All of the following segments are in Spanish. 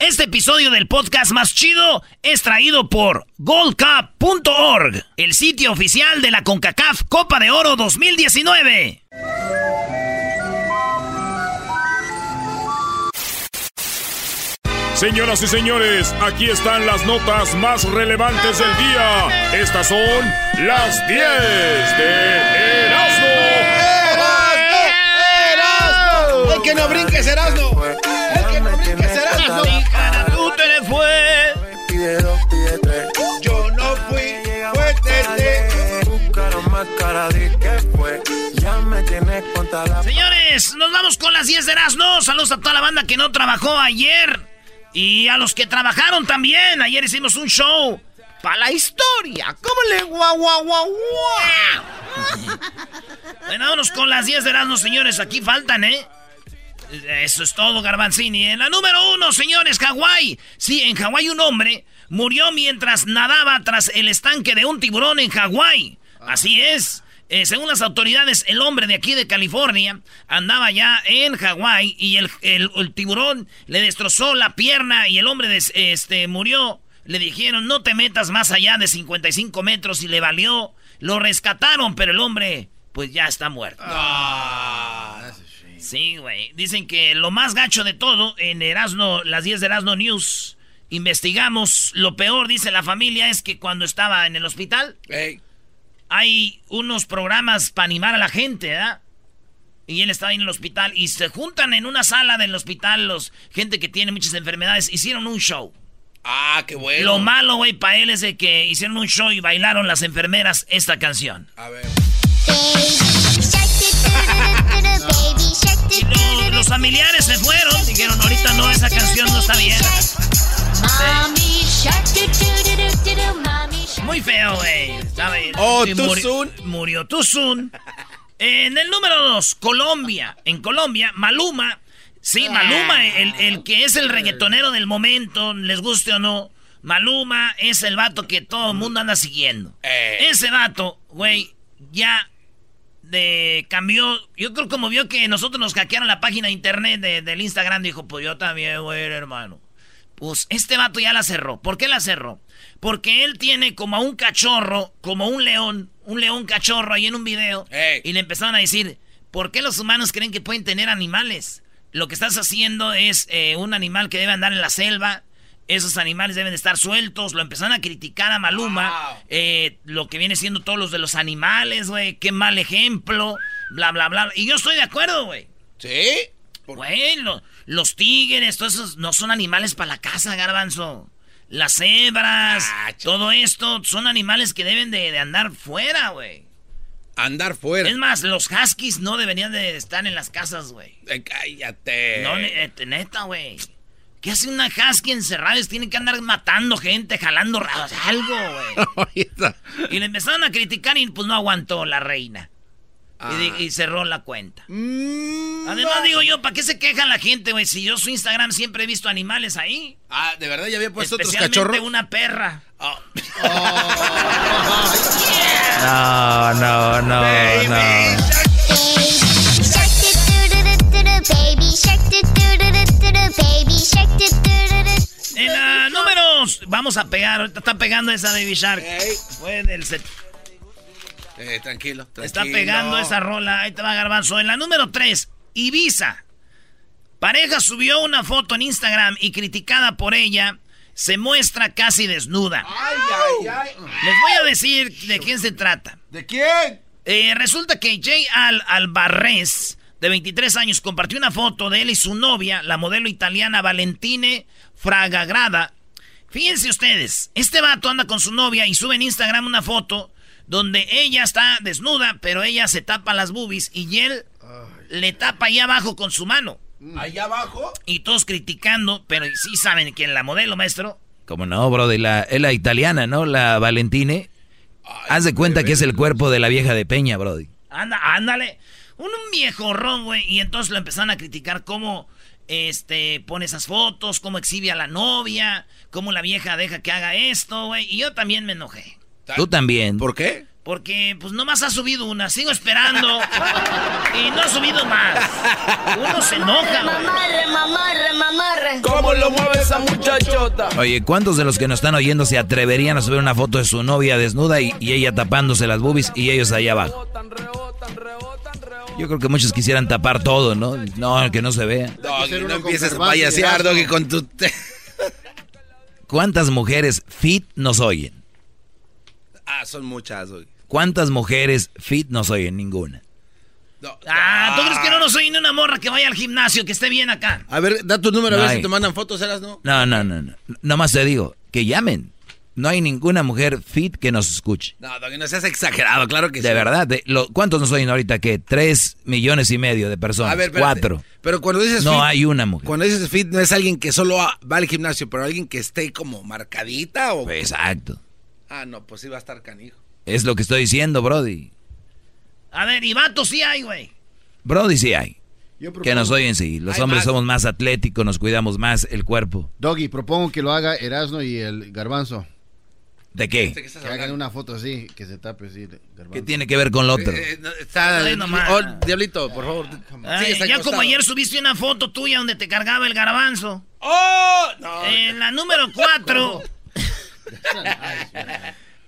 Este episodio del podcast más chido es traído por goldcup.org, el sitio oficial de la CONCACAF Copa de Oro 2019. Señoras y señores, aquí están las notas más relevantes del día. Estas son las 10 de Erasmo. ¡Erasmo! ¡El que no brinques, Erasmo! Erasmo! tú te le fue. Yo no fui, fue Tete. Buscaron más cara de que fue. Ya me tienes contra la Señores, nos vamos con las 10 de Erasmo. Saludos a toda la banda que no trabajó ayer. Y a los que trabajaron también. Ayer hicimos un show. Para la historia. ¿Cómo le guau, guau, guau, guau? bueno, vámonos con las 10 de Erasmo, señores. Aquí faltan, ¿eh? Eso es todo, Garbanzini. En la número uno, señores, Hawái. Sí, en Hawái un hombre murió mientras nadaba tras el estanque de un tiburón en Hawái. Así es. Eh, según las autoridades, el hombre de aquí de California andaba ya en Hawái y el, el- tiburón le destrozó la pierna y el hombre este, murió. Le dijeron, no te metas más allá de 55 metros y le valió. Lo rescataron, pero el hombre, pues ya está muerto. Sí, güey. Dicen que lo más gacho de todo en Erasno, las 10 de Erasno News, investigamos. Lo peor, dice la familia, es que cuando estaba en el hospital, hay unos programas para animar a la gente, ¿verdad? Y él estaba ahí en el hospital y se juntan en una sala del hospital los gente que tiene muchas enfermedades. Hicieron un show. Ah, qué bueno. Lo malo, güey, para él es de que hicieron un show y bailaron las enfermeras esta canción. A ver. Y lo- los familiares se fueron, dijeron, ahorita no, esa canción no está bien. Muy feo, güey. Oh, soon. Murió soon. En el número dos, Colombia. En Colombia, Maluma. Sí, Maluma, el, el que es el reggaetonero del momento, les guste o no. Maluma es el vato que todo el mundo anda siguiendo. Eh. Ese vato, güey, ya de cambió. Yo creo como vio que nosotros nos hackearon la página de internet de- del Instagram, dijo, pues yo también, güey, hermano. Pues este vato ya la cerró. ¿Por qué la cerró? Porque él tiene como a un cachorro, como un león, un león cachorro ahí en un video. Y le empezaron a decir, ¿por qué los humanos creen que pueden tener animales? Lo que estás haciendo es eh, un animal que debe andar en la selva. Esos animales deben de estar sueltos. Lo empezaron a criticar a Maluma. Wow. eh, lo que viene siendo todos los de los animales, güey. Qué mal ejemplo. Bla, bla, bla. Y yo estoy de acuerdo, güey. ¿Sí? Güey, lo- los tigres, todos esos no son animales para la casa, garbanzo. Las cebras, Ah, todo esto son animales que deben de, de andar fuera, güey. Andar fuera. Es más, los huskies no deberían de estar en las casas, güey. Eh, cállate. No, eh, neta, güey. ¿Qué hace una husky encerrada? Tiene que andar matando gente, jalando algo, güey. Y le empezaron a criticar y pues no aguantó la reina. Y Ah. Y, cerró la cuenta. Mm, Además, digo yo, ¿para qué se queja la gente, güey? Si yo su Instagram siempre he visto animales ahí. Ah, ¿de verdad ya había puesto otros Especialmente cachorros? una perra. Oh. No, no, no, no. En la números, vamos a pegar, ahorita está pegando esa Baby Shark. Fue del set- Eh, tranquilo, tranquilo. Está pegando esa rola, ahí te va garbanzo. En la número 3, Ibiza. Pareja subió una foto en Instagram y criticada por ella, se muestra casi desnuda. Ay, ay, ay. Les voy a decir de quién se trata. ¿De quién? Eh, resulta que Jay Al de 23 años, compartió una foto de él y su novia, la modelo italiana Valentine Fragagrada. Fíjense ustedes, este vato anda con su novia y sube en Instagram una foto donde ella está desnuda, pero ella se tapa las boobies y él le tapa ahí abajo con su mano. Allá abajo. Y todos criticando, pero sí saben quién la modelo, maestro. Como no, bro, de la, es la italiana, ¿no? La Valentine. Haz de cuenta que es el cuerpo de la vieja de Peña, Brody. Anda, ándale. Un, un viejo ron, güey. Y entonces lo empezaron a criticar cómo este, pone esas fotos, cómo exhibe a la novia, cómo la vieja deja que haga esto, güey. Y yo también me enojé. Tú también. ¿Por qué? Porque, pues, nomás ha subido una. Sigo esperando. y no ha subido más. Uno se enoja. Mamarre, mamarre, mamarre. ¿Cómo lo mueve esa muchachota? Oye, ¿cuántos de los que nos están oyendo se atreverían a subir una foto de su novia desnuda y, y ella tapándose las boobies y ellos ahí abajo? Yo creo que muchos quisieran tapar todo, ¿no? No, que no se vea. Doggy, no empieces a payasear. Doggy, con tu... ¿Cuántas mujeres fit nos oyen? Ah, son muchas, Doggy. ¿Cuántas mujeres fit nos oyen? Ninguna. No. Ah, ¿tú crees que no nos soy ni una morra que vaya al gimnasio, que esté bien acá? A ver, da tu número a No ver hay. si te mandan fotos, ¿eras no? No, no, no, no. Nomás te digo, que llamen. No hay ninguna mujer fit que nos escuche. No, Doggy, no seas exagerado, claro que sí. De verdad, de, ¿cuántos nos oyen ahorita? ¿Qué? Tres millones y medio de personas. A ver, espérate. Cuatro. Pero cuando dices No fit, hay una mujer. Cuando dices fit, no es alguien que solo va al gimnasio, pero alguien que esté como marcadita o... Exacto. Ah, no, pues sí va a estar canijo. Es lo que estoy diciendo, Brody. A ver, y vatos sí hay, güey. Brody sí hay. Yo propongo- Que nos oyen sí. Los Hay hombres más. somos más atléticos, nos cuidamos más el cuerpo. Doggy, propongo que lo haga Erasno y el Garbanzo. ¿De qué? ¿Este que hagan una foto así, que se tape así. el Garbanzo. ¿Qué tiene que ver con lo otro? Eh, no, está... Ay, nomás. Oh, Diablito, por favor. Ay, Sí, está ya como ayer subiste una foto tuya donde te cargaba el garbanzo. ¡Oh! No, En la número 4.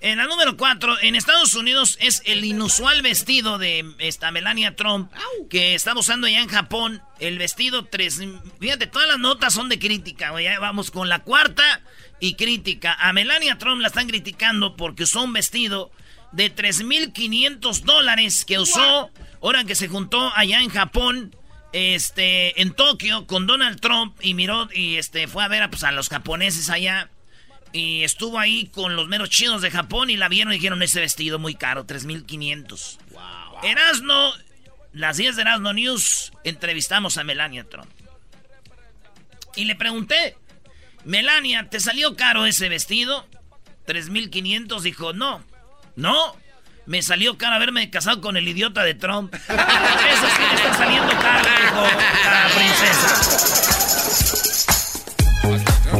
En la número 4, en Estados Unidos es el inusual vestido de esta Melania Trump que está usando allá en Japón. El vestido 3. Fíjate, todas las notas son de crítica. Ya vamos con la cuarta y crítica. A Melania Trump la están criticando porque usó un vestido de 3.500 dólares que usó ahora que se juntó allá en Japón. Este, en Tokio con Donald Trump y miró y este fue a ver a, pues, a los japoneses allá y estuvo ahí con los meros chinos de Japón y la vieron y dijeron ese vestido muy caro, 3500. Wow. Erasno, las 10 de Erasno News, entrevistamos a Melania Trump. Y le pregunté, Melania, ¿te salió caro ese vestido? 3500 dijo, no, no. Me salió caro haberme casado con el idiota de Trump. Eso sí le está saliendo caro, dijo la princesa.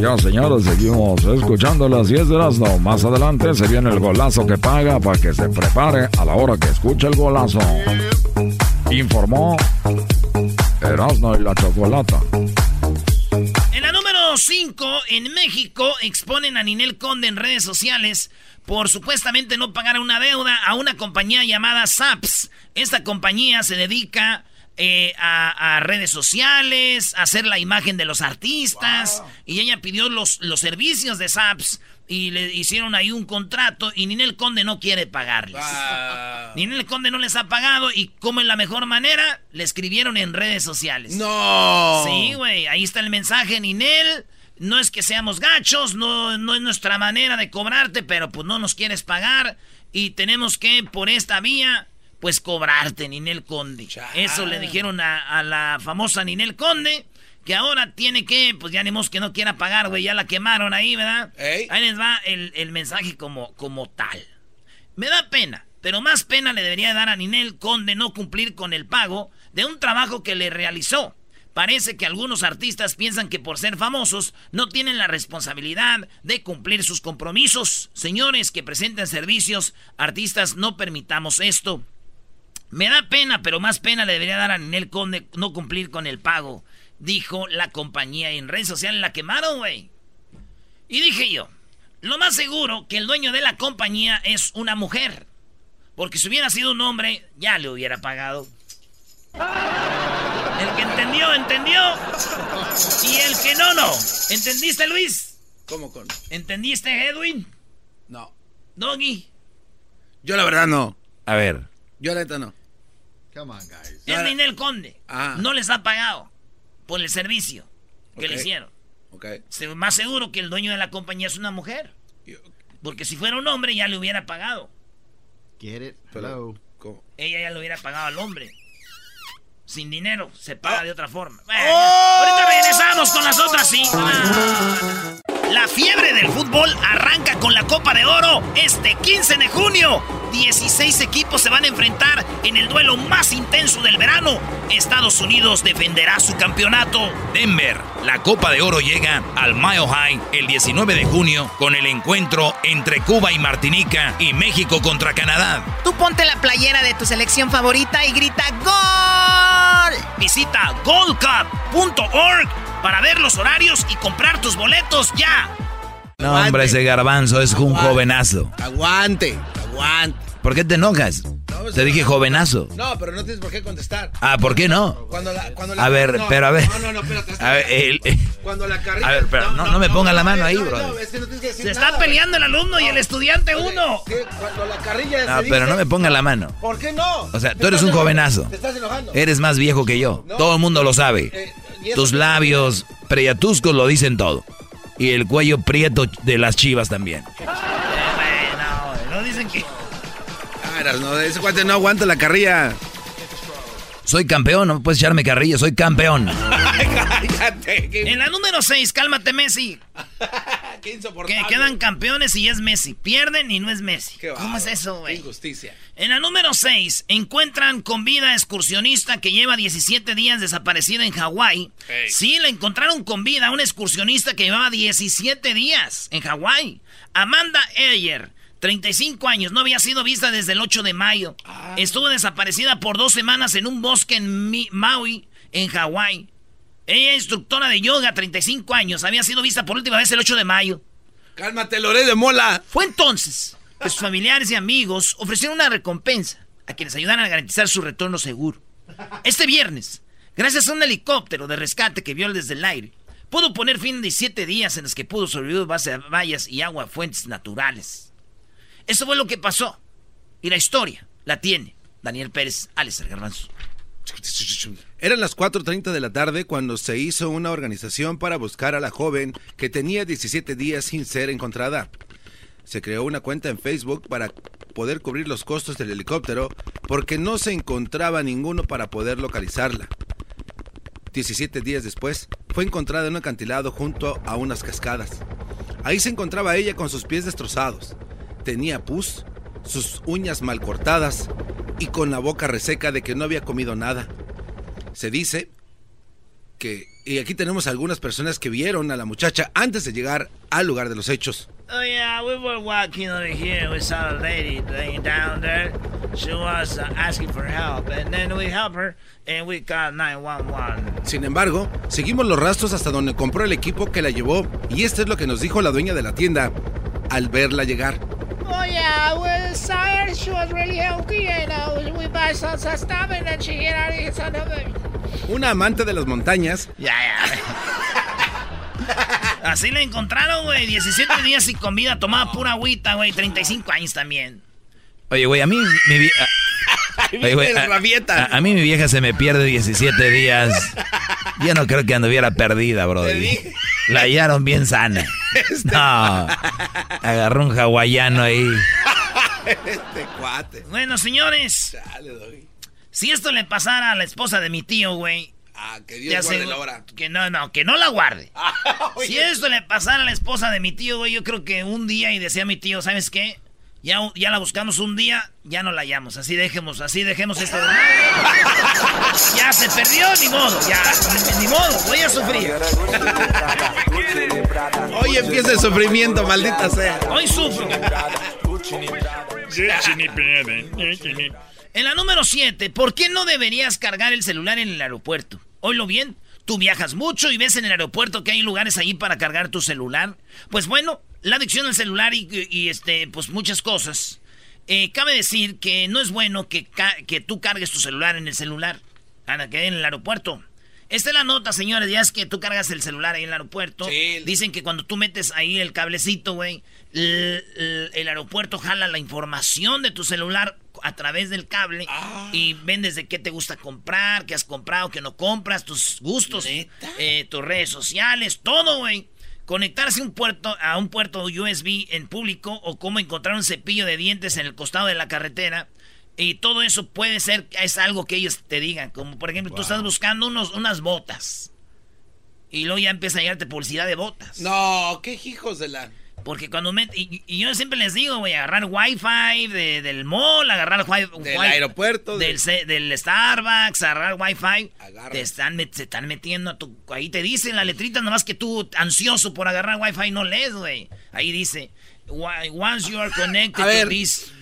Ya, señores, seguimos escuchando las 10 de Erasmo. Más adelante se viene el golazo que paga para que se prepare a la hora que escuche el golazo. Informó Erasmo y la Chocolata. En la número 5, en México, exponen a Ninel Conde en redes sociales por supuestamente no pagar una deuda a una compañía llamada SAPS. Esta compañía se dedica eh, a, a redes sociales, a hacer la imagen de los artistas, y ella pidió los, los servicios de SAPS y le hicieron ahí un contrato y Ninel Conde no quiere pagarles. Ninel Conde no les ha pagado y como en la mejor manera, le escribieron en redes sociales. No. Sí, güey, ahí está el mensaje, Ninel. No es que seamos gachos, no, no es nuestra manera de cobrarte, pero pues no nos quieres pagar y tenemos que, por esta vía, pues cobrarte, Ninel Conde. Eso le dijeron a, a la famosa Ninel Conde, que ahora tiene que, pues ya ni que no quiera pagar, güey, ya la quemaron ahí, ¿verdad? Ey. Ahí les va el, el mensaje como, como tal. Me da pena, pero más pena le debería dar a Ninel Conde no cumplir con el pago de un trabajo que le realizó. Parece que algunos artistas piensan que por ser famosos no tienen la responsabilidad de cumplir sus compromisos. Señores que presenten servicios, artistas, no permitamos esto. Me da pena, pero más pena le debería dar a Ninel Conde no cumplir con el pago, dijo la compañía en redes sociales. La quemaron, güey. Y dije yo, lo más seguro que el dueño de la compañía es una mujer. Porque si hubiera sido un hombre, ya le hubiera pagado. El que entendió, entendió. Y el que no, no. ¿Entendiste, Luis? ¿Cómo con? ¿Entendiste, Edwin? No. Doggy. Yo la verdad no. A ver. Yo la neta no. Come on, guys. Es Ninel Conde. Ah. No les ha pagado por el servicio que le Ok. hicieron. Ok. Se- Más seguro que el dueño de la compañía es una mujer. Porque si fuera un hombre ya le hubiera pagado. Get it? Hello. ¿Cómo? Ella ya le hubiera pagado al hombre. Sin dinero, se paga Ah. de otra forma. Bueno, Ahorita regresamos con las otras cinco. La fiebre del fútbol arranca con la Copa de Oro este 15 de junio. 16 equipos se van a enfrentar en el duelo más intenso del verano. Estados Unidos defenderá su campeonato. Denver, la Copa de Oro llega al Mile High el 19 de junio con el encuentro entre Cuba y Martinica y México contra Canadá. Tú ponte la playera de tu selección favorita y grita ¡Gol! Visita goldcup.org para ver los horarios y comprar tus boletos ya. No, hombre, ese garbanzo es un jovenazo. Aguante, aguante. ¿Por qué te enojas? Te dije jovenazo. No, pero no tienes por qué contestar. Ah, ¿por qué no? Cuando la, cuando la- A ver, no, pero a ver. No, no, no, espérate. A ver, el- eh, Cuando la carrilla. A ver, pero no- no me ponga la mano ahí, no, bro. No, es que no tienes que decir Se está nada, peleando el alumno y el estudiante uno. Cuando la carrilla no, se pero no me ponga la mano. ¿Por qué no? O sea, tú eres un enojando, jovenazo. Te estás enojando. Eres más viejo que yo. No. Todo el mundo lo sabe. Eh, ¿y eso Tus labios priatuscos lo dicen todo. Y el cuello prieto de las chivas también. No dicen que... Ah, eras, no, ese cuate no aguanta la carrilla. Soy campeón, no puedes echarme carrilla, soy campeón. Cállate. Qué, En la número 6, cálmate Messi. qué Que quedan campeones y es Messi. Pierden y no es Messi. Qué ¿Cómo es eso, Qué güey? injusticia. En la número 6, encuentran con vida excursionista que lleva 17 días desaparecida en Hawái. Sí, la encontraron con vida, una excursionista que llevaba 17 días en Hawái. Amanda Ayer, 35 años, no había sido vista desde el 8 de mayo. Estuvo desaparecida por dos semanas en un bosque en Maui, en Hawái. Ella es instructora de yoga, 35 años, había sido vista por última vez el 8 de mayo. Cálmate, Loré de Mola. Fue entonces que sus familiares y amigos ofrecieron una recompensa a quienes ayudaran a garantizar su retorno seguro. Este viernes, gracias a un helicóptero de rescate que vio desde el aire, pudo poner fin a 17 días en los que pudo sobrevivir base a vallas y agua a fuentes naturales. Eso fue lo que pasó. Y la historia la tiene Daniel Pérez, El Garbanzo. Eran las 4.30 de la tarde cuando se hizo una organización para buscar a la joven que tenía 17 días sin ser encontrada. Se creó una cuenta en Facebook para poder cubrir los costos del helicóptero porque no se encontraba ninguno para poder localizarla. 17 días después, fue encontrada en un acantilado junto a unas cascadas. Ahí se encontraba ella con sus pies destrozados. Tenía pus, sus uñas mal cortadas y con la boca reseca de que no había comido nada. Se dice que, y aquí tenemos algunas personas que vieron a la muchacha antes de llegar al lugar de los hechos. Oh yeah, we were walking over here. We saw a lady laying down there. She was uh, asking for help, and then we helped her, and we called 911. Sin embargo, seguimos los rastros hasta donde compró el equipo que la llevó y esto es lo que nos dijo la dueña de la tienda al verla llegar. Oh yeah, we saw her. She was really healthy, and uh, we buy some stuff, and then she get out of here. Una amante de las montañas Ya, ya. Así la encontraron, güey. 17 días sin comida, tomaba pura agüita, güey. 35 años también. Oye, güey, a mí mi vie- a- Oye, a, a- a mí mi vieja se me pierde 17 días. Yo no creo que anduviera perdida, bro. La hallaron bien sana. No. Agarró un hawaiano ahí. este cuate. Bueno, señores. Si esto le pasara a la esposa de mi tío, güey. Ah, que Dios guarde la hora. Que no, no, que no la guarde. si esto le pasara a la esposa de mi tío, güey, yo creo que un día y decía mi tío, ¿sabes qué? Ya, ya la buscamos un día, ya no la hallamos. Así dejemos, así dejemos este. ya se perdió, ni modo, ya, ni modo, voy a sufrir. Hoy empieza el sufrimiento, maldita sea. Hoy sufro. En la número 7, ¿por qué no deberías cargar el celular en el aeropuerto? Oílo bien, tú viajas mucho y ves en el aeropuerto que hay lugares ahí para cargar tu celular. Pues bueno, la adicción al celular y, y, este, pues muchas cosas. Eh, cabe decir que no es bueno que, que tú cargues tu celular en el celular, Ana, que en el aeropuerto. Esta es la nota, señores. Ya es que tú cargas el celular ahí en el aeropuerto. Dicen que cuando tú metes ahí el cablecito, güey, el aeropuerto jala la información de tu celular a través del cable Ah. y ven desde qué te gusta comprar, qué has comprado, qué no compras, tus gustos, eh, tus redes sociales, todo, güey. Conectarse un puerto, a un puerto USB en público o cómo encontrar un cepillo de dientes en el costado de la carretera. Y todo eso puede ser, es algo que ellos te digan. Como por ejemplo, tú estás buscando unos, unas botas. Y luego ya empieza a llegarte publicidad de botas. No, qué hijos de la... Porque cuando me... Y, y yo siempre les digo, güey, agarrar wifi de, del mall, agarrar wi- Del wi- aeropuerto, Del, del- Starbucks, agarrar wifi. Agarra. Te están, se están metiendo a tu... Ahí te dicen la letrita, nomás que tú, ansioso por agarrar wifi, no lees, güey. Ahí dice, "Wa- once you are connected A ver. to this...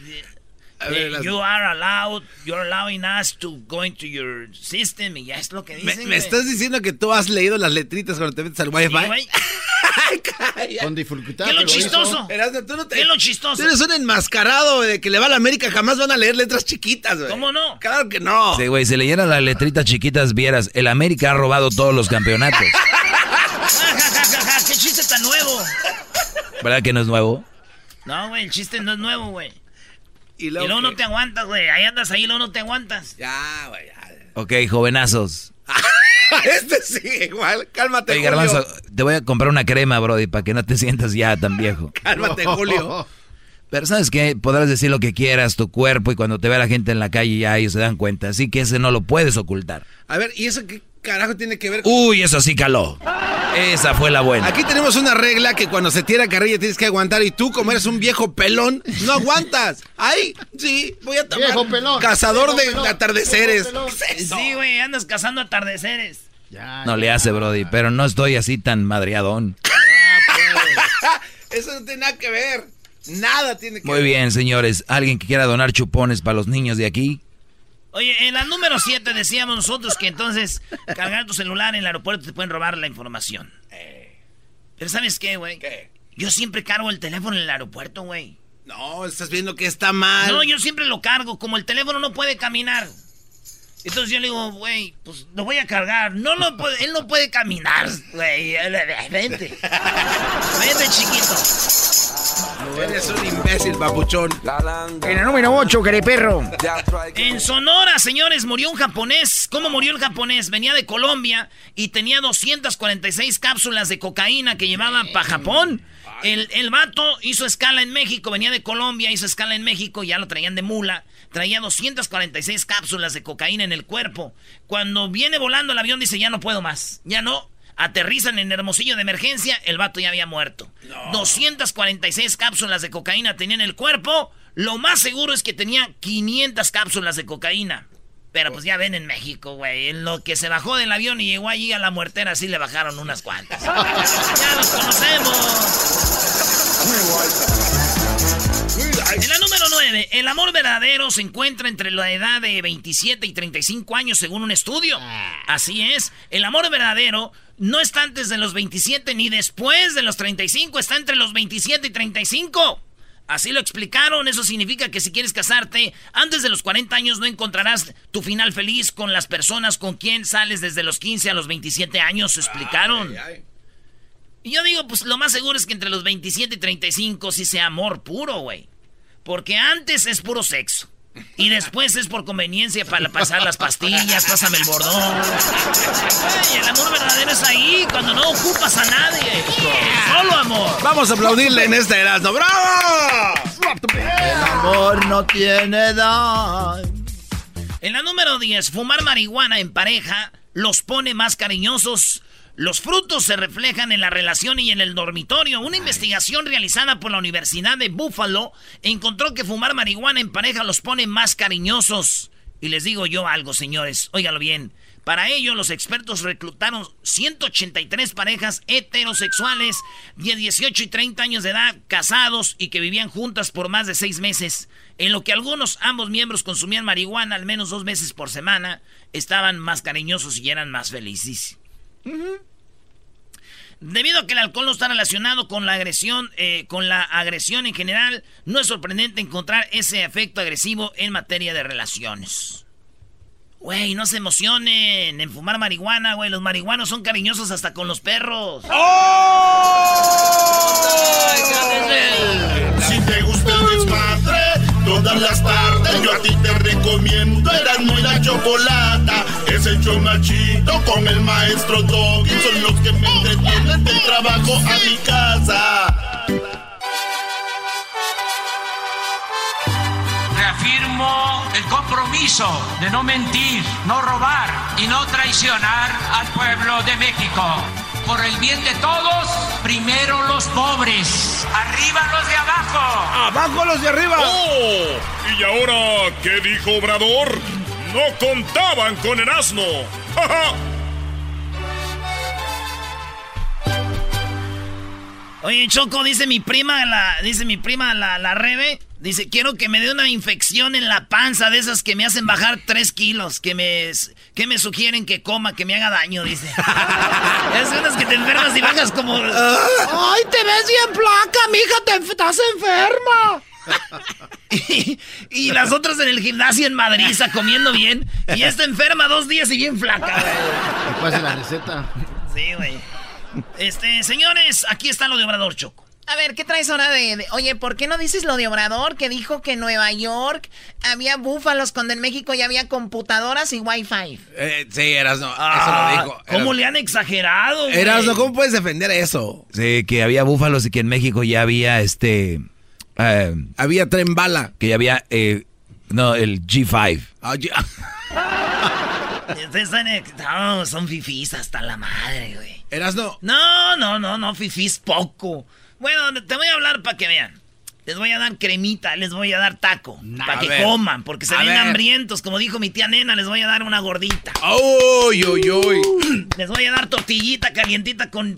A ver, eh, las- you are allowed, you're allowing us to go into your system y ya es lo que ¿Me, dicen. me estás diciendo que tú has leído las letritas cuando te metes al wifi? Sí. Con dificultad. ¿Qué es lo chistoso? Erasmo, tú no te- ¿Qué es lo chistoso? Tú eres un enmascarado de que le va a la América, jamás van a leer letras chiquitas, güey. ¿Cómo no? Claro que no. Sí, güey, si leyeran las letritas chiquitas, vieras, el América ha robado todos los campeonatos. ¿Qué chiste tan nuevo? ¿Verdad que no es nuevo? No, güey, el chiste no es nuevo, güey. Y Y luego, luego no te aguantas, güey. Ahí andas ahí, luego no te aguantas. Ya, güey. Ok, jovenazos. este sigue igual. Cálmate, Oye, Julio. Garbanzo, te voy a comprar una crema, Brody, para que no te sientas ya tan viejo. Cálmate, Julio. Pero ¿sabes qué? Podrás decir lo que quieras, tu cuerpo, y cuando te ve la gente en la calle ya ellos se dan cuenta. Así que ese no lo puedes ocultar. A ver, ¿y eso qué carajo tiene que ver con...? Uy, eso sí caló. Esa fue la buena. Aquí tenemos una regla que cuando se tira carrilla tienes que aguantar y tú, como eres un viejo pelón, no aguantas. Ay, sí, voy a tomar. Viejo pelón. Cazador Viejo de pelón, atardeceres. viejo pelón. ¿Qué es eso? Sí, güey, andas cazando atardeceres. Ya, No ya. le hace, Brody, pero no estoy así tan madreadón. Eso no tiene nada que ver. Nada tiene que Muy ver. bien, señores. ¿Alguien que quiera donar chupones para los niños de aquí? Oye, en la número 7 decíamos nosotros que entonces cargar tu celular en el aeropuerto te pueden robar la información. Pero ¿sabes qué, güey? ¿Qué? Yo siempre cargo el teléfono en el aeropuerto, güey. No, estás viendo que está mal. No, yo siempre lo cargo. Como el teléfono no puede caminar. Entonces yo le digo, güey, pues lo voy a cargar. No lo puede, él no puede caminar, güey. Vente. Vente, chiquito. Eres un imbécil, papuchón. En el número 8, perro. En Sonora, señores, murió un japonés. ¿Cómo murió el japonés? Venía de Colombia y tenía 246 cápsulas de cocaína que llevaba para Japón. El, el vato hizo escala en México, venía de Colombia, hizo escala en México, ya lo traían de mula. Traía 246 cápsulas de cocaína en el cuerpo. Cuando viene volando el avión dice, ya no puedo más, ya no. Aterrizan en Hermosillo de emergencia, el vato ya había muerto. 246 cápsulas de cocaína tenía en el cuerpo. Lo más seguro es que tenía 500 cápsulas de cocaína. Pero pues ya ven en México, güey. En lo que se bajó del avión y llegó allí a la muertera, sí le bajaron unas cuantas. ya los conocemos. En la número 9, el amor verdadero se encuentra entre la edad de 27 y 35 años según un estudio. Así es, el amor verdadero no está antes de los 27 ni después de los 35, está entre los 27 y 35. Así lo explicaron, eso significa que si quieres casarte antes de los 40 años no encontrarás tu final feliz con las personas con quien sales desde los 15 a los 27 años, explicaron. Y yo digo, pues lo más seguro es que entre los 27 y 35 sí sea amor puro, güey. Porque antes es puro sexo. Y después es por conveniencia para pasar las pastillas, pásame el bordón. Ay, el amor verdadero es ahí, cuando no ocupas a nadie. Solo amor. Vamos a aplaudirle en esta Erasmo. ¡Bravo! El amor no tiene edad. En la número 10, fumar marihuana en pareja los pone más cariñosos. Los frutos se reflejan en la relación y en el dormitorio. Una investigación realizada por la Universidad de Buffalo encontró que fumar marihuana en pareja los pone más cariñosos. Y les digo yo algo, señores, óigalo bien. Para ello, los expertos reclutaron 183 parejas heterosexuales de 18 y 30 años de edad, casados y que vivían juntas por más de seis meses. En lo que algunos, ambos miembros consumían marihuana al menos dos veces por semana, estaban más cariñosos y eran más felices. Debido a que el alcohol no está relacionado con la agresión, eh, con la agresión en general, no es sorprendente encontrar ese efecto agresivo en materia de relaciones. Güey, no se emocionen en fumar marihuana, güey. Los marihuanos son cariñosos hasta con los perros. Si te gusta el desmadre, todas las tardes yo a ti te recomiendo Erasmo y la Chocolata. Es el show machito con el maestro Doggy. Son los que me entretienen del trabajo a mi casa. Reafirmo el compromiso de no mentir, no robar y no traicionar al pueblo de México. Por el bien de todos, primero los pobres, arriba los de abajo. ¡Abajo los de arriba! ¡Oh! ¿Y ahora qué dijo Obrador? No contaban con el asno. ¡Ja, ja! Oye, Choco, dice mi prima, la, dice mi prima, la, la Rebe, dice, quiero que me dé una infección en la panza de esas que me hacen bajar tres kilos, que me, que me sugieren que coma, que me haga daño, dice. es unas que te enfermas y bajas como... Ay, te ves bien flaca, mija, te estás enferma. y, y las otras en el gimnasio en Madrid, comiendo bien, y esta enferma dos días y bien flaca, güey. Pase la receta. Sí, güey. Este, señores, aquí está lo de Obrador Choco. A ver, ¿qué traes ahora de, de- Oye, ¿por qué no dices lo de Obrador? Que dijo que en Nueva York había búfalos cuando en México ya había computadoras y wifi. Eh, sí, Erasno, Ah, eso lo dijo. ¿Cómo le han exagerado, güey? Erasno, ¿cómo puedes defender eso? Sí, que había búfalos y que en México ya había este. Eh, había tren bala. Que ya había. eh, no, el G5. Ah, Ustedes No, son fifís hasta la madre, güey. Erasno. No, no, no, no, fifís poco. Bueno, te voy a hablar para que vean. Les voy a dar cremita, les voy a dar taco. para que ver. coman, porque se A ven ver. hambrientos. Como dijo mi tía nena, les voy a dar una gordita. ¡Uy, uy, uy! Les voy a dar tortillita calientita con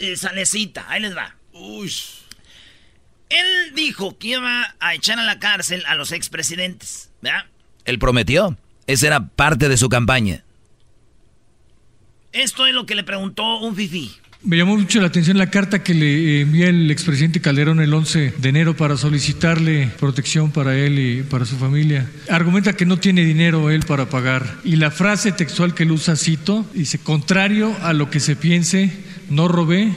eh, salecita. Ahí les va. Uy. Él dijo que iba a echar a la cárcel a los expresidentes. ¿Verdad? Él prometió. Esa era parte de su campaña. Esto es lo que le preguntó un fifí. Me llamó mucho la atención la carta que le envía el expresidente Calderón el 11 de enero para solicitarle protección para él y para su familia. Argumenta que no tiene dinero él para pagar. Y la frase textual que él usa, cito, dice, contrario a lo que se piense, no robé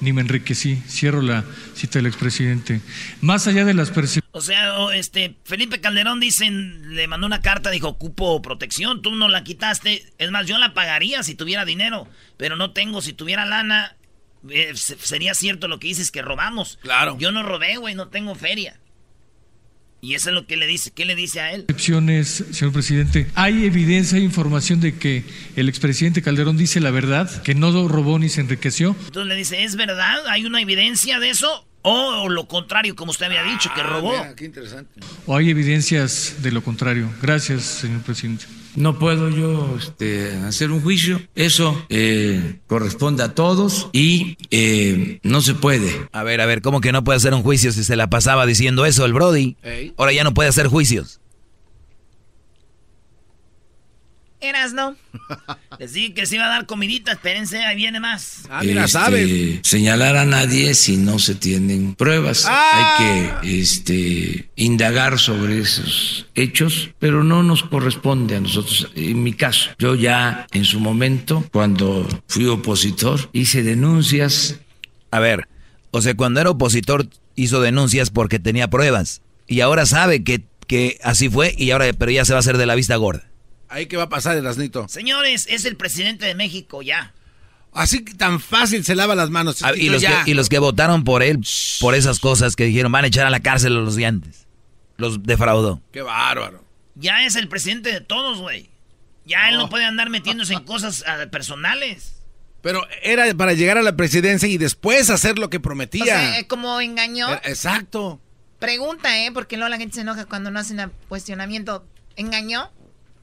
ni me enriquecí. Cierro la cita del expresidente. Más allá de las percepciones... O sea, este, Felipe Calderón dicen, le mandó una carta, dijo, ocupo protección, tú no la quitaste. Es más, yo la pagaría si tuviera dinero, pero no tengo, si tuviera lana, eh, se- sería cierto lo que dices que robamos. Claro. Yo no robé, güey, no tengo feria. Y eso es lo que le dice, ¿qué le dice a él? Excepciones, señor presidente. ¿Hay evidencia e información de que el expresidente Calderón dice la verdad, que no robó ni se enriqueció? Entonces le dice, ¿es verdad? ¿Hay una evidencia de eso? O lo contrario, como usted había dicho, que robó. Ah, Mira, qué interesante. ¿O hay evidencias de lo contrario? Gracias, señor presidente. No puedo yo este, hacer un juicio. Eso eh, corresponde a todos y eh, no se puede. A ver, a ver, ¿cómo que no puede hacer un juicio si se la pasaba diciendo eso el Brody? Ahora ya no puede hacer juicios. Eras, ¿no? Les dije que se iba a dar comidita, espérense, ahí viene más. Ah, mira, este, sabe. señalar a nadie si no se tienen pruebas. Ah. Hay que este, indagar sobre esos hechos, pero no nos corresponde a nosotros. En mi caso, yo ya en su momento, cuando fui opositor, hice denuncias. A ver, o sea, cuando era opositor hizo denuncias porque tenía pruebas. Y ahora sabe que, que así fue, y ahora, pero ya se va a hacer de la vista gorda. Ahí que va a pasar, Erasnito. Señores, es el presidente de México ya. Así que tan fácil se lava las manos. Ah, y, los que, y los que votaron por él, por esas cosas que dijeron, van a echar a la cárcel a los de antes. Los defraudó. Qué bárbaro. Ya es el presidente de todos, güey. Ya él no puede andar metiéndose en cosas ah, personales. Pero era para llegar a la presidencia y después hacer lo que O prometía. sea, eh, como engañó. Exacto. Pregunta, ¿eh? Porque luego la gente se enoja cuando no hacen cuestionamiento. ¿Engañó?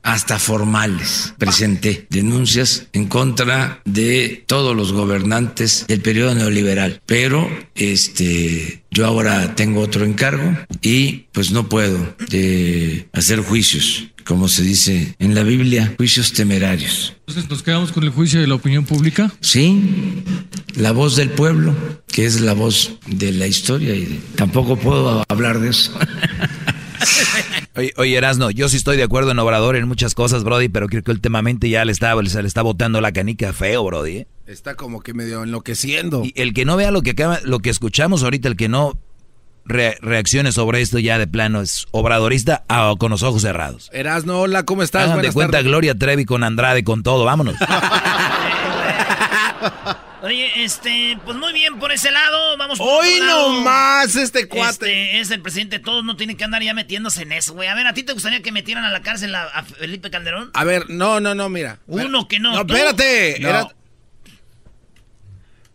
Hasta formales. Presenté denuncias en contra de todos los gobernantes del periodo neoliberal, pero este yo ahora tengo otro encargo y pues no puedo eh, hacer juicios, como se dice en la Biblia, juicios temerarios. Entonces nos quedamos con el juicio de la opinión pública. Sí, la voz del pueblo, que es la voz de la historia y de- tampoco puedo hablar de eso. oye, oye, Erasno, yo sí estoy de acuerdo en Obrador en muchas cosas, Brody, pero creo que últimamente ya le está, se le está botando la canica feo, Brody. ¿eh? Está como que medio enloqueciendo. Y el que no vea lo que acaba, lo que escuchamos ahorita, el que no reaccione sobre esto ya de plano es obradorista o con los ojos cerrados. Erasno, hola, ¿cómo estás? Hagan de cuenta Gloria Trevi con Andrade, con todo, vámonos. Oye, este, pues muy bien por ese lado, vamos por Hoy no más este cuate. Este es el presidente, todos no tienen que andar ya metiéndose en eso, güey. A ver, ¿a ti te gustaría que metieran a la cárcel a, Felipe Calderón? A ver, no, no, no, mira. Uno que no. No, espérate.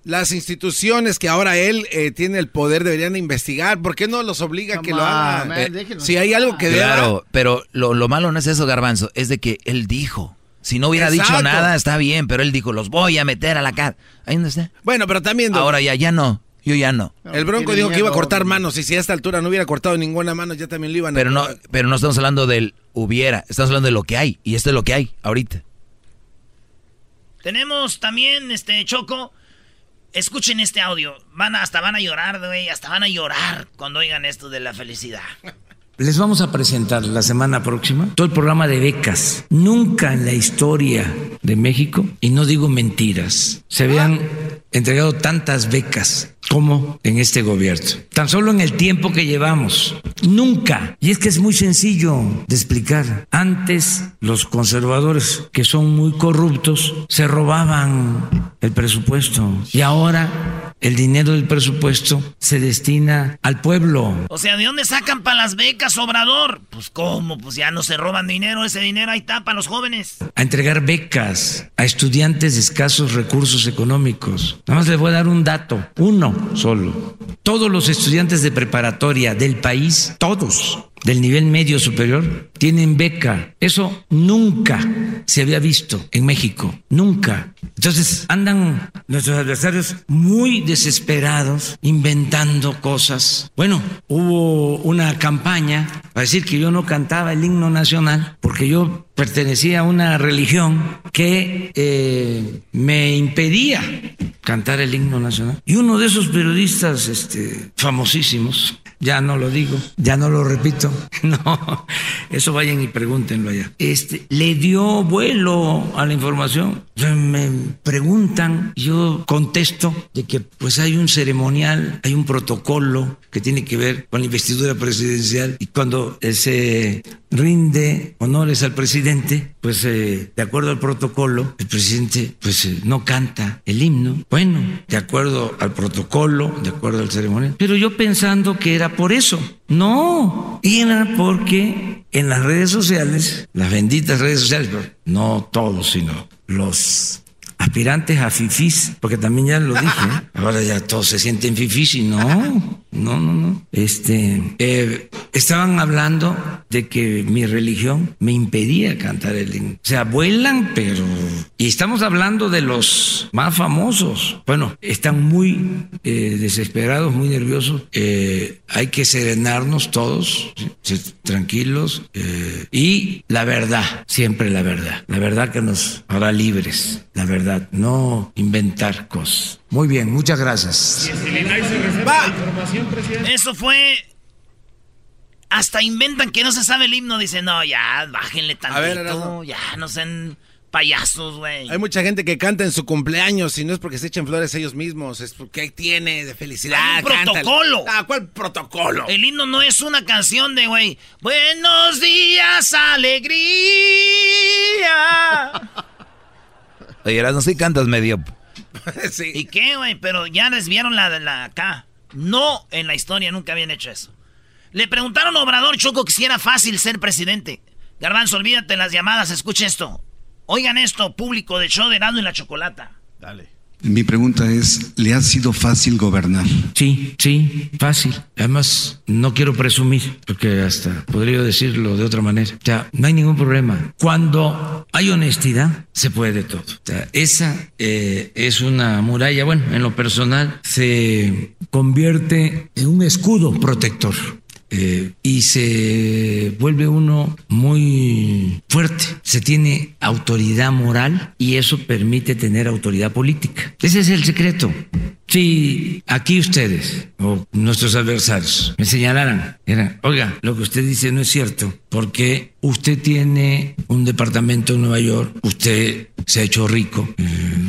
Las instituciones que ahora él eh, tiene el poder deberían investigar. ¿Por qué no los obliga a que lo hagan? Eh, si hay algo que Claro, pero lo, lo malo no es eso, Garbanzo, es de que él dijo. Si no hubiera dicho nada, está bien, pero él dijo, los voy a meter a la cara. Ahí no está. Bueno, pero también... Ahora ya, ya no. Yo ya no. El Bronco dijo que iba a cortar manos y si a esta altura no hubiera cortado ninguna mano, ya también lo iban a... Pero no, pero no estamos hablando del hubiera, estamos hablando de lo que hay. Y esto es lo que hay ahorita. Tenemos también, este, Choco, escuchen este audio. Van hasta van a llorar, güey, hasta van a llorar cuando oigan esto de la felicidad. Les vamos a presentar la semana próxima todo el programa de becas. Nunca en la historia de México, y no digo mentiras, se habían entregado tantas becas como en este gobierno. Tan solo en el tiempo que llevamos. Nunca. Y es que es muy sencillo de explicar. Antes los conservadores, que son muy corruptos, se robaban el presupuesto. Y ahora el dinero del presupuesto se destina al pueblo. O sea, ¿de dónde sacan para las becas, Obrador? Pues cómo, pues ya no se roban dinero, ese dinero ahí está para los jóvenes. A entregar becas a estudiantes de escasos recursos económicos. Nada más les voy a dar un dato, uno solo. Todos los estudiantes de preparatoria del país, todos, del nivel medio superior tienen beca. Eso nunca se había visto en México, nunca. Entonces andan nuestros adversarios muy desesperados, inventando cosas. Bueno, hubo una campaña para decir que yo no cantaba el himno nacional porque yo pertenecía a una religión que eh, me impedía cantar el himno nacional. Y uno de esos periodistas este, famosísimos, ya no lo digo, ya no lo repito, no, eso vayan y pregúntenlo allá. Este, le dio vuelo a la información. Me preguntan, yo contesto de que pues hay un ceremonial, hay un protocolo que tiene que ver con la investidura presidencial y cuando se rinde honores al presidente, pues eh, de acuerdo al protocolo, el presidente pues eh, no canta el himno. Bueno, de acuerdo al protocolo, de acuerdo al ceremonial. Pero yo pensando que era por eso. No, era porque en las redes sociales, las benditas redes sociales, no todos, sino los aspirantes a fifís, porque también ya lo dije, ¿eh? ahora ya todos se sienten fifís y no, no, no, no. Este, eh, estaban hablando de que mi religión me impedía cantar el himno. O sea, vuelan, pero... Y estamos hablando de los más famosos. Bueno, están muy eh, desesperados, muy nerviosos. hay que serenarnos todos, tranquilos. y la verdad, siempre la verdad. La verdad que nos hará libres. La verdad no inventar cosas. Muy bien, muchas gracias. Eso fue. Hasta inventan que no se sabe el himno. Dicen, no, ya, bájenle tantito. ya, no sean payasos, güey. Hay mucha gente que canta en su cumpleaños y no es porque se echen flores ellos mismos, es porque tiene de felicidad. Hay un protocolo. Ah, ¿cuál protocolo? El himno no es una canción de, güey, buenos días, alegría. Oye, no sí cantas medio. sí. ¿Y qué, güey? Pero ya desviaron la de la acá. No, en la historia nunca habían hecho eso. Le preguntaron a Obrador Choco que si era fácil ser presidente. Garbanzo, olvídate las llamadas, escuche esto. Oigan esto, público de show de Nado y la Chocolata. Dale. Mi pregunta es, ¿le ha sido fácil gobernar? Sí, sí, fácil. Además, no quiero presumir, porque hasta podría decirlo de otra manera. O sea, no hay ningún problema. Cuando hay honestidad, se puede todo. O sea, esa eh, es una muralla, bueno, en lo personal, se convierte en un escudo protector eh, y se vuelve uno muy fuerte. Se tiene autoridad moral y eso permite tener autoridad política. Ese es el secreto. Si aquí ustedes o nuestros adversarios me señalaran, era, oiga, lo que usted dice no es cierto, porque usted tiene un departamento en Nueva York, usted se ha hecho rico eh,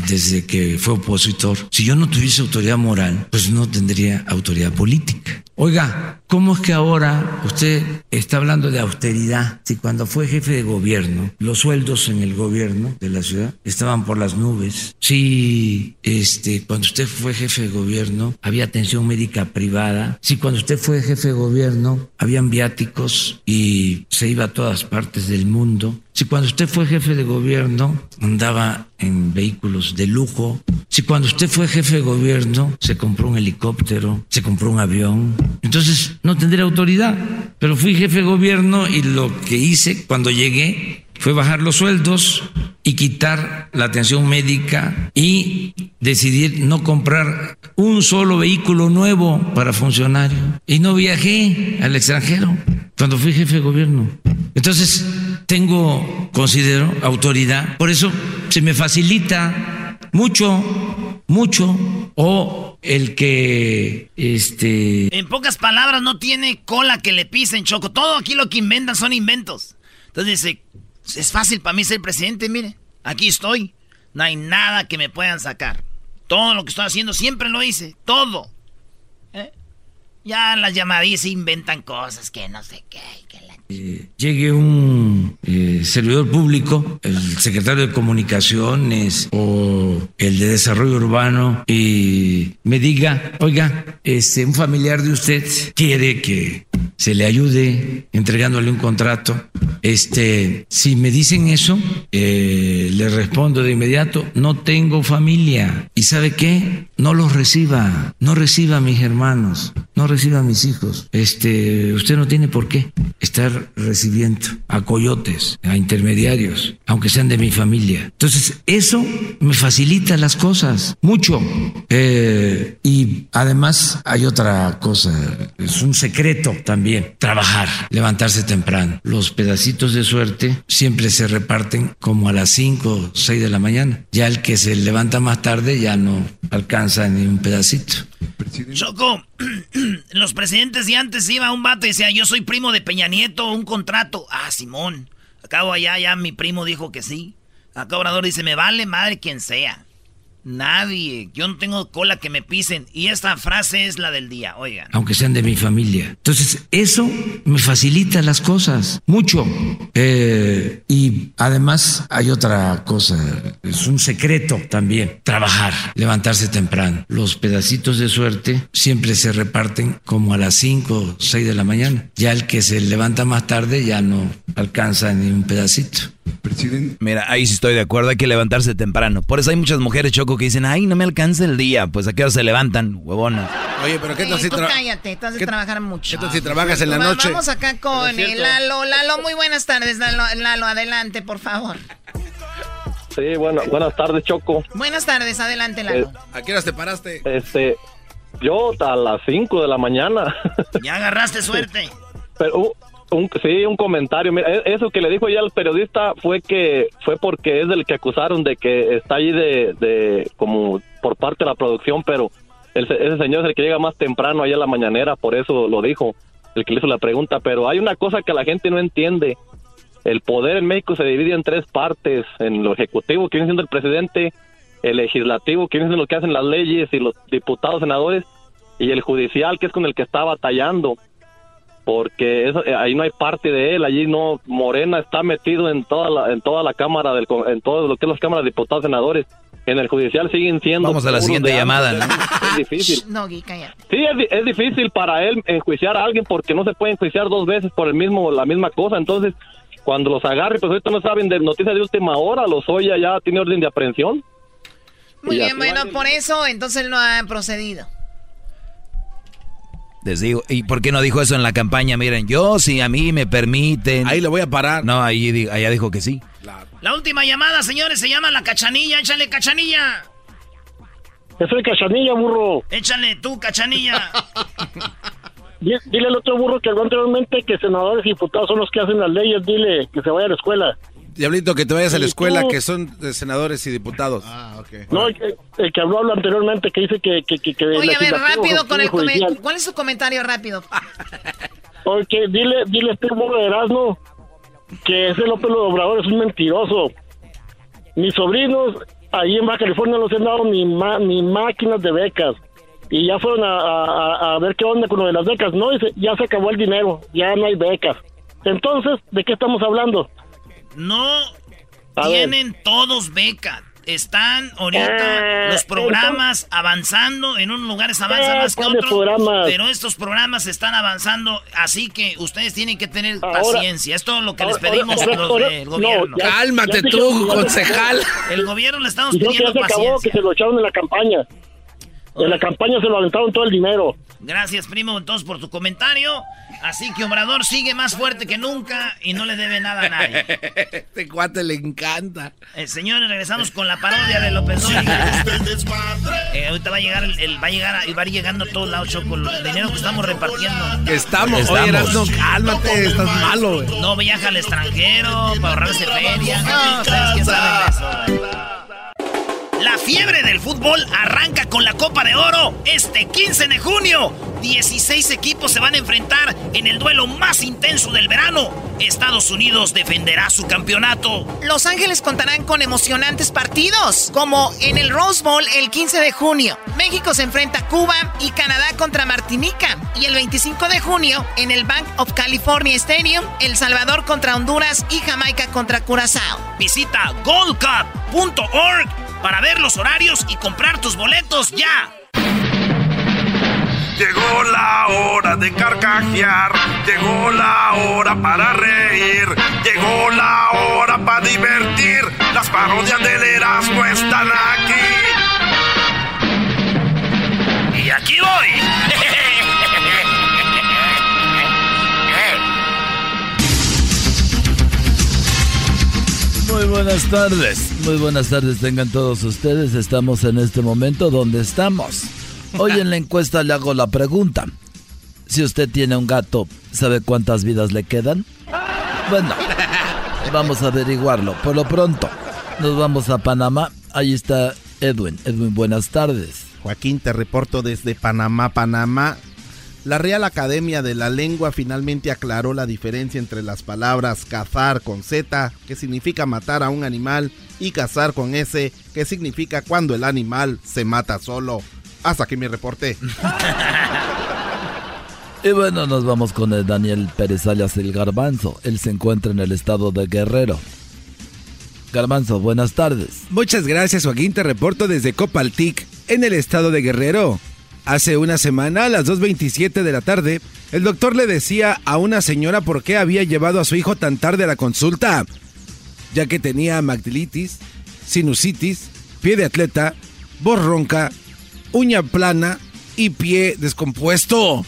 desde que fue opositor. Si yo no tuviese autoridad moral, pues no tendría autoridad política. Oiga, ¿cómo es que ahora usted está hablando de austeridad? Si cuando fue jefe de gobierno, los sueldos en el gobierno de la ciudad estaban por las nubes. Si este, cuando usted fue jefe de gobierno había atención médica privada. Si cuando usted fue jefe de gobierno habían viáticos y se iba a todas partes del mundo. Si cuando usted fue jefe de gobierno andaba en vehículos de lujo, si cuando usted fue jefe de gobierno se compró un helicóptero, se compró un avión, entonces no tendría autoridad. Pero fui jefe de gobierno y lo que hice cuando llegué fue bajar los sueldos y quitar la atención médica y decidir no comprar un solo vehículo nuevo para funcionarios. Y no viajé al extranjero cuando fui jefe de gobierno. Entonces, tengo, considero, autoridad. Por eso se me facilita mucho, mucho, o el que, este... En pocas palabras, no tiene cola que le pisen, Choco. Todo aquí lo que inventan son inventos. Entonces dice, es fácil para mí ser presidente, mire. Aquí estoy. No hay nada que me puedan sacar. Todo lo que estoy haciendo siempre lo hice. Todo. ¿Eh? Ya las llamadillas inventan cosas que no sé qué. Eh, llegue un eh, servidor público, el secretario de comunicaciones o el de desarrollo urbano y me diga, oiga, este, un familiar de usted quiere que se le ayude entregándole un contrato. Este, si me dicen eso, eh, le respondo de inmediato, no tengo familia. ¿Y sabe qué? No los reciba, no reciba a mis hermanos, no reciba a mis hijos. Este, usted no tiene por qué estar recibiendo a coyotes, a intermediarios, aunque sean de mi familia. Entonces, eso me facilita las cosas mucho. Eh, y además hay otra cosa, es un secreto también trabajar, levantarse temprano. Los pedacitos de suerte siempre se reparten como a las 5 o 6 de la mañana. Ya el que se levanta más tarde ya no alcanza ni un pedacito. Choco, los presidentes de antes iba un vato y decía, yo soy primo de Peña Nieto, un contrato. Ah, Simón. Acabo allá, ya mi primo dijo que sí. Acá Obrador dice, me vale madre quien sea. Nadie. Yo no tengo cola que me pisen. Y esta frase es la del día, oigan. Aunque sean de mi familia. Entonces, eso me facilita las cosas mucho. Eh, y además hay otra cosa. Es un secreto también. Trabajar, levantarse temprano. Los pedacitos de suerte siempre se reparten como a las 5 o 6 de la mañana. Ya el que se levanta más tarde ya no alcanza ni un pedacito. Presidente. Mira, ahí sí estoy de acuerdo, hay que levantarse temprano. Por eso hay muchas mujeres, Choco, que dicen, ay, no me alcanza el día. Pues a qué hora se levantan, huevonas. Oye, pero ¿qué tal si tú cállate, tú has de trabajar mucho. ¿Qué tal si trabajas en la Va- noche? Vamos acá con el Lalo. Lalo, muy buenas tardes, Lalo. Lalo, adelante, por favor. Sí, bueno, buenas tardes, Choco. Buenas tardes, adelante, Lalo. ¿A qué horas te paraste? Este, yo a las 5 de la mañana. Ya agarraste suerte. Pero uh, un, sí, un comentario. Mira, e- eso que le dijo ya al periodista fue que fue porque es del que acusaron de que está ahí de, de como por parte de la producción, pero el se- ese señor es el que llega más temprano allá a la mañanera, por eso lo dijo, el que le hizo la pregunta. Pero hay una cosa que la gente no entiende. El poder en México se divide en tres partes, en lo ejecutivo, que viene siendo el presidente, el legislativo, que viene siendo lo que hacen las leyes y los diputados, senadores, y el judicial, que es con el que está batallando porque eso, eh, ahí no hay parte de él, allí no Morena está metido en toda la en toda la cámara del en todo lo que es las cámaras de diputados senadores. En el judicial siguen siendo Vamos a la siguiente llamada. Es difícil. No, Gui, cállate. Sí, es, di- es difícil para él enjuiciar a alguien porque no se puede enjuiciar dos veces por el mismo la misma cosa. Entonces, cuando los agarre, pues ahorita no saben de noticias de última hora, los Oya ya tiene orden de aprehensión. Muy bien, bueno, por eso entonces él no ha procedido. Les digo, ¿y por qué no dijo eso en la campaña? Miren, yo si a mí me permiten... Ahí lo voy a parar. No, ahí allá dijo que sí. La última llamada, señores, se llama la cachanilla. Échale, cachanilla. Yo soy cachanilla, burro. Échale tú, cachanilla. di- dile al otro burro que habló anteriormente que senadores y diputados son los que hacen las leyes. Dile que se vaya a la escuela. Diablito, que te vayas a la ¿Y escuela, tú? que son de senadores y diputados. Ah, ok. No, el que, el que habló habló anteriormente que dice que... que, que, que Oye, a ver, rápido con el judicial. ¿Cuál es su comentario rápido? Oye, dile, dile a este de Erasmo que ese López Obrador es un mentiroso. Mis sobrinos ahí en Baja California no les han dado ni, ma- ni máquinas de becas. Y ya fueron a, a- a ver qué onda con lo de las becas. No, dice, ya se acabó el dinero, ya no hay becas. Entonces, ¿de qué estamos hablando? No A ver. tienen todos beca. Están ahorita Eh, los programas avanzando. En unos lugares avanzan Eh, más que ¿cuáles otros. programas? Pero estos programas están avanzando. Así que ustedes tienen que tener Ahora- paciencia. Es todo lo que les pedimos ahora- los del no, gobierno. ya- Cálmate ya tú, ya- concejal. El gobierno le estamos que pidiendo acabó, que paciencia. se lo echaron en la campaña. En la campaña se lo aventaron todo el dinero. Gracias, primo, entonces por tu comentario. Así que Obrador sigue más fuerte que nunca y no le debe nada a nadie. Este cuate le encanta. Eh, señores, regresamos con la parodia de López Dóriga. Eh, ahorita va a llegar, el, el- va a llegar, y va a ir llegando a todos lados, Choco, el dinero que estamos repartiendo. Estamos. Oye, Erasmo, cálmate, estás malo, güey. No viaja al extranjero para ahorrarse feria. No, ustedes quién saben de eso. La fiebre del fútbol arranca con la Copa de Oro este 15 de junio. 16 equipos se van a enfrentar en el duelo más intenso del verano. Estados Unidos defenderá su campeonato. Los Ángeles contarán con emocionantes partidos, como en el Rose Bowl el 15 de junio. México se enfrenta a Cuba y Canadá contra Martinica. Y el 25 de junio, en el Bank of California Stadium, El Salvador contra Honduras y Jamaica contra Curazao. Visita goldcup.org para ver los horarios y comprar tus boletos ya. Llegó la hora de carcajear, llegó la hora para reír, llegó la hora para divertir. Las parodias del Erasmo están aquí. Y aquí voy. Buenas tardes, muy buenas tardes tengan todos ustedes. Estamos en este momento donde estamos. Hoy en la encuesta le hago la pregunta. Si usted tiene un gato, ¿sabe cuántas vidas le quedan? Bueno, vamos a averiguarlo. Por lo pronto, nos vamos a Panamá. Ahí está Edwin. Edwin, buenas tardes. Joaquín, te reporto desde Panamá, Panamá. La Real Academia de la Lengua finalmente aclaró la diferencia entre las palabras cazar con Z, que significa matar a un animal, y cazar con S, que significa cuando el animal se mata solo. Hasta aquí mi reporte. Y bueno, nos vamos con el Daniel Pérez alias el Garbanzo. Él se encuentra en el estado de Guerrero. Garbanzo, buenas tardes. Muchas gracias, Joaquín. Te reporto desde Copaltic, en el estado de Guerrero. Hace una semana, a las 2.27 de la tarde, el doctor le decía a una señora por qué había llevado a su hijo tan tarde a la consulta, ya que tenía magdilitis, sinusitis, pie de atleta, voz ronca, uña plana y pie descompuesto.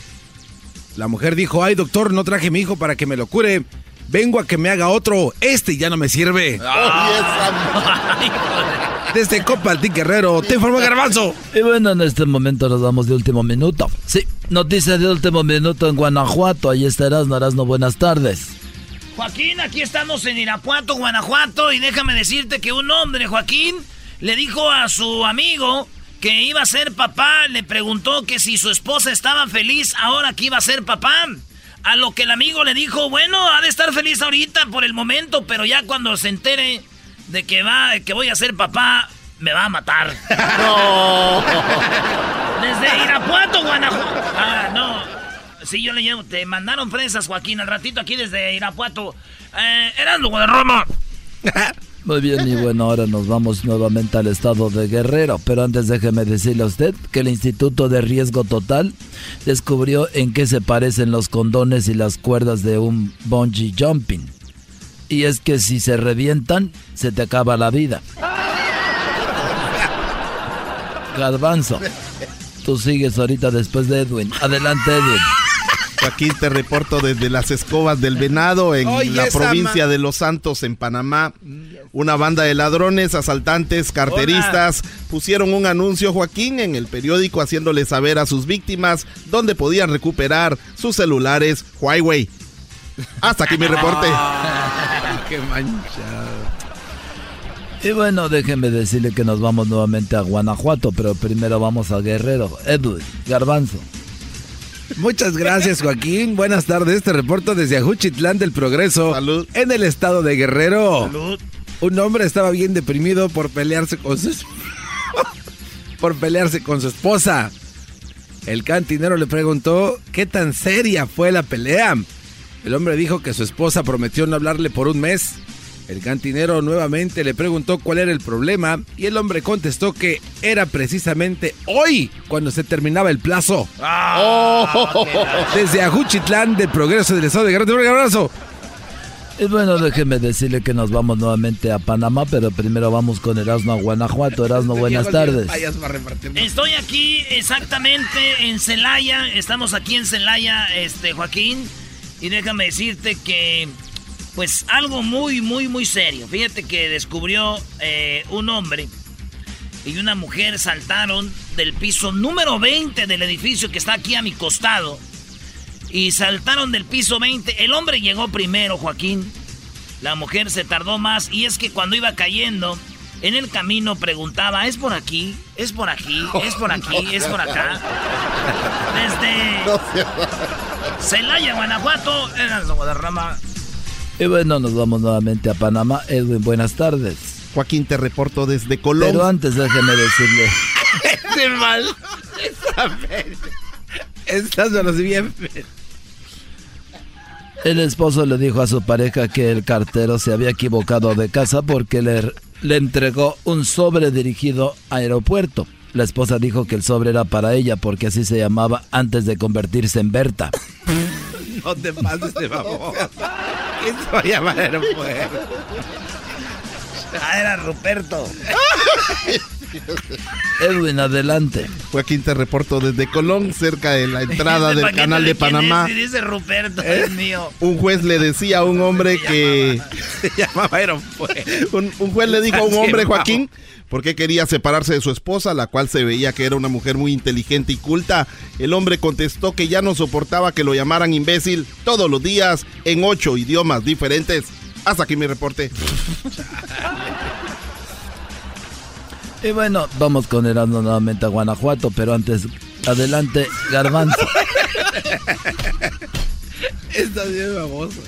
La mujer dijo, ay doctor, no traje mi hijo para que me lo cure. Vengo a que me haga otro. Este ya no me sirve. Desde Copaltic Guerrero, te informó Garbanzo. Y bueno, en este momento nos vamos de último minuto. Sí, noticias de último minuto en Guanajuato. Ahí estarás, Narasno. Buenas tardes. Joaquín, aquí estamos en Irapuato, Guanajuato, y déjame decirte que un hombre, Joaquín, le dijo a su amigo que iba a ser papá, le preguntó que si su esposa estaba feliz ahora que iba a ser papá. A lo que el amigo le dijo, bueno, ha de estar feliz ahorita por el momento, pero ya cuando se entere de que va, que voy a ser papá, me va a matar. No. Desde Irapuato, Guanajuato. Ah, no. Sí, yo le llevo. Te mandaron fresas, Joaquín, al ratito aquí desde Irapuato. Eh, eran luego de Roma. Muy bien, y bueno, ahora nos vamos nuevamente al estado de Guerrero. Pero antes déjeme decirle a usted que el Instituto de Riesgo Total descubrió en qué se parecen los condones y las cuerdas de un bungee jumping. Y es que si se revientan, se te acaba la vida. Garbanzo, tú sigues ahorita después de Edwin. Adelante, Edwin. Aquí te reporto desde las escobas del venado en Oye, la provincia de Los Santos, en Panamá. Una banda de ladrones, asaltantes, carteristas pusieron un anuncio, Joaquín, en el periódico haciéndole saber a sus víctimas dónde podían recuperar sus celulares Huawei. Hasta aquí mi reporte. Qué manchado. Y bueno, déjenme decirle que nos vamos nuevamente a Guanajuato, pero primero vamos a Guerrero. Edwin, Garbanzo. Muchas gracias, Joaquín. Buenas tardes. Este reporto desde Ajuchitlán del Progreso. Salud. En el estado de Guerrero. Salud. Un hombre estaba bien deprimido por pelearse con su por pelearse con su esposa. El cantinero le preguntó qué tan seria fue la pelea. El hombre dijo que su esposa prometió no hablarle por un mes. El cantinero nuevamente le preguntó cuál era el problema y el hombre contestó que era precisamente hoy cuando se terminaba el plazo. Ah, Desde Ajuchitlán del Progreso del Estado de Guerrero. Un abrazo. Y bueno, déjeme decirle que nos vamos nuevamente a Panamá, pero primero vamos con Erasmo a Guanajuato. Erasmo, buenas tardes. Estoy aquí exactamente en Celaya. Estamos aquí en Celaya, este Joaquín. Y déjame decirte que, pues algo muy, muy, muy serio. Fíjate que descubrió eh, un hombre y una mujer saltaron del piso número 20 del edificio que está aquí a mi costado. Y saltaron del piso 20. El hombre llegó primero, Joaquín. La mujer se tardó más. Y es que cuando iba cayendo, en el camino preguntaba, ¿es por aquí? ¿Es por aquí? ¿Es por aquí? ¿Es por acá? Desde Celaya, Guanajuato, en el Guadarrama. Y bueno, nos vamos nuevamente a Panamá. Edwin, buenas tardes. Joaquín, te reporto desde Colón. Pero antes déjeme decirle. Ese mal. Estás bien. El esposo le dijo a su pareja que el cartero se había equivocado de casa porque le, le entregó un sobre dirigido a aeropuerto. La esposa dijo que el sobre era para ella porque así se llamaba antes de convertirse en Berta. No te pases de favor. ¿Quién se va a llamar aeropuerto? Ah, era Ruperto. Edwin, adelante. Joaquín, te reporto desde Colón, cerca de la entrada del canal de Panamá. es, dice Ruperto, ¿Eh? es mío. Un juez le decía a un hombre que... Se llamaba. Un, un juez le dijo a un hombre, Joaquín, por qué quería separarse de su esposa, la cual se veía que era una mujer muy inteligente y culta. El hombre contestó que ya no soportaba que lo llamaran imbécil todos los días en ocho idiomas diferentes. Hasta aquí mi reporte. Y bueno, vamos con Erasmo nuevamente a Guanajuato, pero antes, adelante, Garbanzo. Estás bien baboso.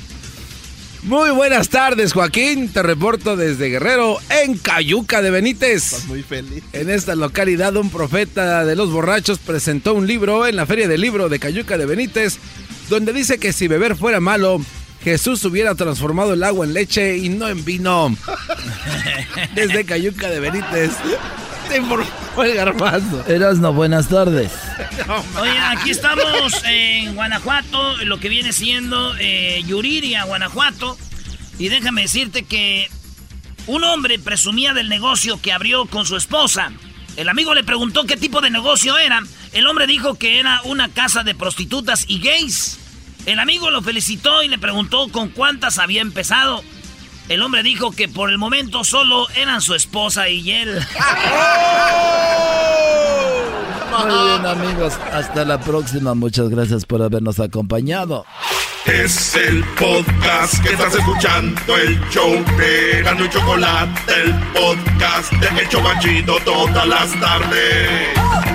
Muy buenas tardes, Joaquín. Te reporto desde Guerrero, en Cayuca de Benítez. Muy feliz. En esta localidad, un profeta de los borrachos presentó un libro en la Feria del Libro de Cayuca de Benítez, donde dice que si beber fuera malo, Jesús hubiera transformado el agua en leche y no en vino. Desde Cayuca de Benítez, te informó el garbanzo. Erasmo, buenas tardes. Oye, aquí estamos en Guanajuato, lo que viene siendo eh, Yuriria, Guanajuato. Y déjame decirte que un hombre presumía del negocio que abrió con su esposa. El amigo le preguntó qué tipo de negocio era. El hombre dijo que era una casa de prostitutas y gays. El amigo lo felicitó y le preguntó con cuántas había empezado. El hombre dijo que por el momento solo eran su esposa y él. Muy bien, amigos. Hasta la próxima. Muchas gracias por habernos acompañado. Es el podcast que estás escuchando, el show de Gano y Chocolate, el podcast de El Chobachito todas las tardes.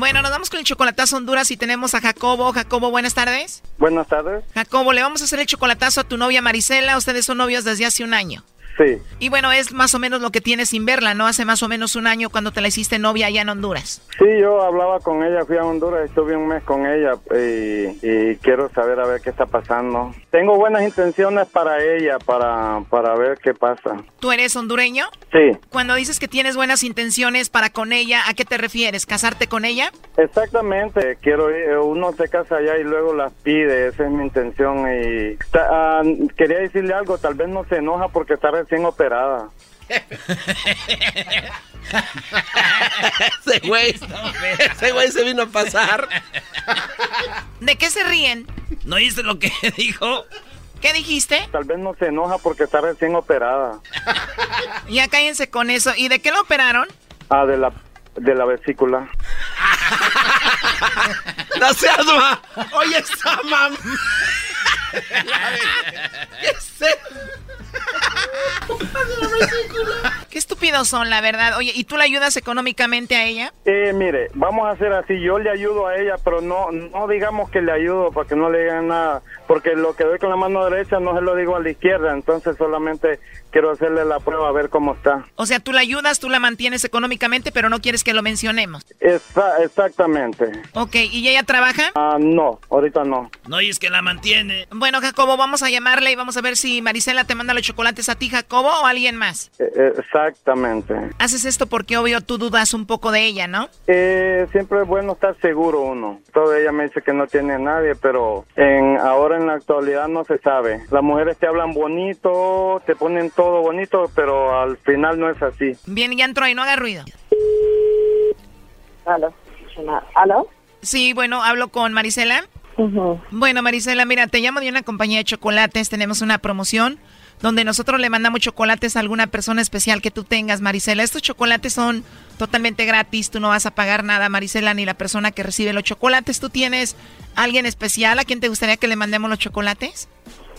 Bueno, nos vamos con el chocolatazo Honduras y tenemos a Jacobo. Jacobo, buenas tardes. Buenas tardes. Jacobo, le vamos a hacer el chocolatazo a tu novia Marisela. Ustedes son novios desde hace un año. Sí. Y bueno, es más o menos lo que tienes sin verla, ¿no? Hace más o menos un año cuando te la hiciste novia allá en Honduras. Sí, yo hablaba con ella, fui a Honduras, estuve un mes con ella y, y quiero saber a ver qué está pasando. Tengo buenas intenciones para ella, para, para ver qué pasa. ¿Tú eres hondureño? Sí. Cuando dices que tienes buenas intenciones para con ella, ¿a qué te refieres? ¿Casarte con ella? Exactamente, quiero ir, uno se casa allá y luego las pide, esa es mi intención y ta- ah, quería decirle algo, tal vez no se enoja porque está recién operada. ese güey, ese güey se vino a pasar. ¿De qué se ríen? ¿No oíste lo que dijo? ¿Qué dijiste? Tal vez no se enoja porque está recién operada. Ya cállense con eso. ¿Y de qué lo operaron? Ah, de la de la vesícula. No seas ma. Oye, esa mam. ¿Qué es eso? Qué estúpidos son, la verdad. Oye, ¿y tú le ayudas económicamente a ella? Eh, mire, vamos a hacer así, yo le ayudo a ella, pero no no digamos que le ayudo para que no le digan nada, porque lo que doy con la mano derecha no se lo digo a la izquierda, entonces solamente quiero hacerle la prueba a ver cómo está. O sea, tú la ayudas, tú la mantienes económicamente, pero no quieres que lo mencionemos. Esa- exactamente. Ok, ¿y ella trabaja? Ah, no, ahorita no. No, y es que la mantiene. Bueno, Jacobo, vamos a llamarle y vamos a ver si Marisela te manda los chocolates a ti, Jacobo, o alguien más. Eh, eh, exactamente. Haces esto porque obvio tú dudas un poco de ella, ¿no? Eh, siempre es bueno estar seguro uno. Todo ella me dice que no tiene a nadie, pero en ahora en la actualidad no se sabe. Las mujeres te hablan bonito, te ponen todo bonito, pero al final no es así. Bien, ya entró ahí, no haga ruido. ¿Aló? ¿Aló? Sí, bueno, hablo con Marisela. Bueno, Marisela, mira, te llamo de una compañía de chocolates. Tenemos una promoción donde nosotros le mandamos chocolates a alguna persona especial que tú tengas, Marisela. Estos chocolates son totalmente gratis. Tú no vas a pagar nada, Marisela, ni la persona que recibe los chocolates. ¿Tú tienes alguien especial a quien te gustaría que le mandemos los chocolates?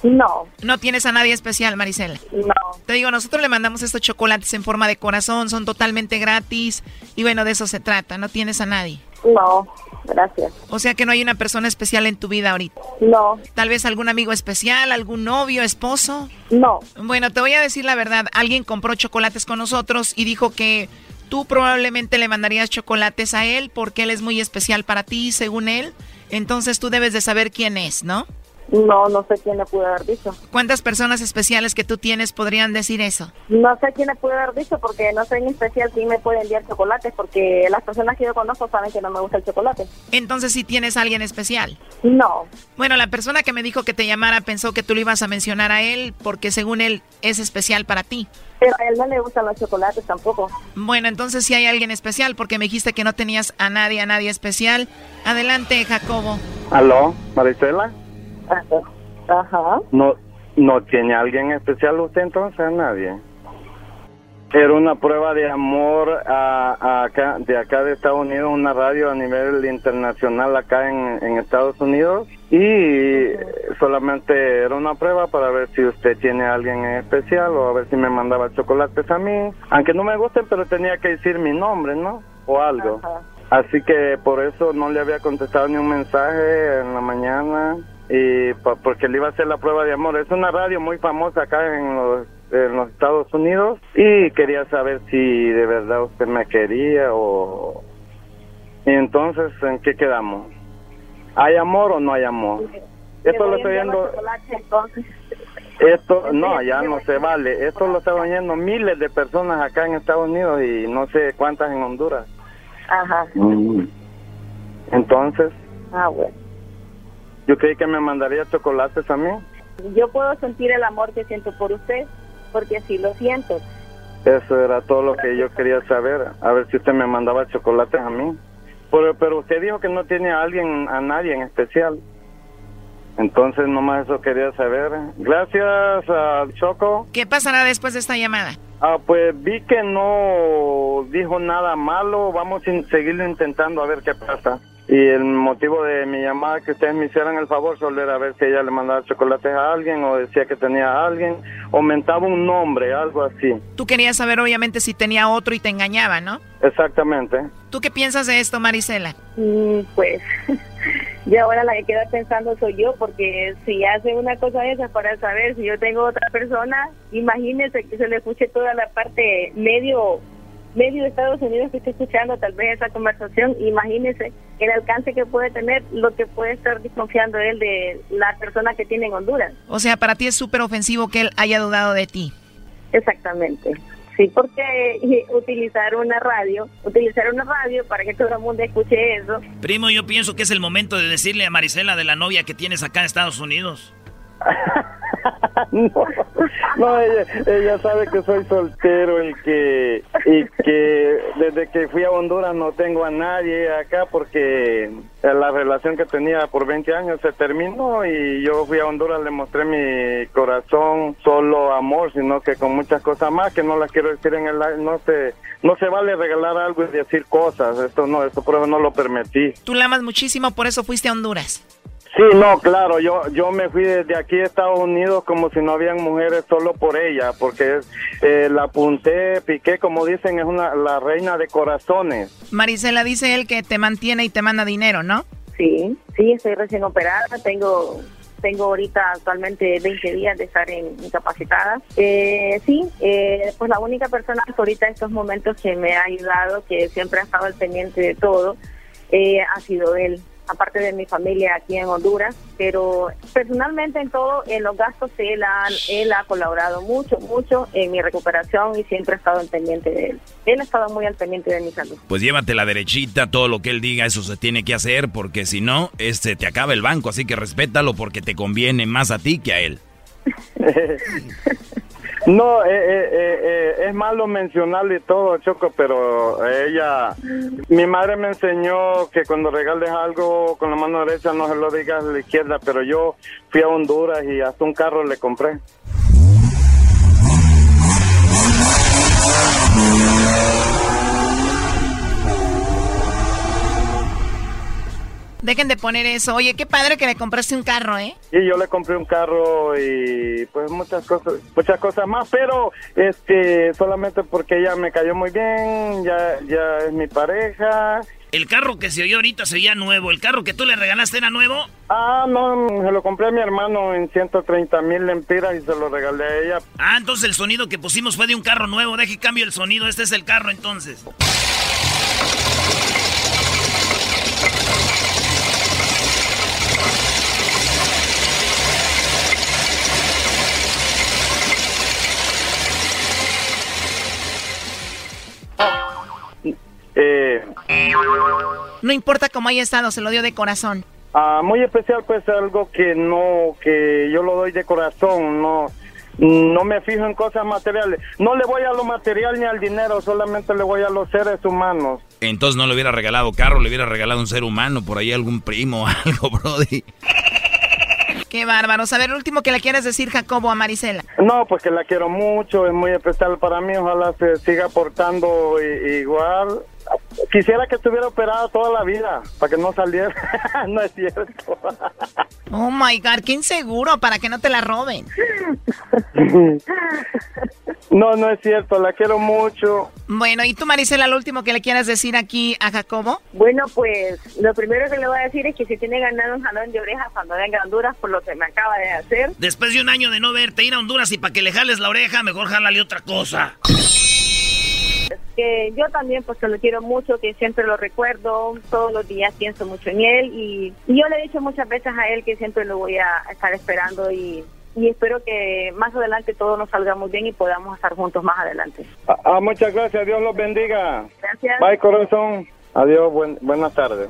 No. No tienes a nadie especial, Marisela. No. Te digo, nosotros le mandamos estos chocolates en forma de corazón, son totalmente gratis y bueno, de eso se trata, no tienes a nadie. No, gracias. O sea que no hay una persona especial en tu vida ahorita. No. Tal vez algún amigo especial, algún novio, esposo. No. Bueno, te voy a decir la verdad, alguien compró chocolates con nosotros y dijo que tú probablemente le mandarías chocolates a él porque él es muy especial para ti, según él. Entonces tú debes de saber quién es, ¿no? No, no sé quién le pudo haber dicho. ¿Cuántas personas especiales que tú tienes podrían decir eso? No sé quién le pudo haber dicho porque no sé en especial quién me puede enviar chocolates porque las personas que yo conozco saben que no me gusta el chocolate. Entonces sí tienes a alguien especial. No. Bueno, la persona que me dijo que te llamara pensó que tú le ibas a mencionar a él porque según él es especial para ti. Pero a él no le gustan los chocolates tampoco. Bueno, entonces sí hay alguien especial porque me dijiste que no tenías a nadie, a nadie especial. Adelante, Jacobo. ¿Aló, Marisela? Ajá. ¿No, ¿No tiene alguien especial usted entonces? A nadie. Era una prueba de amor a, a acá, de acá de Estados Unidos, una radio a nivel internacional acá en, en Estados Unidos. Y solamente era una prueba para ver si usted tiene a alguien en especial o a ver si me mandaba chocolates a mí. Aunque no me gusten, pero tenía que decir mi nombre, ¿no? O algo. Así que por eso no le había contestado ni un mensaje en la mañana y pa- porque le iba a hacer la prueba de amor. Es una radio muy famosa acá en los, en los Estados Unidos y quería saber si de verdad usted me quería o... Y entonces, ¿en qué quedamos? ¿Hay amor o no hay amor? Esto lo estoy viendo... Esto, no, ya no se vale. Esto lo están oyendo miles de personas acá en Estados Unidos y no sé cuántas en Honduras. Ajá. Entonces, Ah, bueno. Yo creí que me mandaría chocolates a mí. Yo puedo sentir el amor que siento por usted porque así lo siento. Eso era todo lo que yo quería saber. A ver si usted me mandaba chocolates a mí. Pero, pero usted dijo que no tiene a alguien, a nadie en especial. Entonces, nomás eso quería saber. Gracias, al Choco. ¿Qué pasará después de esta llamada? Ah, pues vi que no dijo nada malo. Vamos a seguirlo intentando a ver qué pasa. Y el motivo de mi llamada que ustedes me hicieran el favor solo era ver si ella le mandaba chocolates a alguien o decía que tenía a alguien o mentaba un nombre, algo así. Tú querías saber obviamente si tenía otro y te engañaba, ¿no? Exactamente. ¿Tú qué piensas de esto, Marisela? Mm, pues Y ahora la que queda pensando soy yo, porque si hace una cosa de esa para saber si yo tengo otra persona, imagínese que se le escuche toda la parte medio medio de Estados Unidos que esté escuchando tal vez esa conversación, imagínese el alcance que puede tener, lo que puede estar desconfiando él de la persona que tiene en Honduras. O sea, para ti es súper ofensivo que él haya dudado de ti. Exactamente. Sí, porque utilizar una radio, utilizar una radio para que todo el mundo escuche eso. Primo, yo pienso que es el momento de decirle a Marisela de la novia que tienes acá en Estados Unidos. no, ella, sabe que soy soltero y que y que desde que fui a Honduras no tengo a nadie acá porque la relación que tenía por 20 años se terminó y yo fui a Honduras le mostré mi corazón solo amor sino que con muchas cosas más que no las quiero decir en el no se no se vale regalar algo y decir cosas. Esto no esto por eso no lo permití. Tú la amas muchísimo por eso fuiste a Honduras Sí, no, claro, yo yo me fui desde aquí a Estados Unidos como si no habían mujeres solo por ella, porque eh, la apunté, piqué, como dicen, es una la reina de corazones. Marisela dice él que te mantiene y te manda dinero, ¿no? Sí, sí, estoy recién operada, tengo tengo ahorita actualmente 20 días de estar incapacitada. Eh, sí, eh, pues la única persona que ahorita en estos momentos que me ha ayudado, que siempre ha estado al pendiente de todo, eh, ha sido él aparte de mi familia aquí en Honduras, pero personalmente en todo, en los gastos, él ha, él ha colaborado mucho, mucho en mi recuperación y siempre ha estado al pendiente de él. Él ha estado muy al pendiente de mi salud. Pues llévate la derechita, todo lo que él diga, eso se tiene que hacer, porque si no, este te acaba el banco, así que respétalo porque te conviene más a ti que a él. No, eh, eh, eh, es malo mencionarle todo, Choco, pero ella, mi madre me enseñó que cuando regales algo con la mano derecha no se lo digas a la izquierda, pero yo fui a Honduras y hasta un carro le compré. Dejen de poner eso. Oye, qué padre que le compraste un carro, ¿eh? Sí, yo le compré un carro y pues muchas cosas, muchas cosas más, pero este solamente porque ella me cayó muy bien, ya ya es mi pareja. El carro que se oyó ahorita se veía nuevo. ¿El carro que tú le regalaste era nuevo? Ah, no, se lo compré a mi hermano en 130 mil lempiras y se lo regalé a ella. Ah, entonces el sonido que pusimos fue de un carro nuevo. Deje cambio el sonido. Este es el carro entonces. Eh, no importa cómo haya estado, se lo dio de corazón. Ah, muy especial, pues algo que no, que yo lo doy de corazón, no, no me fijo en cosas materiales. No le voy a lo material ni al dinero, solamente le voy a los seres humanos. Entonces no le hubiera regalado carro, le hubiera regalado un ser humano, por ahí algún primo o algo, Brody. Qué bárbaro. A ver, último que le quieres decir, Jacobo, a Marisela. No, pues que la quiero mucho, es muy especial para mí. Ojalá se siga portando igual. Quisiera que estuviera operada toda la vida, para que no saliera. no es cierto. oh my God, qué inseguro, para que no te la roben. no, no es cierto, la quiero mucho. Bueno, ¿y tú, Marisela, lo último que le quieras decir aquí a Jacobo? Bueno, pues lo primero que le voy a decir es que si tiene ganado un jalón de orejas cuando venga a Honduras por lo que me acaba de hacer. Después de un año de no verte, ir a Honduras y para que le jales la oreja, mejor jálale otra cosa que yo también pues lo quiero mucho, que siempre lo recuerdo, todos los días pienso mucho en él y, yo le he dicho muchas veces a él que siempre lo voy a estar esperando y, espero que más adelante todo nos salga muy bien y podamos estar juntos más adelante. Ah, ah muchas gracias, Dios los bendiga. Gracias. Bye corazón, adiós, buenas tardes.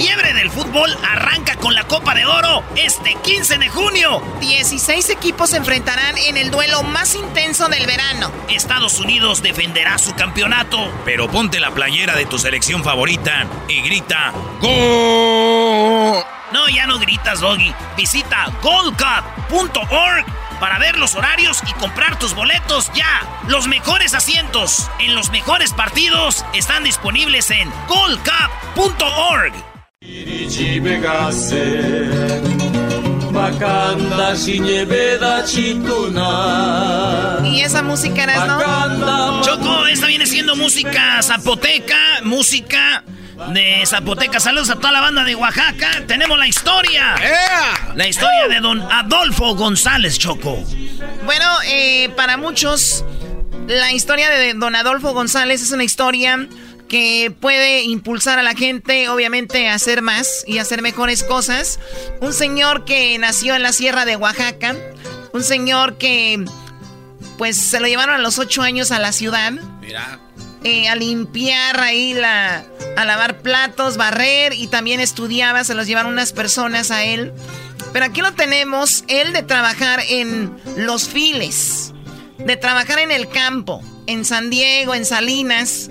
fiebre del fútbol arranca con la Copa de Oro este 15 de junio. 16 equipos se enfrentarán en el duelo más intenso del verano. Estados Unidos defenderá su campeonato. Pero ponte la playera de tu selección favorita y grita ¡Gol! No, ya no gritas, Doggy. Visita goldcup.org para ver los horarios y comprar tus boletos ya. Los mejores asientos en los mejores partidos están disponibles en goldcup.org. ¿Y esa música era, no? Choco, esta viene siendo música zapoteca, música de Zapoteca. Saludos a toda la banda de Oaxaca. Tenemos la historia. La historia de don Adolfo González Choco. Bueno, eh, para muchos, la historia de don Adolfo González es una historia que puede impulsar a la gente, obviamente, a hacer más y hacer mejores cosas. Un señor que nació en la sierra de Oaxaca. Un señor que, pues, se lo llevaron a los ocho años a la ciudad. Mira. Eh, a limpiar ahí la, a lavar platos, barrer y también estudiaba, se los llevaron unas personas a él. Pero aquí lo tenemos, él de trabajar en los files, de trabajar en el campo, en San Diego, en Salinas.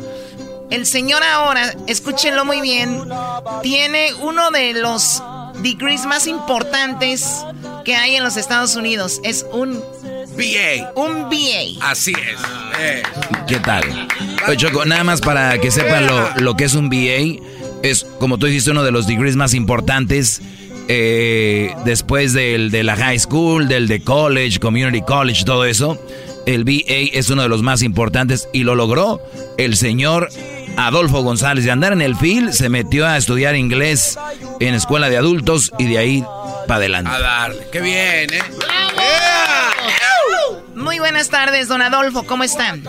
El señor ahora, escúchenlo muy bien, tiene uno de los degrees más importantes que hay en los Estados Unidos. Es un BA. Un BA. Así es. Eh. ¿Qué tal? Oye, Choco, nada más para que sepan lo, lo, que es un BA, es como tú dijiste, uno de los degrees más importantes eh, después del de la high school, del de college, community college, todo eso. El BA es uno de los más importantes y lo logró el señor Adolfo González. De andar en el field, se metió a estudiar inglés en escuela de adultos y de ahí para adelante. A darle. Qué bien, ¿eh? Muy buenas tardes, don Adolfo, ¿cómo están?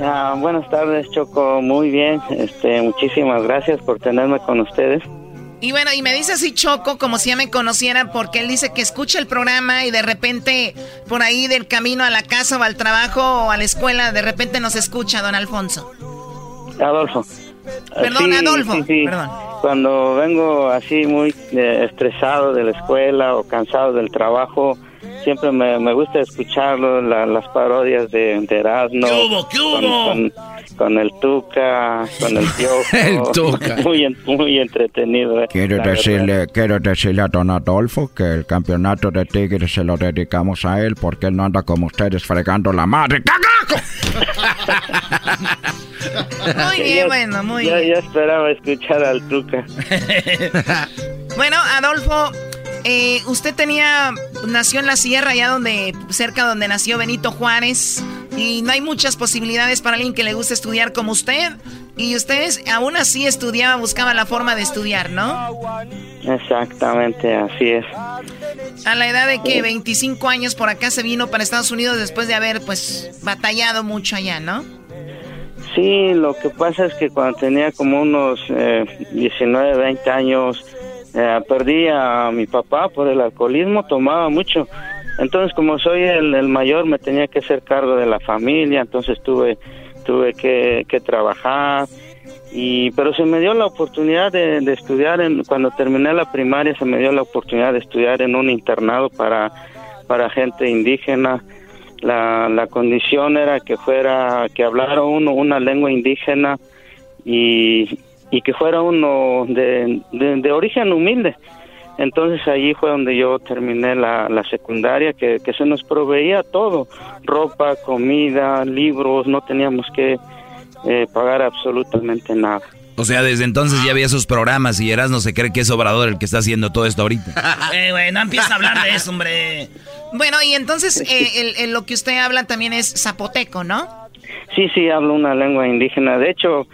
Ah, buenas tardes, Choco, muy bien. Este, muchísimas gracias por tenerme con ustedes. Y bueno, y me dice así Choco, como si ya me conociera, porque él dice que escucha el programa y de repente por ahí del camino a la casa o al trabajo o a la escuela, de repente nos escucha, don Alfonso. Adolfo. Perdón, Adolfo. Perdón. Cuando vengo así muy eh, estresado de la escuela o cansado del trabajo, siempre me, gusta escucharlo, las parodias de, de Erasmo. Con, el Tuca, con el Piojo. el Tuca. Muy, muy entretenido. Eh, quiero, decirle, quiero decirle a don Adolfo que el campeonato de Tigres se lo dedicamos a él porque él no anda como ustedes fregando la madre. ¡Cagaco! muy bien, bueno, muy bien. Ya esperaba escuchar al Tuca. bueno, Adolfo, eh, usted tenía, nació en la sierra, allá donde, cerca donde nació Benito Juárez, y no hay muchas posibilidades para alguien que le guste estudiar como usted. Y ustedes aún así estudiaba, buscaba la forma de estudiar, ¿no? Exactamente, así es. A la edad de que 25 años por acá se vino para Estados Unidos después de haber pues batallado mucho allá, ¿no? Sí, lo que pasa es que cuando tenía como unos 19, eh, 20 años, eh, perdí a mi papá por el alcoholismo, tomaba mucho. Entonces, como soy el, mayor, me tenía que hacer cargo de la familia, entonces tuve, tuve que, trabajar. Y, pero se me dio la oportunidad de, estudiar, en, cuando terminé la primaria, se me dio la oportunidad de estudiar en un internado para, para gente indígena. La, la condición era que fuera, que hablara uno una lengua indígena y, y que fuera uno de, de, origen humilde. Entonces allí fue donde yo terminé la, la secundaria, que, que, se nos proveía todo, ropa, comida, libros, no teníamos que eh, pagar absolutamente nada. O sea, desde entonces ya había sus programas y Eras no se cree que es Obrador el que está haciendo todo esto ahorita. eh, güey, no empieza a hablar de eso, hombre. Bueno, y entonces eh, el, lo que usted habla también es zapoteco, ¿no? Sí, sí, hablo una lengua indígena. De hecho,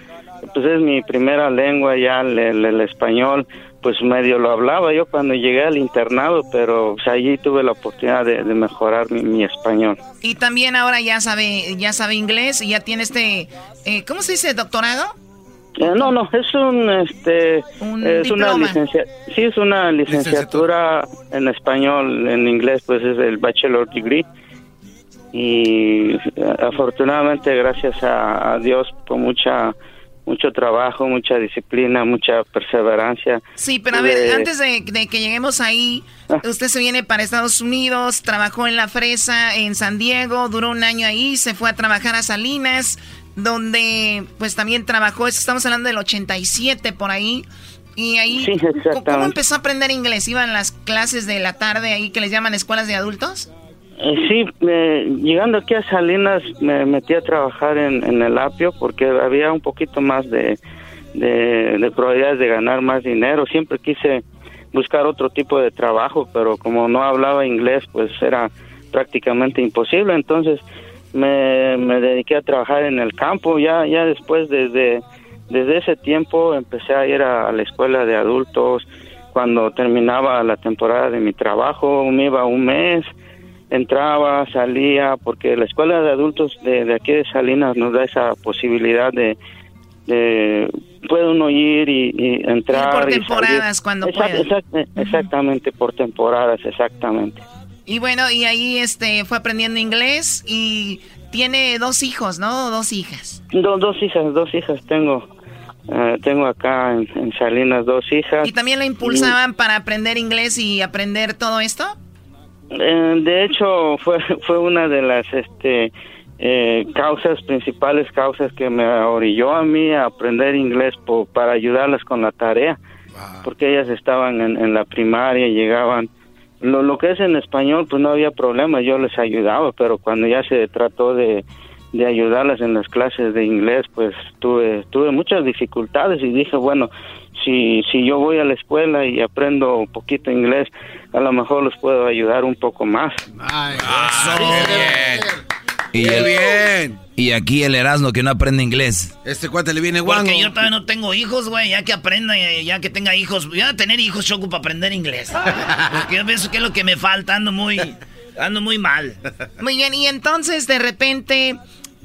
pues es mi primera lengua ya, el, español, pues medio lo hablaba yo cuando llegué al internado, pero pues, allí tuve la oportunidad de, mejorar mi, español. Y también ahora ya sabe, ya sabe inglés y ya tiene este, eh, ¿cómo se dice, doctorado? Eh, no, no, es un, este, es una licencia, sí es una licenciatura, en español, en inglés, pues es el bachelor degree y eh, afortunadamente gracias a, a Dios por mucha mucho trabajo, mucha disciplina, mucha perseverancia. Sí, pero a ver, antes de, que lleguemos ahí, ah. usted se viene para Estados Unidos, trabajó en la fresa en San Diego, duró un año ahí, se fue a trabajar a Salinas, donde pues también trabajó, estamos hablando del 87 por ahí. Y ahí, ¿cómo empezó a aprender inglés? ¿Iban las clases de la tarde ahí que les llaman escuelas de adultos? Eh, sí, me- llegando aquí a Salinas me metí a trabajar en, en el apio porque había un poquito más de, de, de probabilidades de ganar más dinero. Siempre quise buscar otro tipo de trabajo, pero como no hablaba inglés, pues era prácticamente imposible. Entonces me, me dediqué a trabajar en el campo. Ya, ya después, desde, desde ese tiempo, empecé a ir a, a la escuela de adultos. Cuando terminaba la temporada de mi trabajo, me iba un mes, entraba, salía, porque la escuela de adultos de, de aquí de Salinas nos da esa posibilidad de, de puede uno ir y, y entrar. por y temporadas, salir. cuando Exact- pueda. exact- Exactamente, por temporadas, exactamente. Y bueno, y ahí este fue aprendiendo inglés y tiene dos hijos, ¿no? Dos hijas. Do- dos hijas, dos hijas tengo. Eh, tengo acá en, en Salinas dos hijas. ¿Y también la impulsaban para aprender inglés y aprender todo esto? Eh, de hecho, fue fue una de las este eh, causas principales, causas que me orilló a mí a aprender inglés po- para ayudarlas con la tarea, porque ellas estaban en, en la primaria, llegaban. Lo, lo que es en español, pues no había problema, yo les ayudaba, pero cuando ya se trató de, de ayudarlas en las clases de inglés, pues tuve tuve muchas dificultades y dije, bueno, si si yo voy a la escuela y aprendo un poquito inglés, a lo mejor los puedo ayudar un poco más. Y Qué el- bien. Y aquí el Erasmo que no aprende inglés. Este cuate le viene guango. Porque yo todavía no tengo hijos, güey. Ya que aprenda, ya que tenga hijos. Voy a tener hijos, Choco, para aprender inglés. Porque yo pienso que es lo que me falta. Ando muy, ando muy mal. Muy bien, y entonces de repente,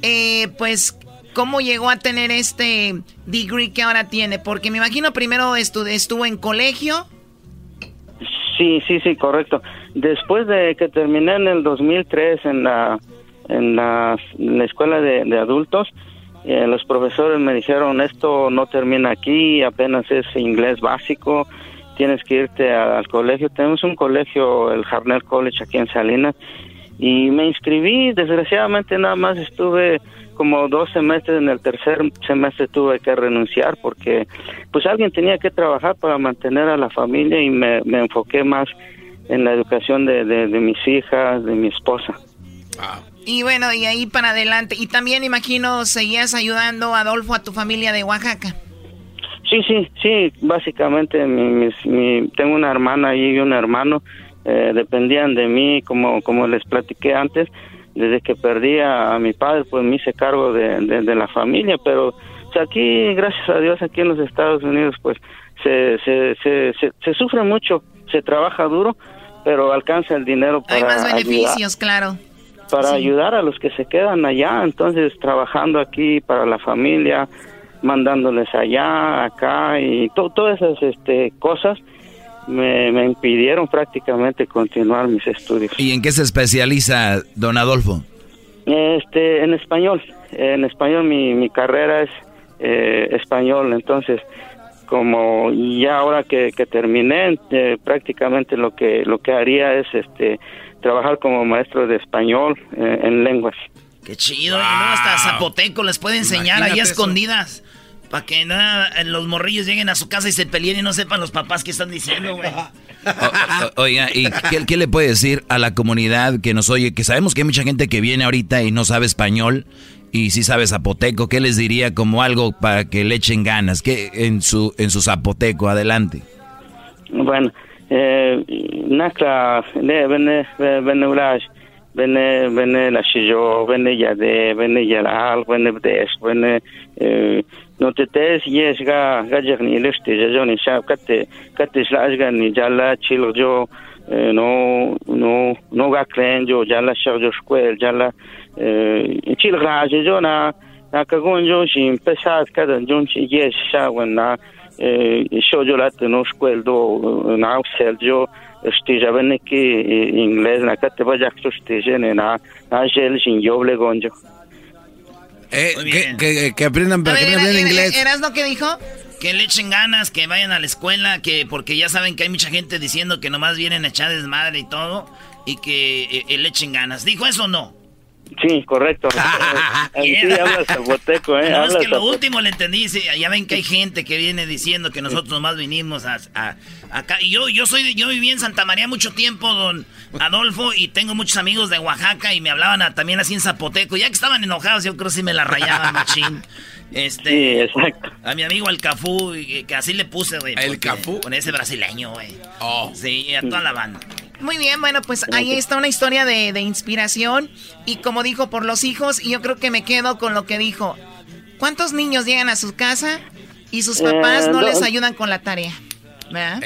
eh, pues, ¿cómo llegó a tener este degree que ahora tiene? Porque me imagino primero estu- estuvo en colegio. Sí, sí, sí, correcto. Después de que terminé en el 2003 en la en la, escuela de, adultos, eh, los profesores me dijeron esto no termina aquí, apenas es inglés básico, tienes que irte al colegio. Tenemos un colegio, el Harnell College aquí en Salinas, y me inscribí. Desgraciadamente nada más estuve como dos semestres. En el tercer semestre tuve que renunciar porque pues alguien tenía que trabajar para mantener a la familia y me, me enfoqué más en la educación de, de, de mis hijas, de mi esposa. Y bueno, y ahí para adelante. Y también imagino seguías ayudando, Adolfo, a tu familia de Oaxaca. Sí, sí, sí, básicamente mi, mis- mi- tengo una hermana y un hermano, eh, dependían de mí, como, como les platiqué antes, desde que perdí a, a mi padre, pues me hice cargo de, de- de la familia, pero o sea, aquí, gracias a Dios, aquí en los Estados Unidos, pues se, se, se, se, se sufre mucho, se trabaja duro, pero alcanza el dinero para Hay más ayudar beneficios, claro. Para Sí. ayudar a los que se quedan allá, entonces trabajando aquí para la familia, mandándoles allá, acá y to- todas esas este, cosas me, me impidieron prácticamente continuar mis estudios. ¿Y en qué se especializa don Adolfo? Este, en español, en español mi, mi carrera es eh, español, entonces como ya ahora que, que terminé, eh, prácticamente lo que lo que haría es este trabajar como maestro de español eh, en lenguas. Qué chido. Y luego hasta zapoteco les puede enseñar ahí Imagínate a eso. escondidas. Para que nada, los morrillos lleguen a su casa y se peleen y no sepan los papás qué están diciendo, güey. Oiga, ¿y qué, qué le puede decir a la comunidad que nos oye? Que sabemos que hay mucha gente que viene ahorita y no sabe español y sí sabe zapoteco. ¿Qué les diría como algo para que le echen ganas? ¿Qué en su en su zapoteco? Adelante. Bueno, nakla ne bene bene ulash bene bene la shillo bene yade bene yalal bene bdesh bene eh, no te tes yes ga ga jagni leste jajoni sha kate kate slash ga ni jala chilo jo eh, no no no ga klen jo jala shar jo skwel jala eh, chil ga jo na na ka gon jo shin pesat kada jon chi yes sha wana show la no skwel do na sel jo stija bene ki inglés na kate ba jak so stija ne na na gel shin yoble gonjo Eh, que, que, que aprendan, A que aprendan inglés. ¿Erasno qué dijo? Que le echen ganas, que vayan a la escuela, que porque ya saben que hay mucha gente diciendo que nomás vienen a echar desmadre y todo, y que eh, eh, le echen ganas. ¿Dijo eso o no? Sí, correcto. Sí, habla zapoteco, ¿eh? No, es que lo zapoteco. último le entendí. sí, ya ven que hay gente que viene diciendo que nosotros nomás vinimos a, a- acá. Y yo, yo soy, de- yo viví en Santa María mucho tiempo, don Adolfo, y tengo muchos amigos de Oaxaca y me hablaban a- también así en zapoteco. Ya que estaban enojados, yo creo que sí me la rayaban, machín. Este, Sí, exacto. A mi amigo al Cafú, y que así le puse, güey. ¿El Cafú? Con ese brasileño, güey. Oh. Sí, a toda la banda. Muy bien, bueno, pues ahí está una historia de, de inspiración y como dijo, por los hijos, y yo creo que me quedo con lo que dijo. ¿Cuántos niños llegan a su casa y sus papás Eh, no no. les ayudan con la tarea? ¿Verdad?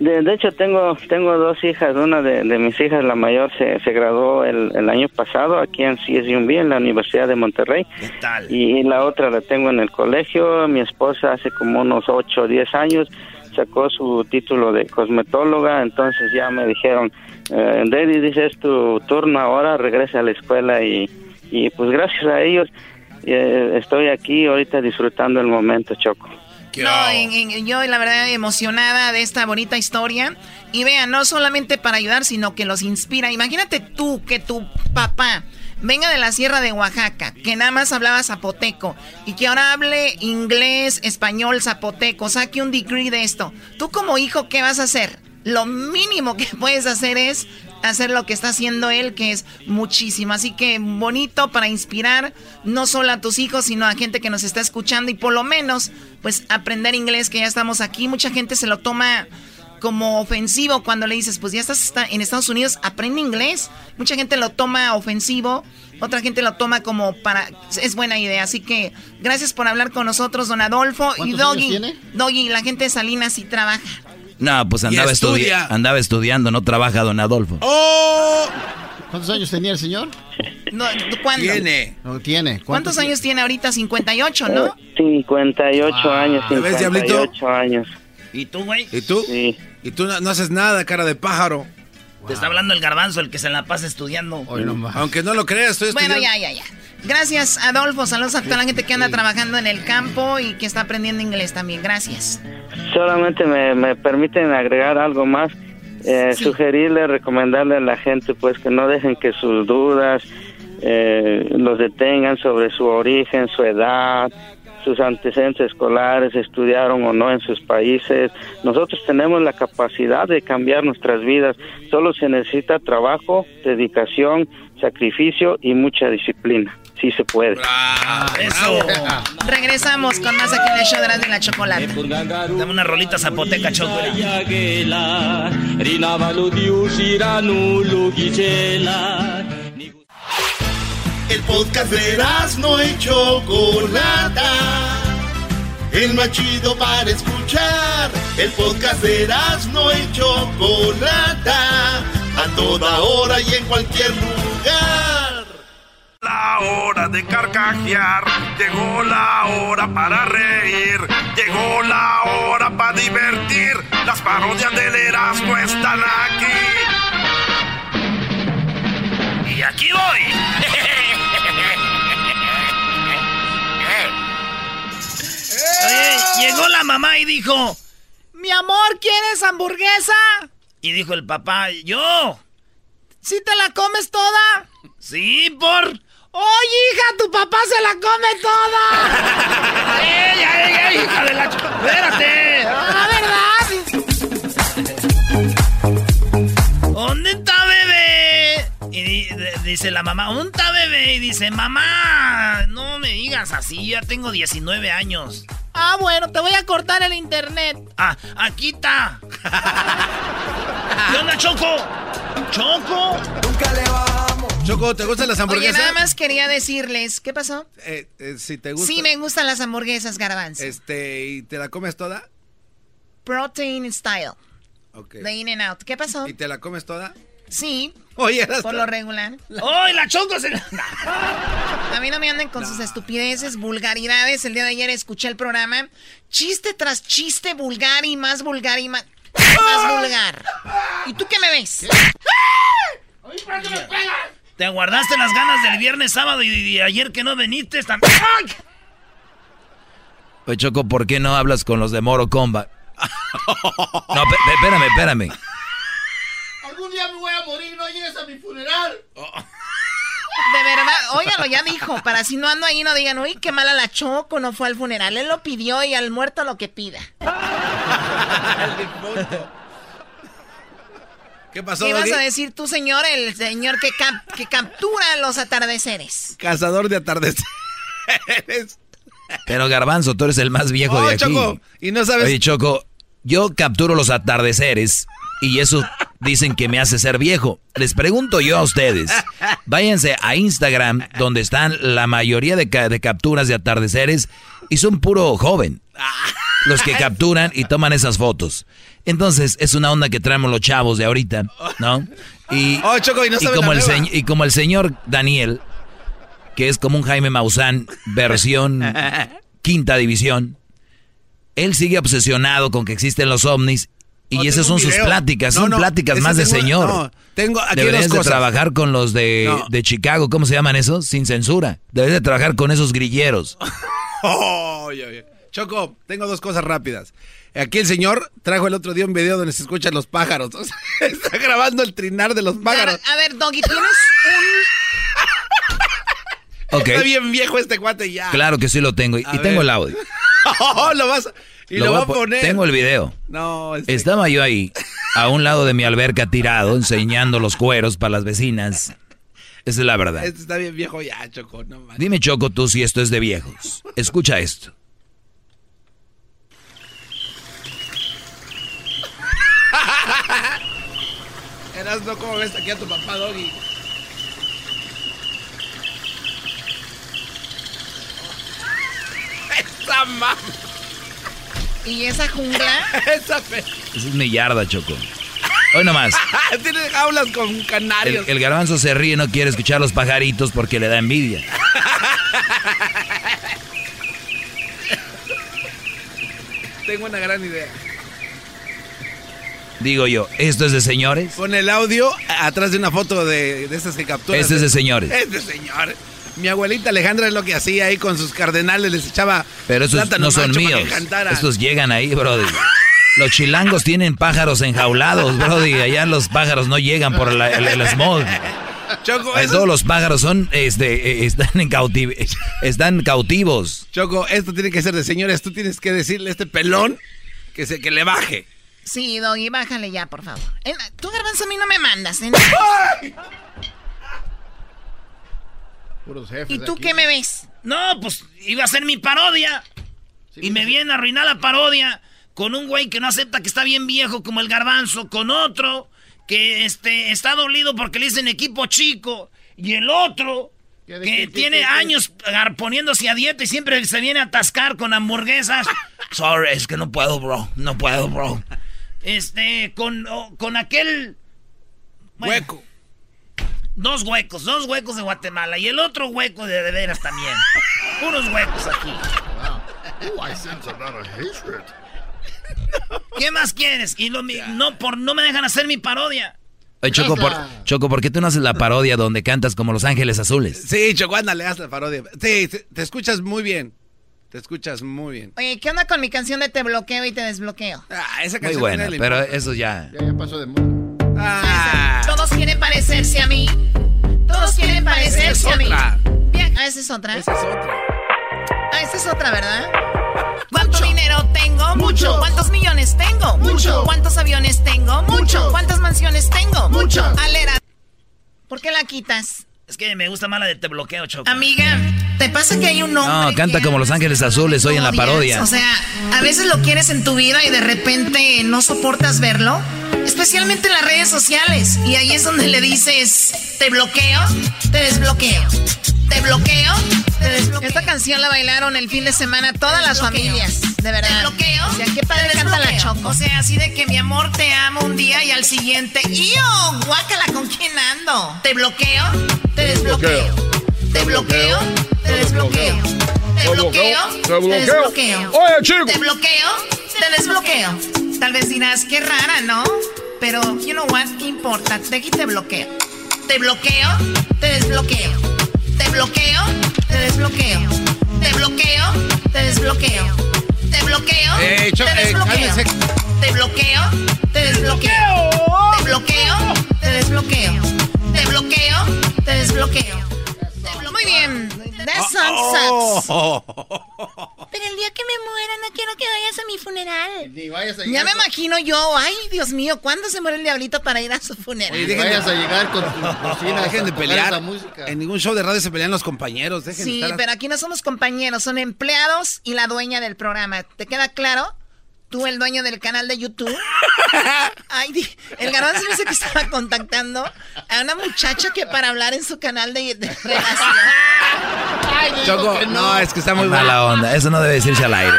De, de hecho, tengo tengo dos hijas. Una de, de mis hijas, la mayor, se, se graduó el, el año pasado aquí en CSUMB, en la Universidad de Monterrey. ¿Qué tal? Y la otra la tengo en el colegio. Mi esposa hace como unos 8 o 10 años sacó su título de cosmetóloga. Entonces ya me dijeron, eh, Daddy, dice, es tu turno ahora, regresa a la escuela. Y, y pues gracias a ellos eh, estoy aquí ahorita disfrutando el momento, Choco. No, en- en- yo la verdad emocionada de esta bonita historia. Y vean, no solamente para ayudar, sino que los inspira. Imagínate tú que tu papá venga de la sierra de Oaxaca, que nada más hablaba zapoteco, y que ahora hable inglés, español, zapoteco, saque un degree de esto. Tú como hijo, ¿qué vas a hacer? Lo mínimo que puedes hacer es hacer lo que está haciendo él, que es muchísimo. Así que bonito para inspirar no solo a tus hijos, sino a gente que nos está escuchando y por lo menos, pues aprender inglés, que ya estamos aquí. Mucha gente se lo toma como ofensivo cuando le dices, pues ya estás en Estados Unidos, aprende inglés. Mucha gente lo toma ofensivo, otra gente lo toma como para... Es buena idea, así que gracias por hablar con nosotros, don Adolfo. Y ¿Cuántos años Doggy, tiene? Doggy, la gente de Salinas sí trabaja. No, pues andaba, estudi- andaba estudiando, no trabaja don Adolfo. ¡Oh! ¿Cuántos años tenía el señor? No, ¿Cuándo? No, tiene. ¿Cuántos años tiene ahorita? 58, ¿no? 58 años, ¿Ya ves, Diablito? 58 años. ¿Y tú, güey? ¿Y tú? Sí. ¿Y tú no, no haces nada, cara de pájaro? Te está hablando el garbanzo, el que se la pasa estudiando. Aunque no lo creas, estoy Bueno, estudiando. ya, ya, ya. Gracias, Adolfo. Saludos a toda la gente que anda trabajando en el campo y que está aprendiendo inglés también. Gracias. Solamente me, me permiten agregar algo más. Eh, Sugerirle, recomendarle a la gente pues que no dejen que sus dudas eh, los detengan sobre su origen, su edad, sus antecedentes escolares, estudiaron o no en sus países. Nosotros tenemos la capacidad de cambiar nuestras vidas. Solo se necesita trabajo, dedicación, sacrificio y mucha disciplina. Sí se puede. Eso. Regresamos con más aquí en el show de y la Chocolate. Dame una rolita zapoteca, Choco. El podcast de no y Chocolata. El más chido para escuchar. El podcast de no y Chocolata. A toda hora y en cualquier lugar. La hora de carcajear, llegó la hora para reír, llegó la hora para divertir. Las parodias del Erasmo están aquí. Y aquí voy. Oye, llegó la mamá y dijo, Mi amor, ¿quieres hamburguesa? y dijo el papá, yo. ¿Sí te la comes toda? Sí, por... Oye, hija, tu papá se la come toda. ¡Ey, ey, ey, hija de la ¡Espérate! Ah, ¿verdad? ¿Dónde está bebé? Y dice la mamá, ¿dónde está bebé? Y dice, mamá, no me digas así, ya tengo 19 años. Ah, bueno, te voy a cortar el internet. Ah, aquí está. ¿Qué onda, Choco? ¿Choco? Nunca le vamos. Choco, ¿te gustan las Oye, hamburguesas? nada más quería decirles, ¿qué pasó? Eh, eh, si te gusta. Sí, me gustan las hamburguesas, garbanzo. Este, ¿y te la comes toda? Protein style. Ok. De In and Out. ¿Qué pasó? ¿Y te la comes toda? Sí. Oye, Por lo regular. ¡Ay, la Choco se A mí no me anden con sus estupideces, vulgaridades. El día de ayer escuché el programa. Chiste tras chiste vulgar y más vulgar y más, más vulgar. ¿Y tú qué me ves? Te guardaste las ganas del viernes, sábado y, y ayer que no. Están... ¡Ay! Oye, Choco, ¿por qué no hablas con los de Moro Combat? No, espérame, espérame. A mi funeral. De verdad, óigalo, ya dijo, para si no ando ahí no digan, uy, qué mala la Choco, no fue al funeral. Él lo pidió y al muerto lo que pida. ¿Qué pasó, ¿Qué vas Doggy? a decir tú, señor? El señor que, cap- que captura los atardeceres. Cazador de atardeceres. Pero Garbanzo, tú eres el más viejo Oh, de aquí. Choco, y no sabes- Oye, Choco, yo capturo los atardeceres y eso dicen que me hace ser viejo. Les pregunto yo a ustedes, váyanse a Instagram donde están la mayoría de, ca- de capturas de atardeceres y son puro joven. Los que capturan y toman esas fotos. Entonces, es una onda que traemos los chavos de ahorita, ¿no? Y, Oh, Choco, y no como el y como el señor Daniel, que es como un Jaime Maussan, versión quinta división, él sigue obsesionado con que existen los ovnis y Oh, esas son sus pláticas, No, son no, pláticas más de señor. no, tengo aquí Deberías dos de trabajar con los de, No. de Chicago, ¿cómo se llaman esos? Sin censura. Debes de trabajar con esos grilleros. Oh, oye, oye. Choco, tengo dos cosas rápidas. Aquí el señor trajo el otro día un video donde se escuchan los pájaros. O sea, está grabando el trinar de los pájaros. A ver, Doggy, tienes un... Está bien viejo este cuate ya. Claro que sí lo tengo. Y A y ver. tengo el audio. Oh, lo vas a- y lo, voy a po- poner. Tengo el video. No, este- Estaba yo ahí, a un lado de mi alberca tirado, enseñando los cueros para las vecinas. Esa es la verdad. este está bien viejo ya, Choco. No. Dime, Choco, tú si esto es de viejos. Escucha esto. Eras no como ves aquí a tu papá, Doggy. Esa mamá. ¿Y esa jungla? Esa fe. Esa es mi yarda, Choco. Hoy nomás. Tiene jaulas con El, canarios. el garbanzo se ríe y no quiere escuchar los pajaritos porque le da envidia. Tengo una gran idea. Digo yo, ¿esto es de señores? Con el audio atrás de una foto de, de esas que capturas. Este es de señores. Es de señores. Mi abuelita Alejandra es lo que hacía ahí con sus cardenales, les echaba Pero esos no son míos. Estos llegan ahí, Brody. Los chilangos tienen pájaros enjaulados, Brody. Allá los pájaros no llegan por la- el, el smog. Choco, Ahí eso- todos los pájaros son, este, eh, están, en cautiv- están cautivos. Choco, esto tiene que ser de señores. Tú tienes que decirle a este pelón que, se, que le baje. Sí, Doggy, bájale ya, por favor. Eh, Tú, Garbanzo, a mí no me mandas, ¿eh? Puros jefes ¿Y tú aquí. qué me ves? No, pues iba a ser mi parodia. y me viene a arruinar la parodia con un güey que no acepta que está bien viejo como el garbanzo, con otro que este, está dolido porque le dicen equipo chico, y el otro ¿Qué de que qué, tiene qué, años poniéndose a dieta y siempre se viene a atascar con hamburguesas. Sorry, es que no puedo, bro. No puedo, bro. Este, con, oh, con aquel... bueno, Hueco. Dos huecos, dos huecos de Guatemala y el otro hueco de de veras también. Unos huecos aquí. Oh, I sense a lot of hatred. ¿Qué más quieres? Y lo, mi- no, por, no me dejan hacer mi parodia. Oye, Choco, por, Choco, ¿por qué tú no haces la parodia donde cantas como Los Ángeles Azules? Sí, Choco, ándale, haz la parodia. Sí, te, te escuchas muy bien. Te escuchas muy bien. Oye, ¿qué onda con mi canción de Te bloqueo y te desbloqueo? Ah, esa Muy canción buena, tiene el pero eso ya... Ya, ya pasó de moda. Ah, Todos quieren parecerse a mí. Todos quieren parecerse a mí. Bien, ah, esa es otra. esa es otra. Ah, esa es otra, ¿verdad? ¿Cuánto dinero tengo? Mucho. ¿Cuántos millones tengo? Mucho. ¿Cuántos aviones tengo? Mucho. ¿Cuántas mansiones tengo? Mucho. Alera. ¿Por qué la quitas? Es que me gusta más la de te bloqueo, Choco. Amiga, ¿te pasa que hay un hombre No, canta que como Los Ángeles Azules hoy en la parodia. O sea, a veces lo quieres en tu vida y de repente no soportas verlo. Especialmente en las redes sociales. Y ahí es donde le dices, te bloqueo, te desbloqueo. Te bloqueo, te desbloqueo. Esta canción la bailaron el fin de semana todas las familias. De verdad. Te bloqueo. O sea, qué padre canta la Choco. O sea, así de que mi amor te amo un día y al siguiente. ¡Yo! Guácala, ¿con quién ando? Te bloqueo, te desbloqueo. Te bloqueo, te desbloqueo. Te bloqueo, te desbloqueo. Oye, chico. Te bloqueo, te desbloqueo. Tal vez dirás, qué rara, ¿no? Pero, you know what, ¿qué importa? De aquí te bloqueo. Te bloqueo, te desbloqueo. Te bloqueo, te desbloqueo. Te bloqueo, te desbloqueo. Te bloqueo, Eh, te eh, desbloqueo. Te bloqueo, te desbloqueo. Te bloqueo, te desbloqueo. Te bloqueo, te desbloqueo. Muy bien, that song sucks. Pero el día que me muera no quiero que vayas a mi funeral. Ni vayas a Ya me imagino yo, ay, Dios mío, ¿cuándo se muere el diablito para ir a su funeral? Oye, dejen vayas a llegar con tu bocina Dejen de pelear. En ningún show de radio se pelean los compañeros. Dejen de Sí, estar- pero aquí no somos compañeros, son empleados y la dueña del programa. ¿Te queda claro? Tú, el dueño del canal de YouTube. Ay, di- el garbanzo dice que estaba contactando a una muchacha que para hablar en su canal de, de relación. Ay, Choco, que no. es que está muy Mala onda, eso no debe decirse al aire.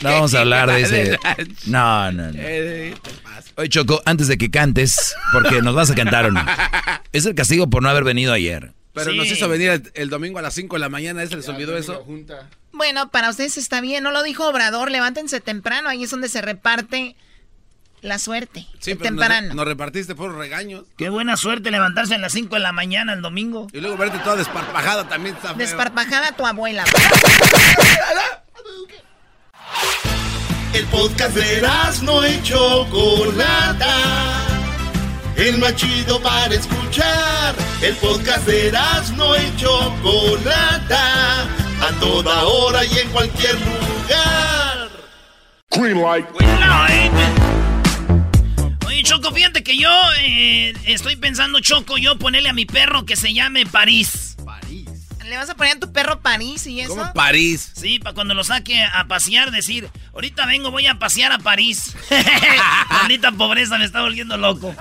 No, No vamos a hablar de ese. No, no, no. Oye, Choco, antes de que cantes, porque nos vas a cantar o no. Es el castigo por no haber venido ayer. Pero nos hizo venir el, el domingo a las 5 de la mañana. ¿Se les olvidó eso? Bueno, para ustedes está bien, no lo dijo Obrador, levántense temprano, ahí es donde se reparte la suerte. Sí, pero temprano. nos, nos repartiste por regaños. Qué buena suerte levantarse a las 5 de la mañana el domingo. Y luego verte toda desparpajada también está feo. Desparpajada tu abuela. El podcast de no y Chocolata. El más chido para escuchar. El podcast de no y Chocolata. A toda hora y en cualquier lugar. Green light. Oye, Choco, fíjate que yo eh, estoy pensando, Choco, yo ponerle a mi perro que se llame París. ¿Le vas a poner a tu perro París y eso? ¿Cómo París? Sí, para cuando lo saque a pasear, decir, ahorita vengo, voy a pasear a París. Maldita pobreza, me está volviendo loco.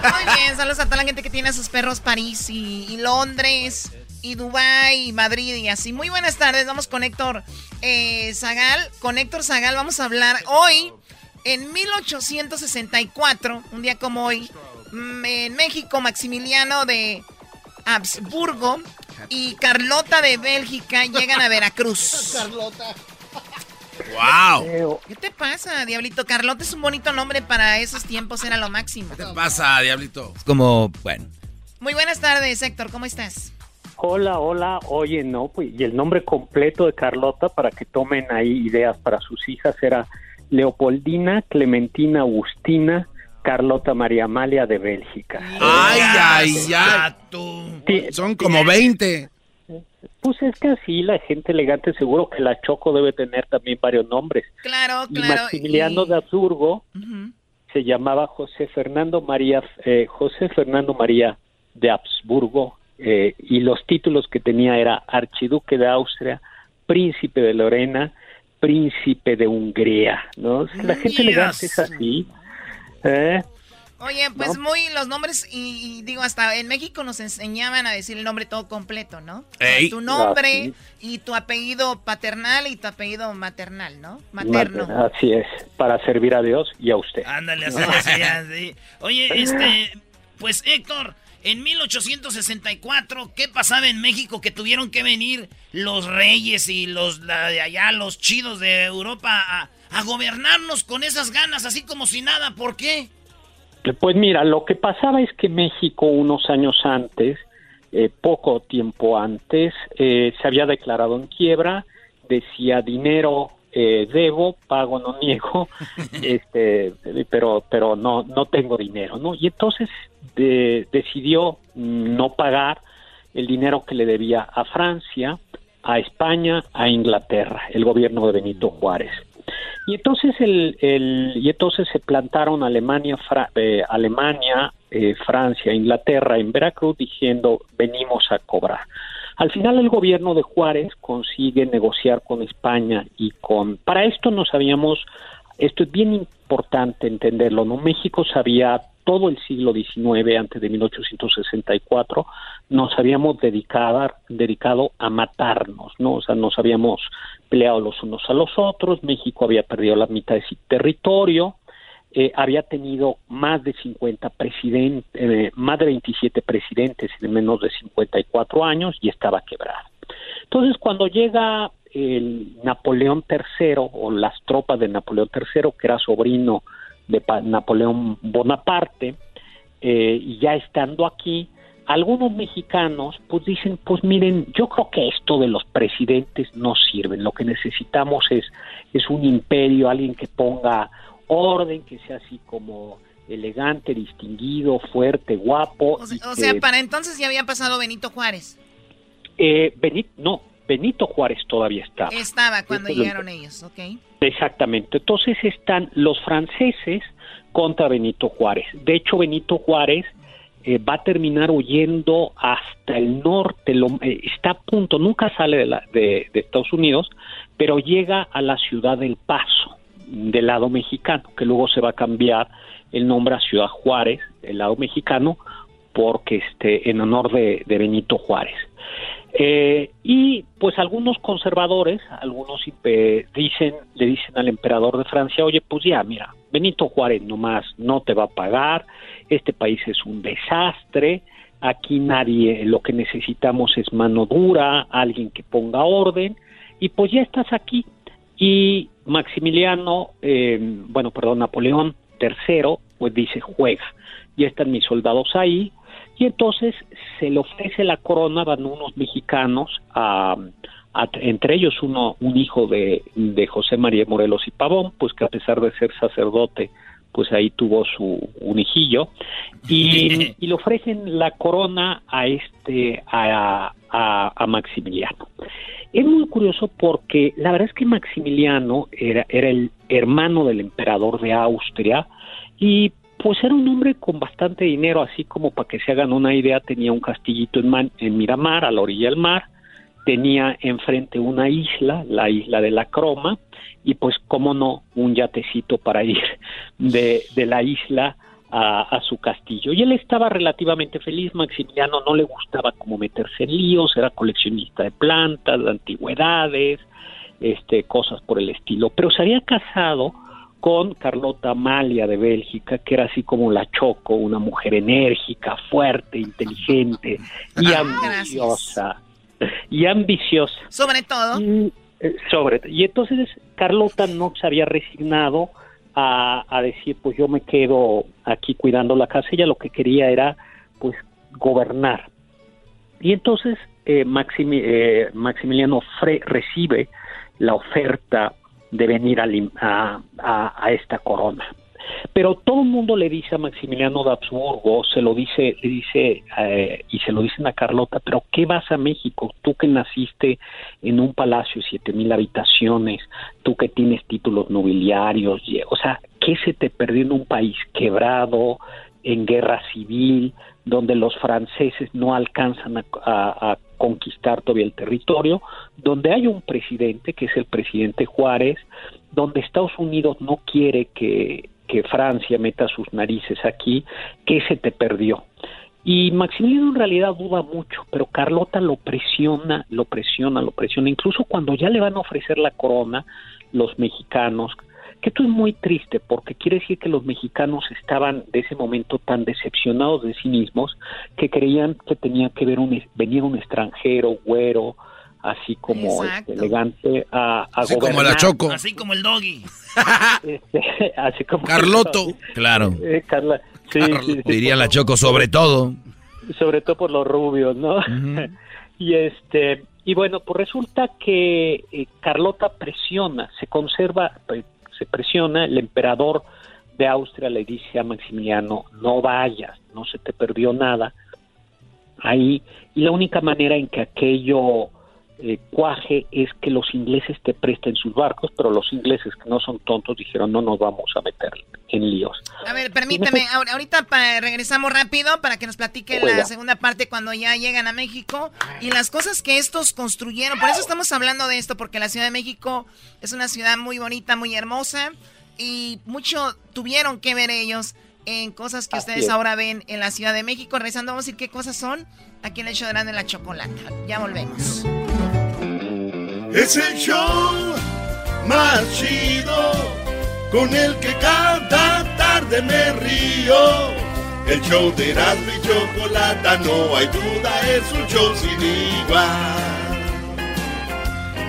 Muy bien, saludos a toda la gente que tiene a sus perros París y, y Londres y Dubái y Madrid y así. Muy buenas tardes, vamos con Héctor eh, Zagal. Con Héctor Zagal vamos a hablar hoy, en 1864, un día como hoy, mm, en México, Maximiliano de Habsburgo y Carlota de Bélgica llegan a Veracruz. Carlota. ¡Wow! ¿Qué te pasa, Diablito? Carlota es un bonito nombre para esos tiempos, era lo máximo. ¿Qué te pasa, Diablito? Es como, bueno. Muy buenas tardes, Héctor, ¿cómo estás? Hola, hola, oye, no, pues, y el nombre completo de Carlota, para que tomen ahí ideas para sus hijas, era Leopoldina Clementina Agustina Carlota María Amalia de Bélgica. ¡Ay, ay, ay! Son como 20. Pues es que así la gente elegante, seguro que la Choco debe tener también varios nombres. Claro, Y claro. Maximiliano de Habsburgo se llamaba José Fernando María, eh, José Fernando María de Habsburgo, eh, y los títulos que tenía era Archiduque de Austria, Príncipe de Lorena, Príncipe de Hungría, ¿no? La gente elegante es así. ¿Eh? Oye, pues No. muy los nombres, y, y digo, hasta en México nos enseñaban a decir el nombre todo completo, ¿no? Ey. Tu nombre y tu apellido paternal y tu apellido maternal, ¿no? Materno. Así es, para servir a Dios y a usted. Ándale, así decía, sí. Oye, este, pues Héctor, en 1864, ¿qué pasaba en México que tuvieron que venir los reyes y los la de allá, los chidos de Europa a, a gobernarnos con esas ganas, así como si nada? ¿Por qué? Pues mira, lo que pasaba es que México unos años antes, eh, poco tiempo antes, eh, se había declarado en quiebra, decía dinero eh, debo, pago no niego, este, pero pero no no tengo dinero, ¿no? Y entonces de- decidió no pagar el dinero que le debía a Francia, a España, a Inglaterra, el gobierno de Benito Juárez. Y entonces el, el- y entonces se plantaron Alemania, Fra- eh, Alemania, eh, Francia, Inglaterra en Veracruz diciendo venimos a cobrar. Al final el gobierno de Juárez consigue negociar con España y con para esto nos habíamos esto es bien importante entenderlo, ¿no? México sabía todo el siglo XIX, antes de 1864, nos habíamos dedicado, dedicado a matarnos, ¿no? O sea, nos habíamos peleado los unos a los otros, México había perdido la mitad de su territorio, eh, había tenido más de 50 presidentes, eh, más de 27 presidentes de menos de 54 años y estaba quebrado. Entonces, cuando llega el Napoleón III o las tropas de Napoleón III, que era sobrino de Pa- Napoleón Bonaparte, eh, y ya estando aquí, algunos mexicanos pues dicen, pues miren, yo creo que esto de los presidentes no sirve, lo que necesitamos es, es un imperio, alguien que ponga orden, que sea así como elegante, distinguido, fuerte, guapo. O sea, o sea, para entonces ya había pasado Benito Juárez. Eh, Benito, no, Benito Juárez todavía estaba. Estaba cuando llegaron ellos, ¿ok? Exactamente. Entonces están los franceses contra Benito Juárez. De hecho, Benito Juárez eh, va a terminar huyendo hasta el norte. Lo- eh, está a punto, nunca sale de, la- de- de Estados Unidos, pero llega a la ciudad del Paso, del lado mexicano, que luego se va a cambiar el nombre a Ciudad Juárez, del lado mexicano, porque este, en honor de, Benito Juárez. Eh, y pues algunos conservadores, algunos dicen, le dicen al emperador de Francia, oye, pues ya, mira, Benito Juárez nomás no te va a pagar, este país es un desastre, aquí nadie, lo que necesitamos es mano dura, alguien que ponga orden, y pues ya estás aquí. Y Maximiliano, eh, bueno, perdón, Napoleón III, pues dice, juega, ya están mis soldados ahí, y entonces se le ofrece la corona, van unos mexicanos, a, a- entre ellos uno, un hijo de, de José María Morelos y Pavón, pues que a pesar de ser sacerdote, pues ahí tuvo su un hijillo, y, y le ofrecen la corona a este, a, a, a Maximiliano. Es muy curioso porque la verdad es que Maximiliano era, era el hermano del emperador de Austria y pues era un hombre con bastante dinero, así como para que se hagan una idea, tenía un castillito en, Miramar, a la orilla del mar, tenía enfrente una isla, la isla de la Croma, y pues, cómo no, un yatecito para ir de, de la isla a, a su castillo. Y él estaba relativamente feliz, Maximiliano no le gustaba como meterse en líos, era coleccionista de plantas, de antigüedades, este, cosas por el estilo, pero se había casado con Carlota Amalia de Bélgica, que era así como la Choco, una mujer enérgica, fuerte, inteligente y ambiciosa. Y ambiciosa. Sobre todo. Y, eh, sobre y entonces Carlota no se había resignado a, a decir pues yo me quedo aquí cuidando la casa ella lo que quería era pues gobernar y entonces eh, Maximi- eh, Maximiliano Fre recibe la oferta de venir im- a, a- a esta corona pero todo el mundo le dice a Maximiliano de Habsburgo, se lo dice, le dice eh, y se lo dicen a Carlota, pero ¿qué vas a México? Tú que naciste en un palacio de siete mil habitaciones, tú que tienes títulos nobiliarios, o sea, ¿qué se te perdió en un país quebrado, en guerra civil, donde los franceses no alcanzan a, conquistar todavía el territorio, donde hay un presidente, que es el presidente Juárez, donde Estados Unidos no quiere que, que Francia meta sus narices aquí, ¿qué se te perdió? Y Maximiliano en realidad duda mucho, pero Carlota lo presiona, lo presiona, lo presiona, incluso cuando ya le van a ofrecer la corona los mexicanos, que esto es muy triste porque quiere decir que los mexicanos estaban de ese momento tan decepcionados de sí mismos que creían que tenía que ver un, venir un extranjero, güero, así como este, elegante a, a Así como la Choco. Así como el doggy. Este, así como Carloto. Claro. Eh, Carla, sí, sí, sí, Diría la Choco sobre todo. sobre todo por los rubios, ¿no? y este y bueno, pues resulta que eh, Carlota presiona, se conserva, pues, se presiona, el emperador de Austria le dice a Maximiliano, no vayas, no se te perdió nada ahí, y la única manera en que aquello eh, cuaje es que los ingleses te presten sus barcos, pero los ingleses que no son tontos dijeron no nos vamos a meter en líos. A ver, permíteme, ahor- ahorita pa- regresamos rápido para que nos platique la segunda parte cuando ya llegan a México y las cosas que estos construyeron. Por eso estamos hablando de esto, porque la Ciudad de México es una ciudad muy bonita, muy hermosa y mucho tuvieron que ver ellos en cosas que Así ustedes es. ahora ven en la Ciudad de México. Regresando, vamos a decir qué cosas son aquí en el show de Grande la Chocolata. Ya volvemos. Es el show más chido con el que cada tarde me río. El show de Erasmo y Chocolata, no hay duda, es un show sin igual.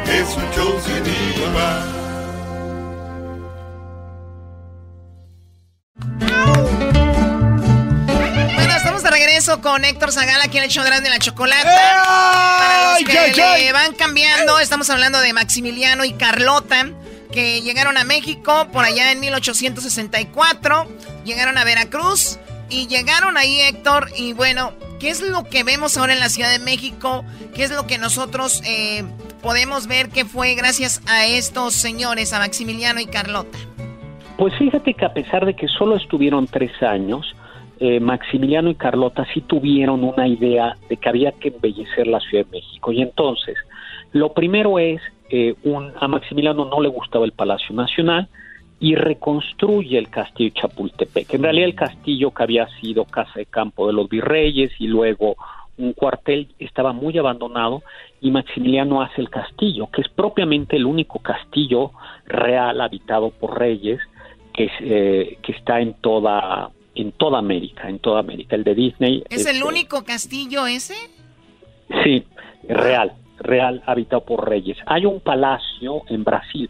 Es un show sin igual. Estamos de regreso con Héctor Zagala aquí en el show de Grande la Chocolata. Para los que van cambiando, estamos hablando de Maximiliano y Carlota. que llegaron a México por allá en 1864, llegaron a Veracruz y llegaron ahí, Héctor, y bueno, ¿qué es lo que vemos ahora en la Ciudad de México? ¿Qué es lo que nosotros eh, podemos ver que fue gracias a estos señores, a Maximiliano y Carlota? Pues fíjate que a pesar de que solo estuvieron tres años, eh, Maximiliano y Carlota sí tuvieron una idea de que había que embellecer la Ciudad de México. Y entonces, lo primero es, eh, a Maximiliano no le gustaba el Palacio Nacional y reconstruye el castillo Chapultepec. En realidad el castillo que había sido casa de campo de los virreyes y luego un cuartel estaba muy abandonado y Maximiliano hace el castillo, que es propiamente el único castillo real habitado por reyes que, eh, que está en toda en toda América, en toda América. El de Disney. ¿Es el único castillo ese? Sí, real, real, habitado por reyes. Hay un palacio en Brasil,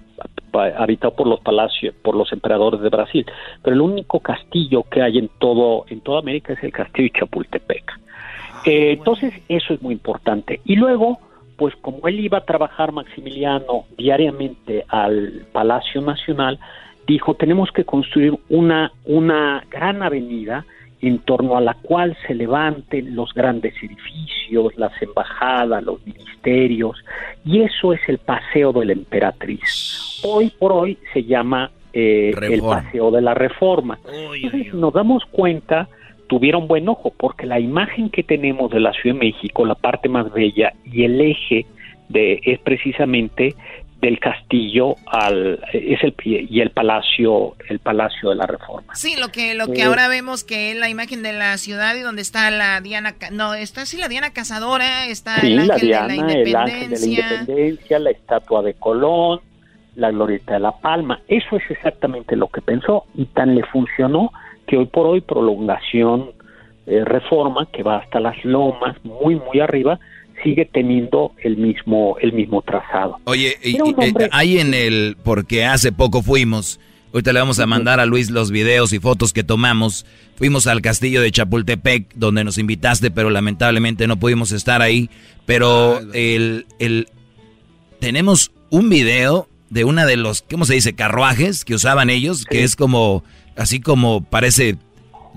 habitado por los palacios, por los emperadores de Brasil, pero el único castillo que hay en todo, en toda América es el castillo de Chapultepec. Ah, eh, entonces, eso es muy importante. Y luego, pues como él iba a trabajar Maximiliano diariamente al Palacio Nacional, dijo, tenemos que construir una, una gran avenida en torno a la cual se levanten los grandes edificios, las embajadas, los ministerios, y eso es el Paseo de la Emperatriz. Hoy por hoy se llama eh, el Paseo de la Reforma. Entonces, nos damos cuenta, tuvieron buen ojo, porque la imagen que tenemos de la Ciudad de México, la parte más bella y el eje de, es precisamente del castillo al es el y el palacio el palacio de la reforma. Sí lo que lo que eh, ahora vemos que es la imagen de la ciudad y donde está la Diana no está sí la Diana cazadora está el ángel de la independencia el de la independencia la estatua de Colón la glorieta de la Palma. Eso es exactamente lo que pensó y tan le funcionó que hoy por hoy prolongación eh, reforma que va hasta las lomas muy muy arriba sigue teniendo el mismo, el mismo trazado. Oye, y, eh, ahí en el, porque hace poco fuimos, ahorita le vamos a mandar a Luis los videos y fotos que tomamos, fuimos al castillo de Chapultepec, donde nos invitaste, pero lamentablemente no pudimos estar ahí, pero ah, el, el, tenemos un video de una de los, ¿cómo se dice? Carruajes que usaban ellos, que es como, así como parece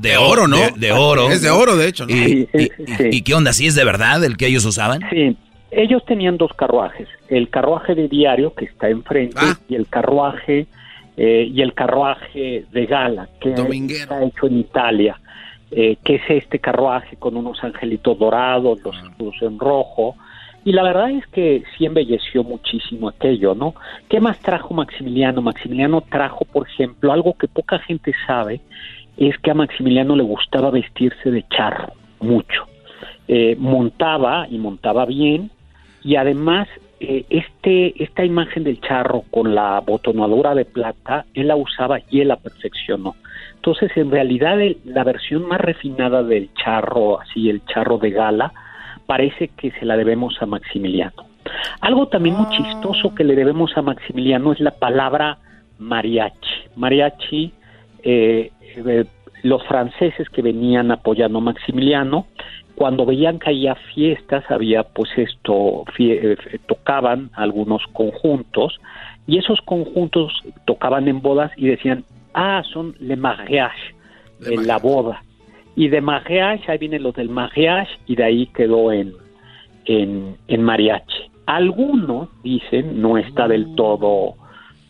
de oro, ¿no? De, oro. Es de oro, de hecho. ¿no? Y, qué onda? ¿Sí es de verdad el que ellos usaban? Sí. Ellos tenían dos carruajes. El carruaje de diario, que está enfrente, ah. y el carruaje eh, y el carruaje de gala, que está hecho en Italia. Eh, que es este carruaje con unos angelitos dorados, los ah. cruz en rojo. Y la verdad es que sí embelleció muchísimo aquello, ¿no? ¿Qué más trajo Maximiliano? Maximiliano trajo, por ejemplo, algo que poca gente sabe, es que a Maximiliano le gustaba vestirse de charro, mucho. Eh, montaba y montaba bien y además eh, este, esta imagen del charro con la botonadura de plata, él la usaba y él la perfeccionó. Entonces, en realidad, la versión más refinada del charro, así el charro de gala, parece que se la debemos a Maximiliano. Algo también muy chistoso que le debemos a Maximiliano es la palabra mariachi. Mariachi eh, eh, los franceses que venían apoyando a Maximiliano, cuando veían que había fiestas, había pues esto, eh, tocaban algunos conjuntos, y esos conjuntos tocaban en bodas y decían, ah, son le mariage, en la boda. Y de mariage, ahí vienen los del mariage, y de ahí quedó en, en, en mariachi. Algunos dicen, no está del todo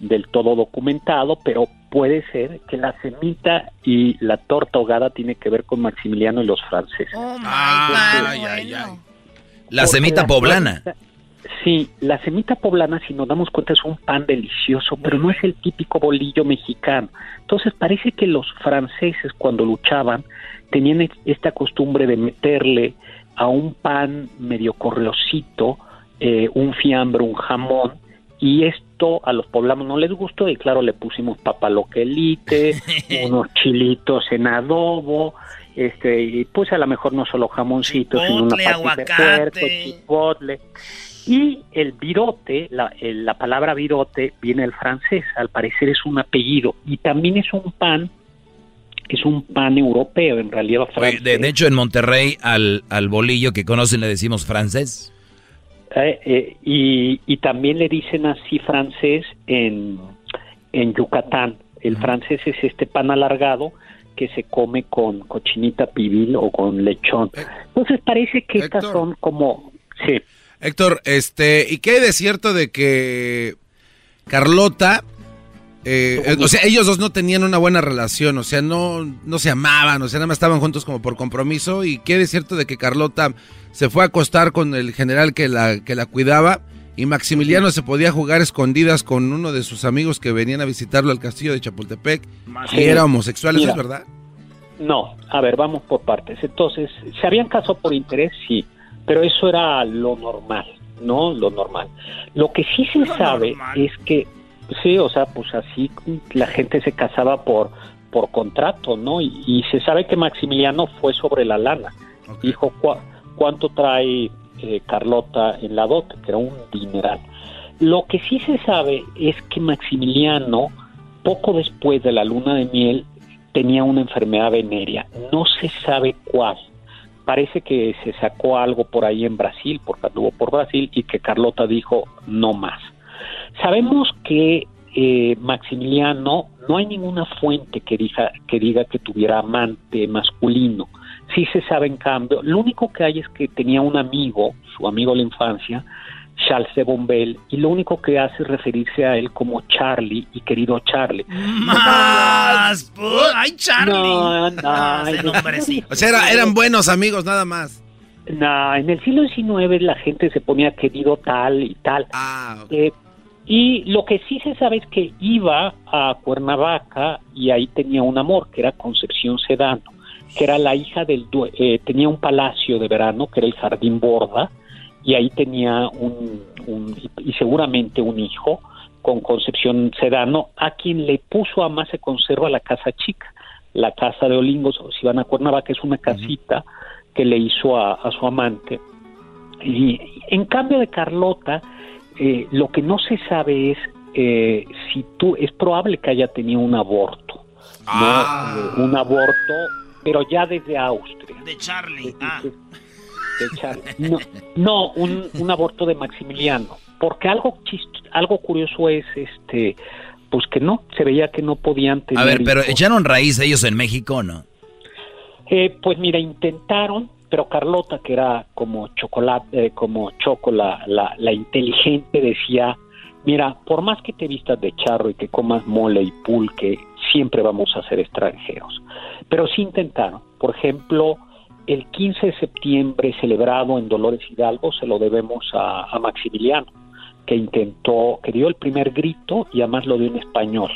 del todo documentado, pero puede ser que la semita y la torta ahogada tiene que ver con Maximiliano y los franceses. Oh ay, ay, La semita poblana. sí, la semita poblana, si nos damos cuenta, es un pan delicioso, pero no es el típico bolillo mexicano. Entonces parece que los franceses cuando luchaban tenían esta costumbre de meterle a un pan medio correosito eh, un fiambre, un jamón, y esto a los poblanos no les gustó y claro le pusimos papaloquelite, unos chilitos en adobo, este y pues a lo mejor no solo jamoncitos, sino una patita de chipotle. Y el virote, la, la palabra virote viene del francés, al parecer es un apellido y también es un pan es un pan europeo, en realidad francés. De, de, hecho, en Monterrey al, al bolillo que conocen le decimos francés. Eh, eh, y, y, también le dicen así francés en, en Yucatán. El francés es este pan alargado que se come con cochinita pibil o con lechón. Entonces parece que estas son como... Sí. Héctor, este, ¿y qué hay de cierto de que Carlota, eh, o sea, ellos dos no tenían una buena relación, o sea, no, no se amaban, o sea, nada más estaban juntos como por compromiso, y qué de cierto de que Carlota se fue a acostar con el general que la, que la cuidaba, y Maximiliano se podía jugar escondidas con uno de sus amigos que venían a visitarlo al castillo de Chapultepec, y era homosexual, ¿eso es verdad? No, a ver, vamos por partes. Entonces, ¿se habían casado por interés? Sí, pero eso era lo normal, ¿no? Lo normal. Lo que sí se sabe es que, sí, o sea, pues así la gente se casaba por, por contrato, ¿no? Y, se sabe que Maximiliano fue sobre la lana. Dijo, ¿cuánto trae eh, Carlota en la dote? Que era un dineral. Lo que sí se sabe es que Maximiliano, poco después de la luna de miel, tenía una enfermedad venérea. No se sabe cuál. Parece que se sacó algo por ahí en Brasil, porque anduvo por Brasil, y que Carlota dijo no más. Sabemos que eh, Maximiliano, no hay ninguna fuente que diga, que diga que tuviera amante masculino. Sí se sabe en cambio, lo único que hay es que tenía un amigo, su amigo de la infancia, Charles de Bombel y lo único que hace es referirse a él como Charlie y querido Charlie. Más, ay Charlie. No, no, O sea, eran buenos amigos nada más. No, en el siglo XIX la gente se ponía querido tal y tal. Ah, eh, y lo que sí se sabe es que iba a Cuernavaca y ahí tenía un amor, que era Concepción Sedano, que era la hija del... Eh, tenía un palacio de verano, que era el Jardín Borda, y ahí tenía un, y seguramente un hijo con Concepción Sedano, a quien le puso a más se conserva la casa chica, la casa de Olingos, o si van a Cuernavaca, es una casita que le hizo a, su amante. Y en cambio de Carlota, eh, lo que no se sabe es eh, si tú, es probable que haya tenido un aborto, Ah. un aborto, pero ya desde Austria. De Charlie. Ah. No, no un, un, aborto de Maximiliano, porque algo chist, algo curioso es este pues que no, se veía que no podían tener A ver, pero echaron raíz ellos en México, ¿no? Eh, pues mira, intentaron, pero Carlota, que era como chocolate, eh, como Choco, la, inteligente, decía, mira, por más que te vistas de charro y que comas mole y pulque, siempre vamos a ser extranjeros. Pero sí intentaron. Por ejemplo, el 15 de septiembre celebrado en Dolores Hidalgo se lo debemos a, a, Maximiliano, que intentó, que dio el primer grito y además lo dio en español.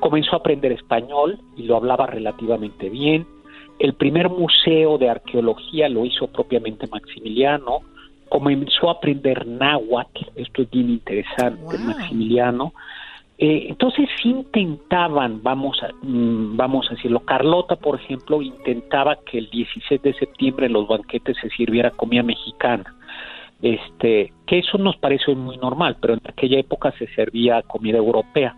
Comenzó a aprender español y lo hablaba relativamente bien. El primer museo de arqueología lo hizo propiamente Maximiliano. Comenzó a aprender náhuatl, esto es bien interesante, wow. Maximiliano. Eh, entonces intentaban, vamos a, mmm, vamos a decirlo, Carlota, por ejemplo, intentaba que el 16 de septiembre en los banquetes se sirviera comida mexicana. Este, que eso nos parece muy normal, pero en aquella época se servía comida europea.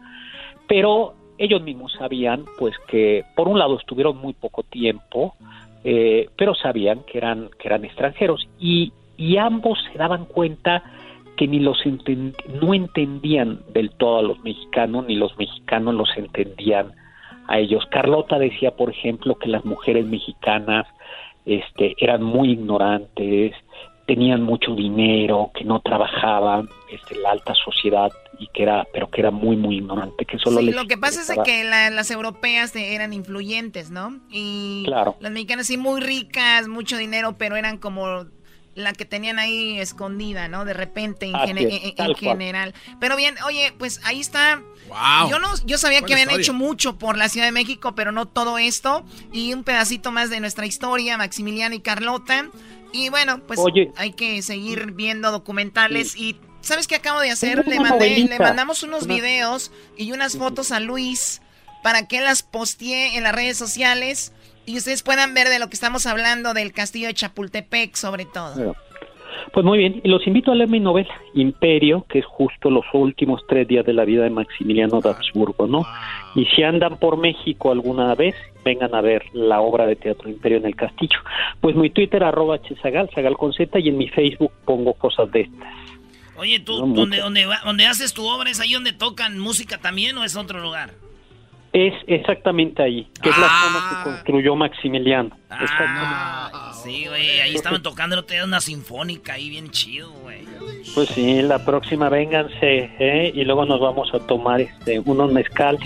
Pero ellos mismos sabían, pues, que por un lado estuvieron muy poco tiempo, eh, pero sabían que eran, que eran extranjeros y, y ambos se daban cuenta que ni los no entendían del todo a los mexicanos, ni los mexicanos los entendían a ellos. Carlota decía, por ejemplo, que las mujeres mexicanas este, eran muy ignorantes, tenían mucho dinero, que no trabajaban, este, la alta sociedad y que era, pero que era muy muy ignorante, que solo sí, les lo que pasa es que la, las europeas eran influyentes, ¿no? Y claro. las mexicanas sí muy ricas, mucho dinero, pero eran como la que tenían ahí escondida, ¿no? De repente en, es, general. Pero bien, oye, pues ahí está. Wow. Yo no, yo sabía que habían historia. hecho mucho por la Ciudad de México, pero no todo esto. Y un pedacito más de nuestra historia, Maximiliano y Carlota. Y bueno, pues Oye. hay que seguir viendo documentales y ¿sabes qué acabo de hacer? Le mandé, le mandamos unos videos y unas fotos a Luis para que las postee en las redes sociales y ustedes puedan ver de lo que estamos hablando del castillo de Chapultepec sobre todo. Pues muy bien, y los invito a leer mi novela, Imperio, que es justo los últimos tres días de la vida de Maximiliano de Habsburgo, ¿no? Y si andan por México alguna vez, vengan a ver la obra de teatro Imperio en el Castillo. Pues mi Twitter, arroba con Z, y en mi Facebook pongo cosas de estas. Oye, ¿tú No, donde, donde, va- donde haces tu obra es ahí donde tocan música también o es otro lugar? Es exactamente ahí, que es la Ah. zona que construyó Maximiliano. Ah, sí, güey, ahí estaban tocando día una sinfónica ahí bien chido, güey. Pues sí, la próxima vénganse, ¿eh? Y luego nos vamos a tomar este unos mezcal.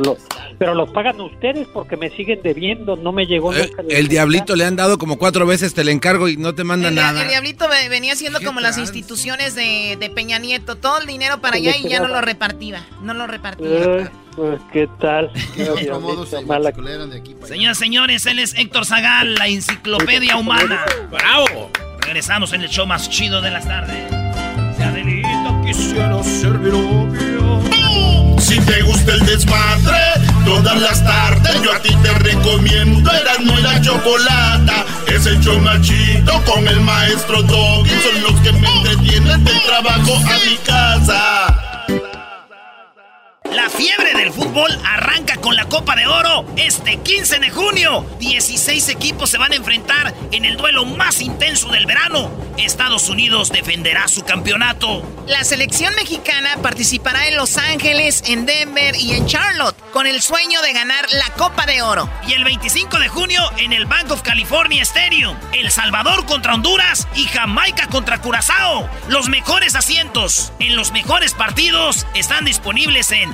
lo- Pero los pagan ustedes porque me siguen debiendo, no me llegó Eh, nunca el diablito le han dado como cuatro veces, te le encargo y no te manda El, nada. el diablito ve- venía siendo como las instituciones de, de Peña Nieto, todo el dinero para allá y ya no lo repartía, no lo repartía. Eh, pues, ¿Qué tal? De otro modo se Mala- basculeran de aquí para allá. Señoras y señores, él es Héctor Zagal, la enciclopedia humana. ¡Bravo! Regresamos en el show más chido de las tardes. Si Adelita quisiera ser mi novia. Si te gusta el desmadre, todas las tardes yo a ti te recomiendo Erasmo y la Chocolata. Es el show más chido con el maestro Doggy. Son los que me entretienen del trabajo a mi casa. La fiebre del fútbol arranca con la Copa de Oro este 15 de junio. 16 equipos se van a enfrentar en el duelo más intenso del verano. Estados Unidos defenderá su campeonato. La selección mexicana participará en Los Ángeles, en Denver y en Charlotte con el sueño de ganar la Copa de Oro. Y el 25 de junio en el Bank of California Stadium, El Salvador contra Honduras y Jamaica contra Curazao. Los mejores asientos en los mejores partidos están disponibles en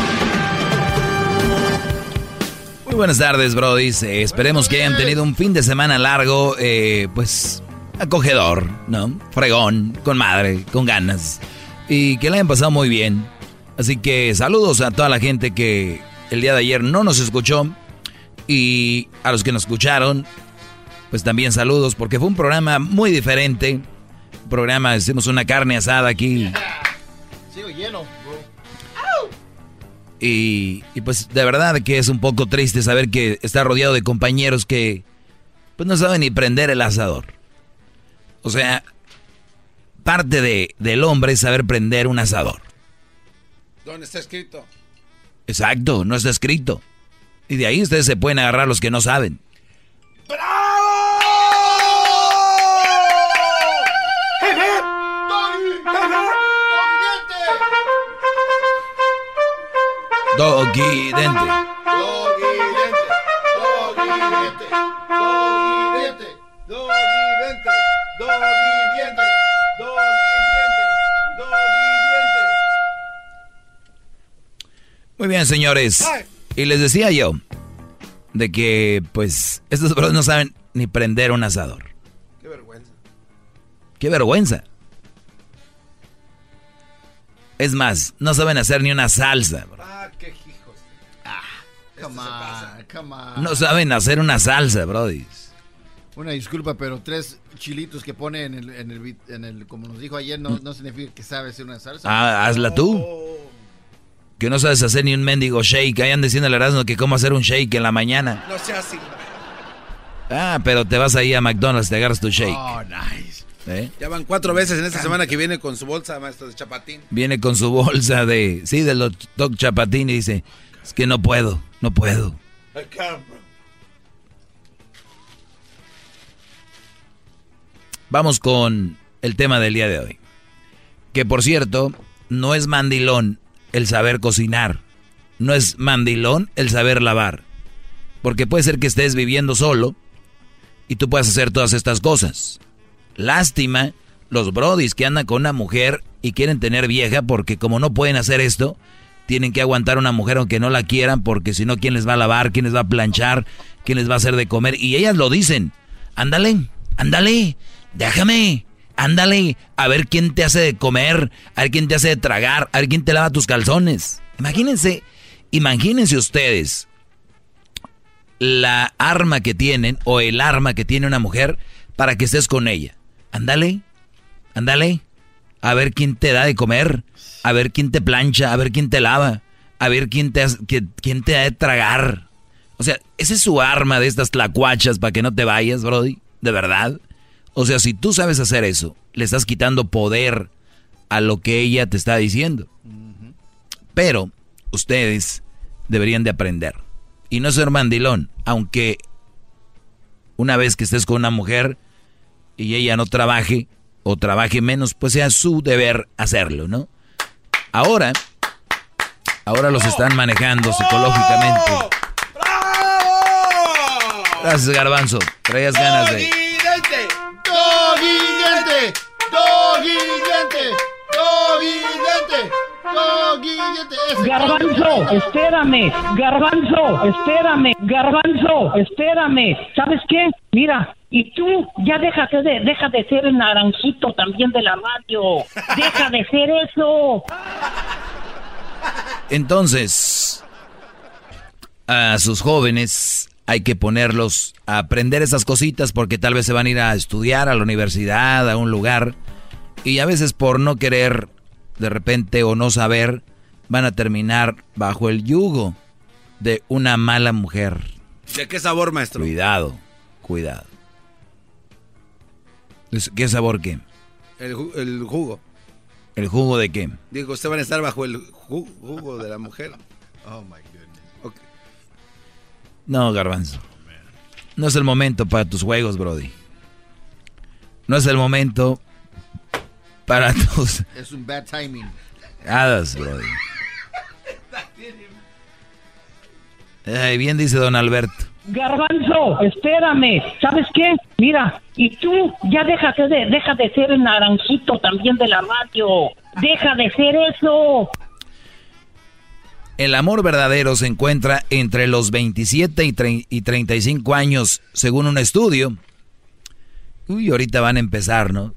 Muy buenas tardes, Brody. esperemos que hayan tenido un fin de semana largo, eh, pues acogedor, ¿no? Fregón, con madre, con ganas. Y que la hayan pasado muy bien. Así que saludos a toda la gente que el día de ayer no nos escuchó. Y a los que nos escucharon, pues también saludos, porque fue un programa muy diferente. Programa, hicimos una carne asada aquí. Sigo lleno. Y, y pues de verdad que es un poco triste saber que está rodeado de compañeros que pues no saben ni prender el asador. O sea, parte de, del hombre es saber prender un asador. ¿Dónde está escrito? Exacto, no está escrito. Y de ahí ustedes se pueden agarrar los que no saben. Doggy dente. Doggy dente, doggy diente, doggy diente, doggy diente, doggy diente, doggy diente. Muy bien, señores. Y les decía yo de que, pues, estos bros no saben ni prender un asador. Qué vergüenza. ¡Qué vergüenza! Es más, no saben hacer ni una salsa. bro. Ah, qué hijos. Ah, come on, come on. No saben hacer una salsa, brody. Una disculpa, pero tres chilitos que pone en el, en el, en el como nos dijo ayer, no, no significa que sabe hacer una salsa. Ah, hazla tú. Que no sabes hacer ni un mendigo shake. Ahí andan diciendo al Erasmo que cómo hacer un shake en la mañana. No sea así. Ah, pero te vas ahí a McDonald's, te agarras tu shake. Oh, nice. ¿Eh? Ya van cuatro veces en esta semana que viene con su bolsa, maestro de chapatín. Viene con su bolsa de, sí, de los Doc Chapatín y dice, es que no puedo, no puedo. Vamos con el tema del día de hoy. Que por cierto, no es mandilón el saber cocinar. No es mandilón el saber lavar. Porque puede ser que estés viviendo solo y tú puedas hacer todas estas cosas. Lástima los brodis que andan con una mujer y quieren tener vieja porque como no pueden hacer esto, tienen que aguantar a una mujer aunque no la quieran porque si no, ¿quién les va a lavar? ¿Quién les va a planchar? ¿Quién les va a hacer de comer? Y ellas lo dicen. Ándale, ándale, déjame, ándale, a ver quién te hace de comer, a ver quién te hace de tragar, a ver quién te lava tus calzones. Imagínense, imagínense ustedes la arma que tienen o el arma que tiene una mujer para que estés con ella. Ándale, ándale, a ver quién te da de comer, a ver quién te plancha, a ver quién te lava, a ver quién te, quién te ha de tragar. O sea, esa es su arma de estas tlacuachas para que no te vayas, Brody. De verdad. O sea, si tú sabes hacer eso, le estás quitando poder a lo que ella te está diciendo. Pero ustedes deberían de aprender. Y no ser mandilón, aunque una vez que estés con una mujer y ella no trabaje o trabaje menos, pues sea su deber hacerlo, ¿no? Ahora, ahora los están manejando psicológicamente. Gracias, Garbanzo. Traías ganas de... ¡Doggy ¡Doggy Garbanzo, espérame, garbanzo, espérame, garbanzo, espérame. ¿Sabes qué? Mira, y tú ya déjate de, deja de ser el naranjito también de la radio. Deja de ser eso. Entonces, a sus jóvenes hay que ponerlos a aprender esas cositas porque tal vez se van a ir a estudiar a la universidad, a un lugar. Y a veces por no querer de repente o no saber, van a terminar bajo el yugo de una mala mujer. ¿De qué sabor, maestro? Cuidado, cuidado. ¿Qué sabor qué? El, jugo. ¿El jugo de qué? Digo, usted van a estar bajo el jugo de la mujer. Oh my goodness. No, Garbanzo. No es el momento para tus juegos, Brody. No es el momento para tus. Es un bad timing. Hadas, Brody. Ay, bien dice don Alberto. Garbanzo, espérame. ¿Sabes qué? Mira, y tú ya déjate de, deja de ser el naranjito también de la radio. Deja de ser eso. El amor verdadero se encuentra entre los 27 y, y 35 años, según un estudio. Uy, ahorita van a empezar, ¿no?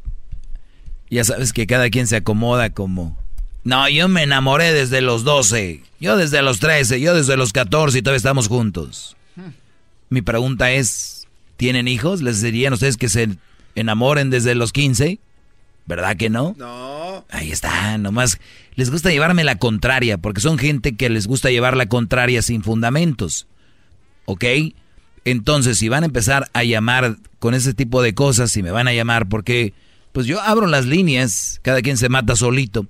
Ya sabes que cada quien se acomoda como... No, yo me enamoré desde los 12, yo desde los 13, yo desde los 14 y todavía estamos juntos. Mi pregunta es, ¿tienen hijos? ¿Les dirían ustedes que se enamoren desde los 15? ¿Verdad que no? No. Ahí está, nomás les gusta llevarme la contraria, porque son gente que les gusta llevar la contraria sin fundamentos. ¿Ok? Entonces, si van a empezar a llamar con ese tipo de cosas, si me van a llamar, porque pues yo abro las líneas, cada quien se mata solito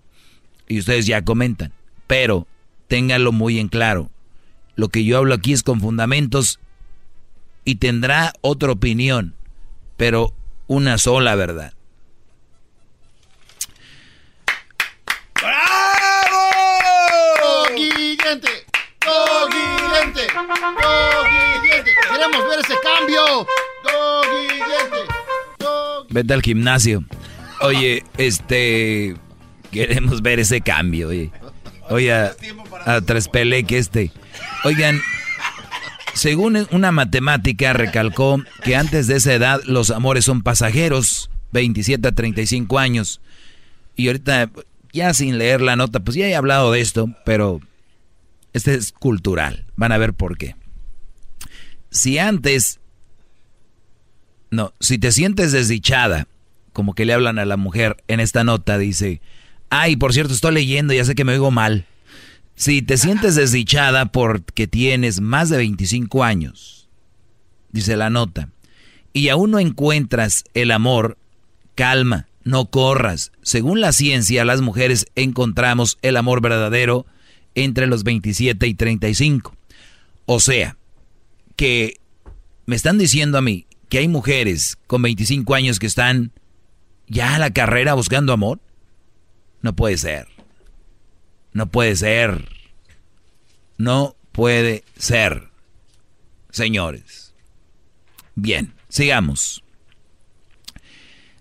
y ustedes ya comentan. Pero ténganlo muy en claro. Lo que yo hablo aquí es con fundamentos y tendrá otra opinión, pero una sola verdad. ¡Bravo! ¡Guillente! ¡Guillente! ¡Guillente! ¡Queremos ver ese cambio! Vete al gimnasio. Oye, este. Queremos ver ese cambio, oye. Oye, a, a que este. Oigan, según una matemática recalcó que antes de esa edad los amores son pasajeros, 27 a 35 años. Y ahorita, ya sin leer la nota, pues ya he hablado de esto, pero este es cultural. Van a ver por qué. Si antes no, si te sientes desdichada, como que le hablan a la mujer en esta nota, dice, ay, por cierto, estoy leyendo, ya sé que me oigo mal. Si te sientes desdichada porque tienes más de 25 años, dice la nota, y aún no encuentras el amor, calma, no corras. Según la ciencia, las mujeres encontramos el amor verdadero entre los 27 y 35. O sea, que me están diciendo a mí que hay mujeres con 25 años que están ya a la carrera buscando amor? No puede ser. No puede ser. No puede ser. Señores. Bien, sigamos.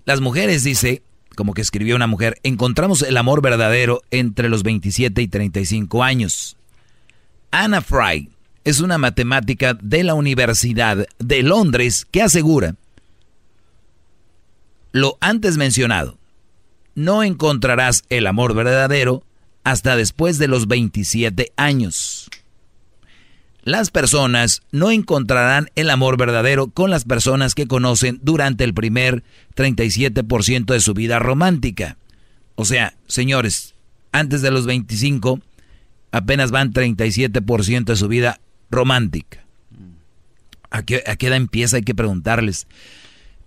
Las mujeres, dice, como que escribió una mujer, encontramos el amor verdadero entre los 27 y 35 años. Anna Fry es una matemática de la Universidad de Londres que asegura lo antes mencionado. No encontrarás el amor verdadero hasta después de los 27 años. Las personas no encontrarán el amor verdadero con las personas que conocen durante el primer 37% de su vida romántica. O sea, señores, antes de los 25 apenas van 37% de su vida romántica. ¿A qué, ¿A qué edad empieza? Hay que preguntarles.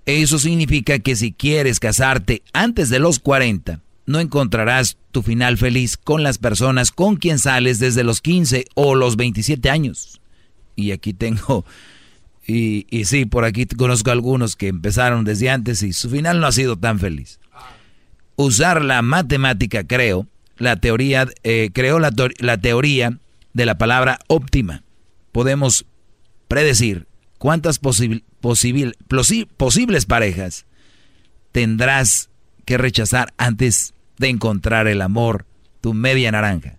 Eso significa que si quieres casarte antes de los 40, no encontrarás tu final feliz con las personas con quien sales desde los 15 o los 27 años. Y aquí tengo, y, y sí, por aquí conozco algunos que empezaron desde antes y su final no ha sido tan feliz. Usar la matemática, creo, la teoría, eh, creo la, la teoría de la palabra óptima. Podemos predecir cuántas posibles posibles parejas tendrás que rechazar antes de encontrar el amor, tu media naranja.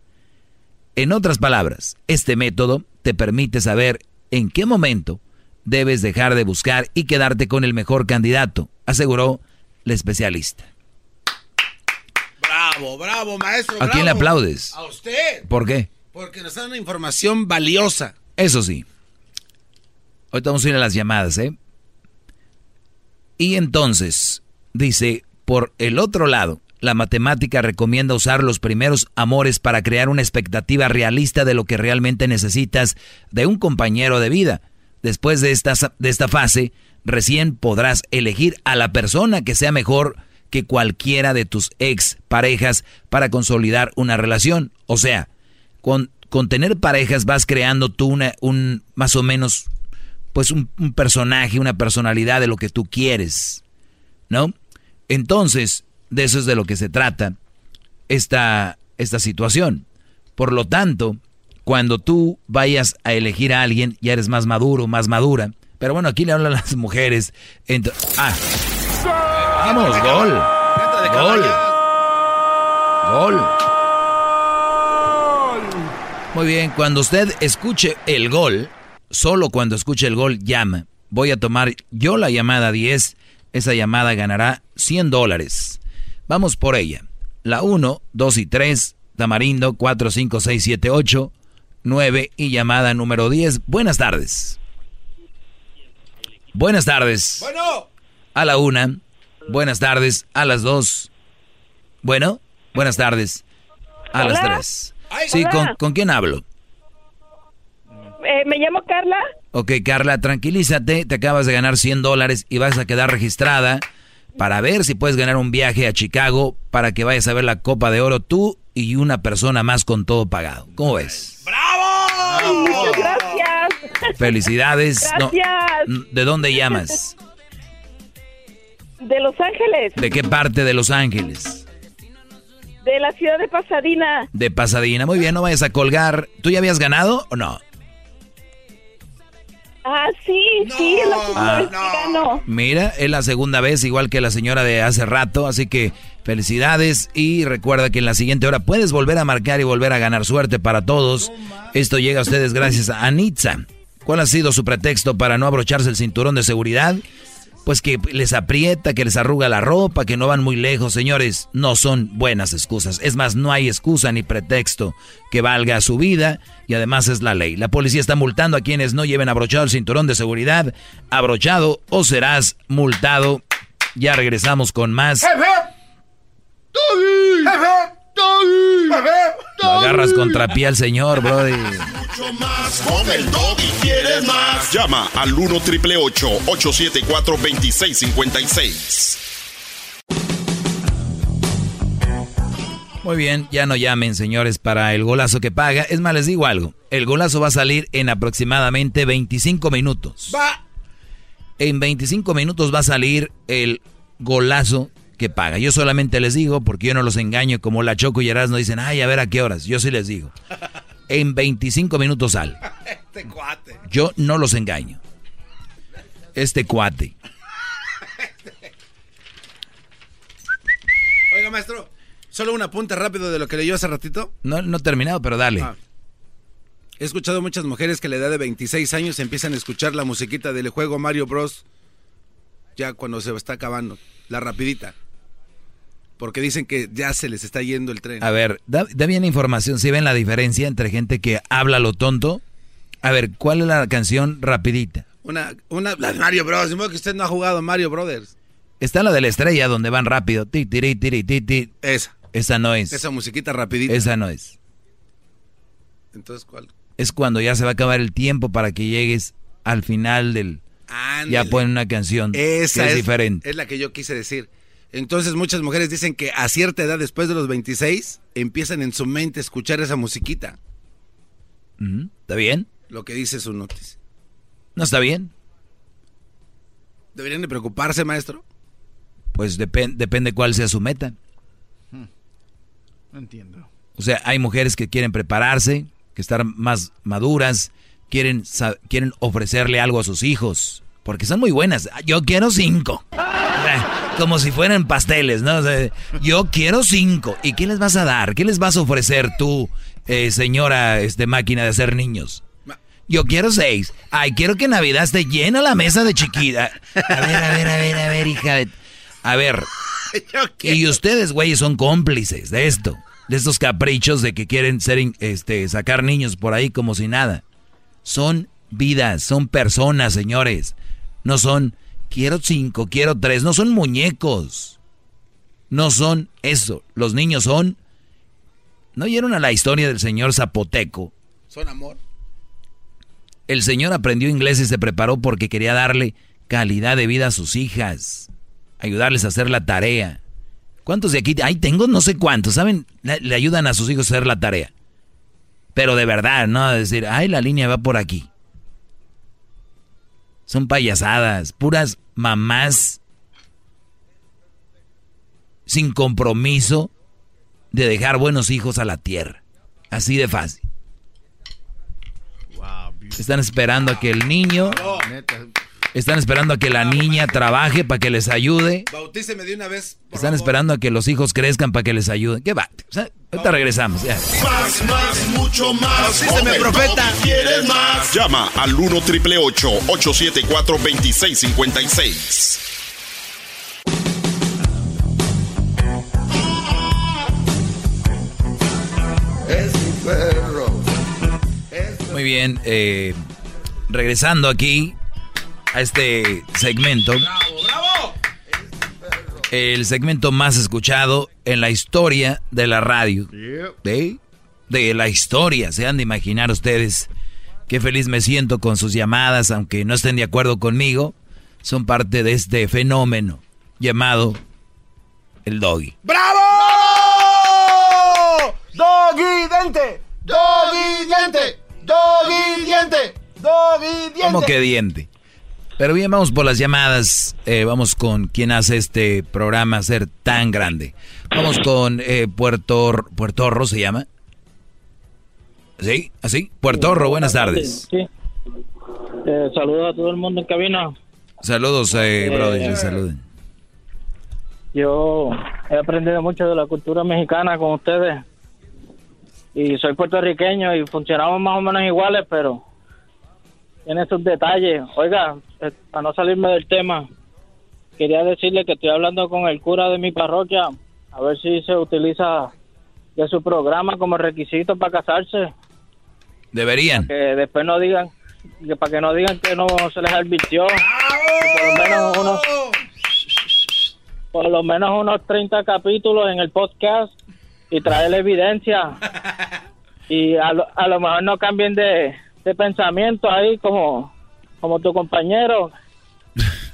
En otras palabras, este método te permite saber en qué momento debes dejar de buscar y quedarte con el mejor candidato, aseguró la especialista. Bravo, bravo, maestro. ¿A quién le aplaudes? A usted. ¿Por qué? Porque nos da una información valiosa. Eso sí. Ahorita vamos a ir a las llamadas, ¿eh? Y entonces, dice, por el otro lado, la matemática recomienda usar los primeros amores para crear una expectativa realista de lo que realmente necesitas de un compañero de vida. Después de esta, de esta fase, recién podrás elegir a la persona que sea mejor que cualquiera de tus ex parejas para consolidar una relación. O sea, con, con tener parejas vas creando tú una, un más o menos pues un, personaje, una personalidad de lo que tú quieres, ¿no? Entonces, de eso es de lo que se trata esta, esta situación. Por lo tanto, cuando tú vayas a elegir a alguien, ya eres más maduro, más madura. Pero bueno, aquí le hablan las mujeres. ah. Vamos, gol. Gol. Gol. Muy bien, cuando usted escuche el gol, Solo cuando escuche el gol llama. Voy a tomar yo la llamada 10. Esa llamada ganará 100 dólares. Vamos por ella. La 1, 2 y 3, Tamarindo 4, 5, 6, 7, 8, 9 y llamada número 10. Buenas tardes. Buenas tardes. Bueno. A la 1. Buenas tardes. A las 2. Bueno. Buenas tardes. A las 3. Sí, ¿con, ¿con quién hablo? Eh, me llamo Carla. Ok, Carla, tranquilízate. Te acabas de ganar 100 dólares y vas a quedar registrada para ver si puedes ganar un viaje a Chicago para que vayas a ver la Copa de Oro tú y una persona más con todo pagado. ¿Cómo ves? ¡Bravo! muchas gracias. Felicidades. Gracias. ¿De dónde llamas? De Los Ángeles. ¿De qué parte de Los Ángeles? De la ciudad de Pasadena. De Pasadena. Muy bien, no vayas a colgar. ¿Tú ya habías ganado o no? Ah, sí, sí, es la segunda vez que Mira, es la segunda vez, igual que la señora de hace rato, así que felicidades y recuerda que en la siguiente hora puedes volver a marcar y volver a ganar suerte para todos. Esto llega a ustedes gracias a Anitza. ¿Cuál ha sido su pretexto para no abrocharse el cinturón de seguridad? Pues que les aprieta, que les arruga la ropa, que no van muy lejos, señores, no son buenas excusas. Es más, no hay excusa ni pretexto que valga su vida y además es la ley. La policía está multando a quienes no lleven abrochado el cinturón de seguridad, abrochado o serás multado. Ya regresamos con más. Lo agarras contra pie al señor, brody. Mucho más con el y quieres más. Llama al 1 triple 874 2656. Muy bien, ya no llamen, señores, para el golazo que paga. Es más, les digo algo. El golazo va a salir en aproximadamente 25 minutos. Va. En 25 minutos va a salir el golazo que paga. Yo solamente les digo, porque yo no los engaño, como la Choco y no dicen, ay, a ver a qué horas. Yo sí les digo. En 25 minutos sal. Este cuate. Yo no los engaño. Este cuate. Oiga, maestro, solo una punta rápido de lo que leyó hace ratito. No, no he terminado, pero dale. Ah. He escuchado muchas mujeres que a la edad de 26 años empiezan a escuchar la musiquita del juego Mario Bros. Ya cuando se está acabando, la rapidita. Porque dicen que ya se les está yendo el tren. A ver, da, bien información. ¿Si ven la diferencia entre gente que habla lo tonto? A ver, ¿cuál es la canción rapidita? Una, una, la de Mario Bros. que usted no ha jugado Mario Brothers. Está la de la estrella donde van rápido. Ti, tiri, tiri, ti, ti. Esa. Esa no es. Esa musiquita rapidita. Esa no es. Entonces, ¿cuál? Es cuando ya se va a acabar el tiempo para que llegues al final del... Ya ponen una canción Esa que es, es diferente. Es la que yo quise decir. Entonces muchas mujeres dicen que a cierta edad, después de los 26, empiezan en su mente a escuchar esa musiquita. ¿Está bien? Lo que dice su noticia. ¿No está bien? ¿Deberían de preocuparse, maestro? Pues depen- depende cuál sea su meta. No entiendo. O sea, hay mujeres que quieren prepararse, que estar más maduras, quieren, quieren ofrecerle algo a sus hijos, porque son muy buenas. Yo quiero cinco. Como si fueran pasteles, ¿no? O sea, yo quiero cinco. ¿Y qué les vas a dar? ¿Qué les vas a ofrecer tú, eh, señora este, máquina de hacer niños? Yo quiero seis. Ay, quiero que Navidad esté llena la mesa de chiquita. A ver, a ver, a ver, a ver, hija de... A ver. Y ustedes, güeyes, son cómplices de esto. De estos caprichos de que quieren ser, este, sacar niños por ahí como si nada. Son vidas, son personas, señores. No son, quiero cinco, quiero tres. No son muñecos. No son eso. Los niños son... ¿No oyeron a la historia del señor Zapoteco? Son amor. El señor aprendió inglés y se preparó porque quería darle calidad de vida a sus hijas, ayudarles a hacer la tarea. ¿Cuántos de aquí? Ahí tengo no sé cuántos, ¿saben? Le, le ayudan a sus hijos a hacer la tarea. Pero de verdad, no decir, ay, la línea va por aquí. Son payasadas, puras mamás sin compromiso de dejar buenos hijos a la tierra. Así de fácil. Están esperando a que el niño, están esperando a que la niña trabaje para que les ayude. Bautíceme de una vez. Están esperando a que los hijos crezcan para que les ayuden. ¿Qué va? O sea, ahorita regresamos. ya. Más, más, mucho más. Bautíceme, profeta. ¿Quieres más? Llama al 1 triple 874 2656. Es mi perro. Muy bien, eh, regresando aquí a este segmento. El segmento más escuchado en la historia de la radio. ¿De? De la historia. Se han de imaginar ustedes qué feliz me siento con sus llamadas, aunque no estén de acuerdo conmigo. Son parte de este fenómeno llamado el doggy. ¡Bravo! ¡Doggy diente! ¡Doggy diente! ¡Doggy diente! ¡Doggy diente! ¿Cómo que diente? Pero bien, vamos por las llamadas. Eh, vamos con quien hace este programa ser tan grande. Vamos con eh, Puerto Puertorro, ¿se llama? ¿Sí? ¿Así? Puertorro, buenas tardes. Sí. Eh, saludos a todo el mundo en cabina. Saludos, eh, Eh, brothers, les saluden. Yo he aprendido mucho de la cultura mexicana con ustedes. Y soy puertorriqueño y funcionamos más o menos iguales, pero en esos detalles. Oiga, eh, para no salirme del tema, quería decirle que estoy hablando con el cura de mi parroquia, a ver si se utiliza de su programa como requisito para casarse, Deberían. que después no digan, que para que no digan que no se les advirtió. Que por lo menos unos por lo menos unos 30 capítulos en el podcast y traer la evidencia y a lo, a lo mejor no cambien de, de pensamiento ahí como como tu compañero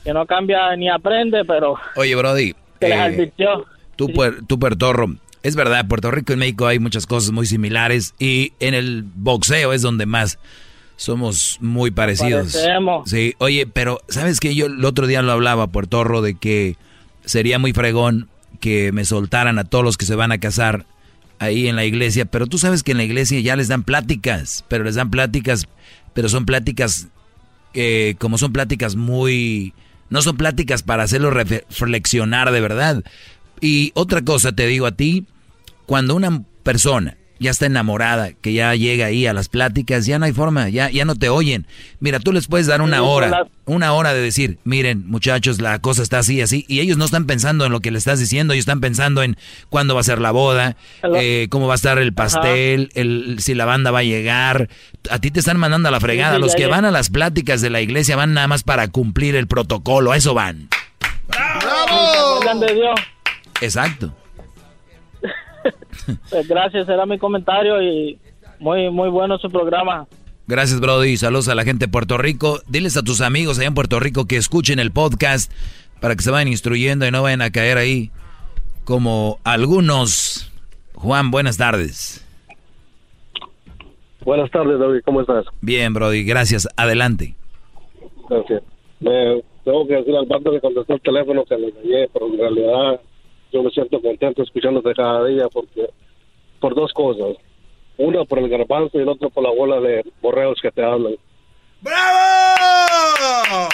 que no cambia ni aprende pero Oye, Brody, que les eh, advirtió tú, puer- tú, Puertorro, es verdad, Puerto Rico y México hay muchas cosas muy similares y en el boxeo es donde más somos muy parecidos. Parecemos. Sí, oye, pero ¿sabes qué? Yo el otro día lo hablaba, Puertorro, de que sería muy fregón que me soltaran a todos los que se van a casar ahí en la iglesia, pero tú sabes que en la iglesia ya les dan pláticas, pero les dan pláticas, pero son pláticas que como son pláticas muy no son pláticas para hacerlo reflexionar de verdad. Y otra cosa te digo a ti, cuando una persona ya está enamorada, que ya llega ahí a las pláticas, ya no hay forma, ya, ya no te oyen. Mira, tú les puedes dar una hora, una hora de decir, miren muchachos, la cosa está así, así, y ellos no están pensando en lo que le estás diciendo, ellos están pensando en cuándo va a ser la boda, eh, cómo va a estar el pastel, el, si la banda va a llegar. A ti te están mandando a la fregada, Sí, los que van a las pláticas de la iglesia van nada más para cumplir el protocolo, a eso van. ¿Se acuerdan de Dios? Exacto. Pues gracias, era mi comentario y Muy, muy bueno su programa. Gracias, Brody. Saludos a la gente de Puerto Rico. Diles a tus amigos allá en Puerto Rico que escuchen el podcast para que se vayan instruyendo y no vayan a caer ahí como algunos. Juan, buenas tardes. Buenas tardes, David. ¿Cómo estás? Bien, Brody. Gracias. Adelante. Gracias. Me, tengo que decir al bando que contestó el teléfono que le engañé, pero en realidad yo me siento contento escuchándote cada día porque por dos cosas. Una por el garbanzo y el otro por la bola de borreos que te hablan. ¡Bravo!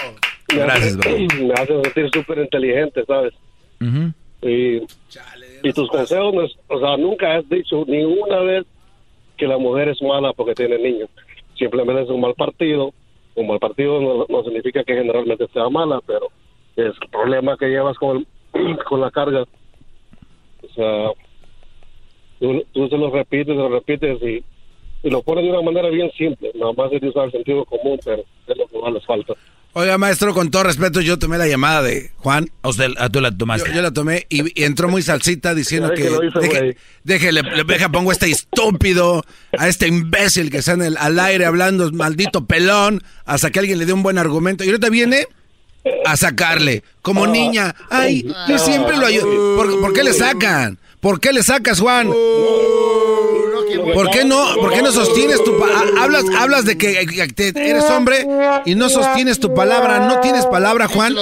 Me Gracias, hace, me hace sentir súper inteligente, ¿sabes? Y, y tus consejos, no es- o sea, nunca has dicho ni una vez que la mujer es mala porque tiene niños. Simplemente es un mal partido. Un mal partido no, no significa que generalmente sea mala, pero es el problema que llevas con, el- con la carga. O sea, tú, tú se lo repites, se lo repites y, y lo pones de una manera bien simple. Nada más es de usar el sentido común, pero es lo que más les falta. Oiga, maestro, con todo respeto, yo tomé la llamada de Juan. A usted, a tú la tomaste. Yo, yo la tomé y, y entró muy salsita diciendo que. que deje, güey. déjele, le- deja, pongo a este estúpido, a este imbécil que está en el, al aire hablando, maldito pelón, hasta que alguien le dé un buen argumento. Y ahorita viene a sacarle, como niña. Ay, yo siempre lo ayudo. ¿Por, por qué le sacan? ¿Por qué le sacas, Juan? ¿Por qué no, por qué no sostienes tu hablas hablas de que, eres hombre y no sostienes tu palabra, no tienes palabra, Juan?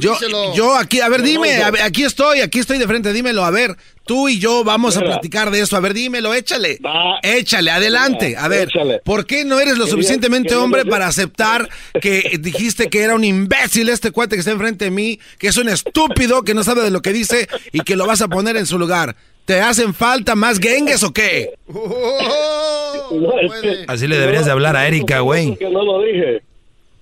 Yo, yo aquí, a ver, dime, a ver, aquí estoy, aquí estoy de frente, dímelo, a ver, tú y yo vamos a platicar de eso, a ver, dímelo, échale, échale, adelante, a ver, ¿por qué no eres lo Quería- suficientemente quería hombre decir- para aceptar que dijiste que era un imbécil este cuate que está enfrente de mí, que es un estúpido que no sabe de lo que dice y que lo vas a poner en su lugar? ¿Te hacen falta más gengues o qué? No, es que- Así le deberías de hablar a Erika, güey. No lo dije.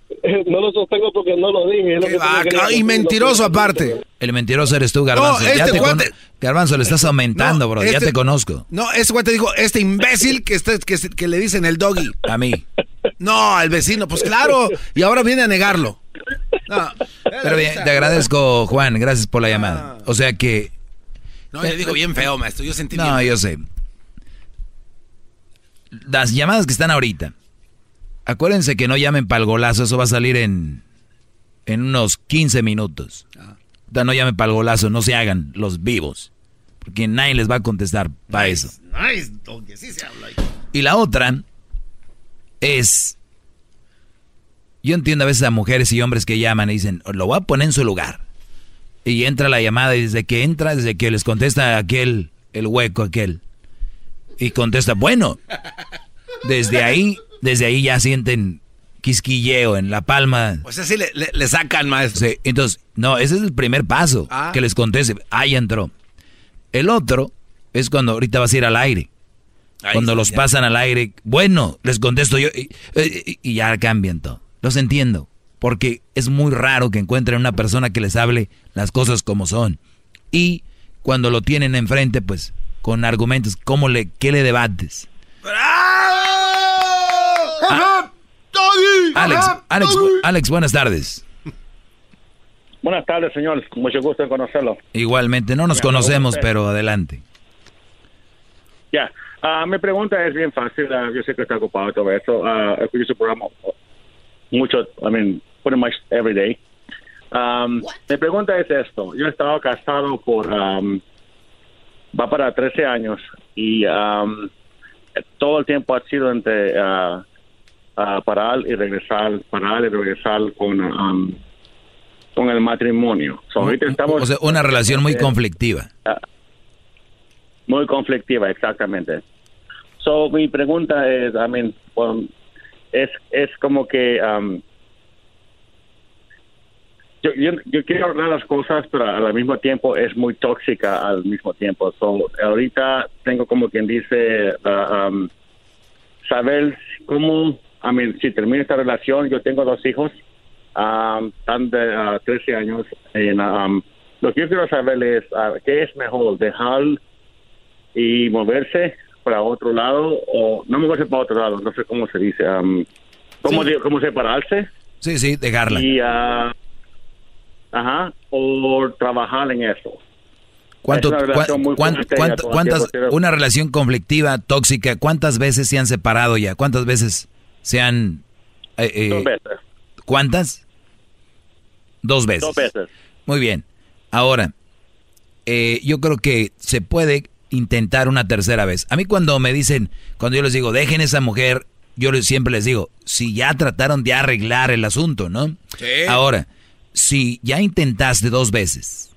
No lo sostengo porque no lo dije. lo que y mentiroso aparte. El mentiroso eres tú, Garbanzo. No, ya este con- Garbanzo, le estás aumentando, No, bro. Ya este- te conozco. No, ese güey te dijo, este imbécil que, está, que, le dicen el doggy. A mí. No, al vecino, pues claro. Y ahora viene a negarlo. No, Pero bien, te agradezco, Juan. Gracias por la llamada. O sea que. No, le digo bien feo, maestro. Yo sentí No, bien. yo sé. Las llamadas que están ahorita. Acuérdense que no llamen para el golazo. Eso va a salir en, en unos 15 minutos. Da, No llamen para el golazo. No se hagan los vivos. Porque nadie les va a contestar para eso. Nice, doggy, sí se habla ahí. Y la otra es, yo entiendo a veces a mujeres y hombres que llaman y dicen, lo voy a poner en su lugar. Y entra la llamada y desde que entra, desde que les contesta aquel, el hueco aquel, y contesta, bueno, desde ahí, desde ahí ya sienten quisquilleo en la palma. Pues así le, le- le sacan, maestro. Sí, entonces, no, ese es el primer paso, Ah. que les conteste, ahí entró. El otro es cuando ahorita vas a ir al aire. Ahí cuando los ya. pasan al aire, bueno, les contesto yo y, y- y ya cambian todo. Los entiendo, porque es muy raro que encuentren una persona que les hable las cosas como son. Y cuando lo tienen enfrente, pues con argumentos, ¿cómo le, ¿qué le debates? Ah, Alex, Alex, Alex, buenas tardes. Buenas tardes, señor. Mucho gusto en conocerlo. Igualmente, no nos Ya, conocemos, pero adelante. Ya. Ah, mi pregunta es bien fácil. ah, yo sé que está ocupado todo eso. Uh, escucho su programa mucho, I mean, pretty much every day. Um, mi pregunta es esto. Yo he estado casado por, um, va para 13 años y um, todo el tiempo ha sido entre ah, ah, parar y regresar, parar y regresar con, um, con el matrimonio. So, ahorita estamos... O sea, una relación muy Eh, conflictiva. Muy conflictiva, exactamente. So, mi pregunta es, I mean, um, es, es como que um, yo, yo, yo quiero hablar las cosas, pero al mismo tiempo es muy tóxica al mismo tiempo. So, ahorita tengo como quien dice, uh, um, saber cómo, I mean, si termina esta relación, yo tengo dos hijos, um, están de uh, 13 años, um, lo que yo quiero saber es, uh, ¿qué es mejor, dejar y moverse para otro lado o no moverse para otro lado, no sé cómo se dice, um, ¿cómo, cómo separarse Sí, sí, dejarla. y ah, ajá, o trabajar en eso. ¿Cuánto, Es una relación cuán- cuántas, una relación conflictiva, tóxica, ¿cuántas veces se han separado ya? ¿Cuántas veces se han... eh, eh, Dos veces. ¿Cuántas? Dos veces. Dos veces. Muy bien. Ahora, eh, yo creo que se puede intentar una tercera vez. A mí cuando me dicen, cuando yo les digo, dejen esa mujer, yo les- siempre les digo, si ya trataron de arreglar el asunto, ¿no? Sí. Ahora, si ya intentaste dos veces,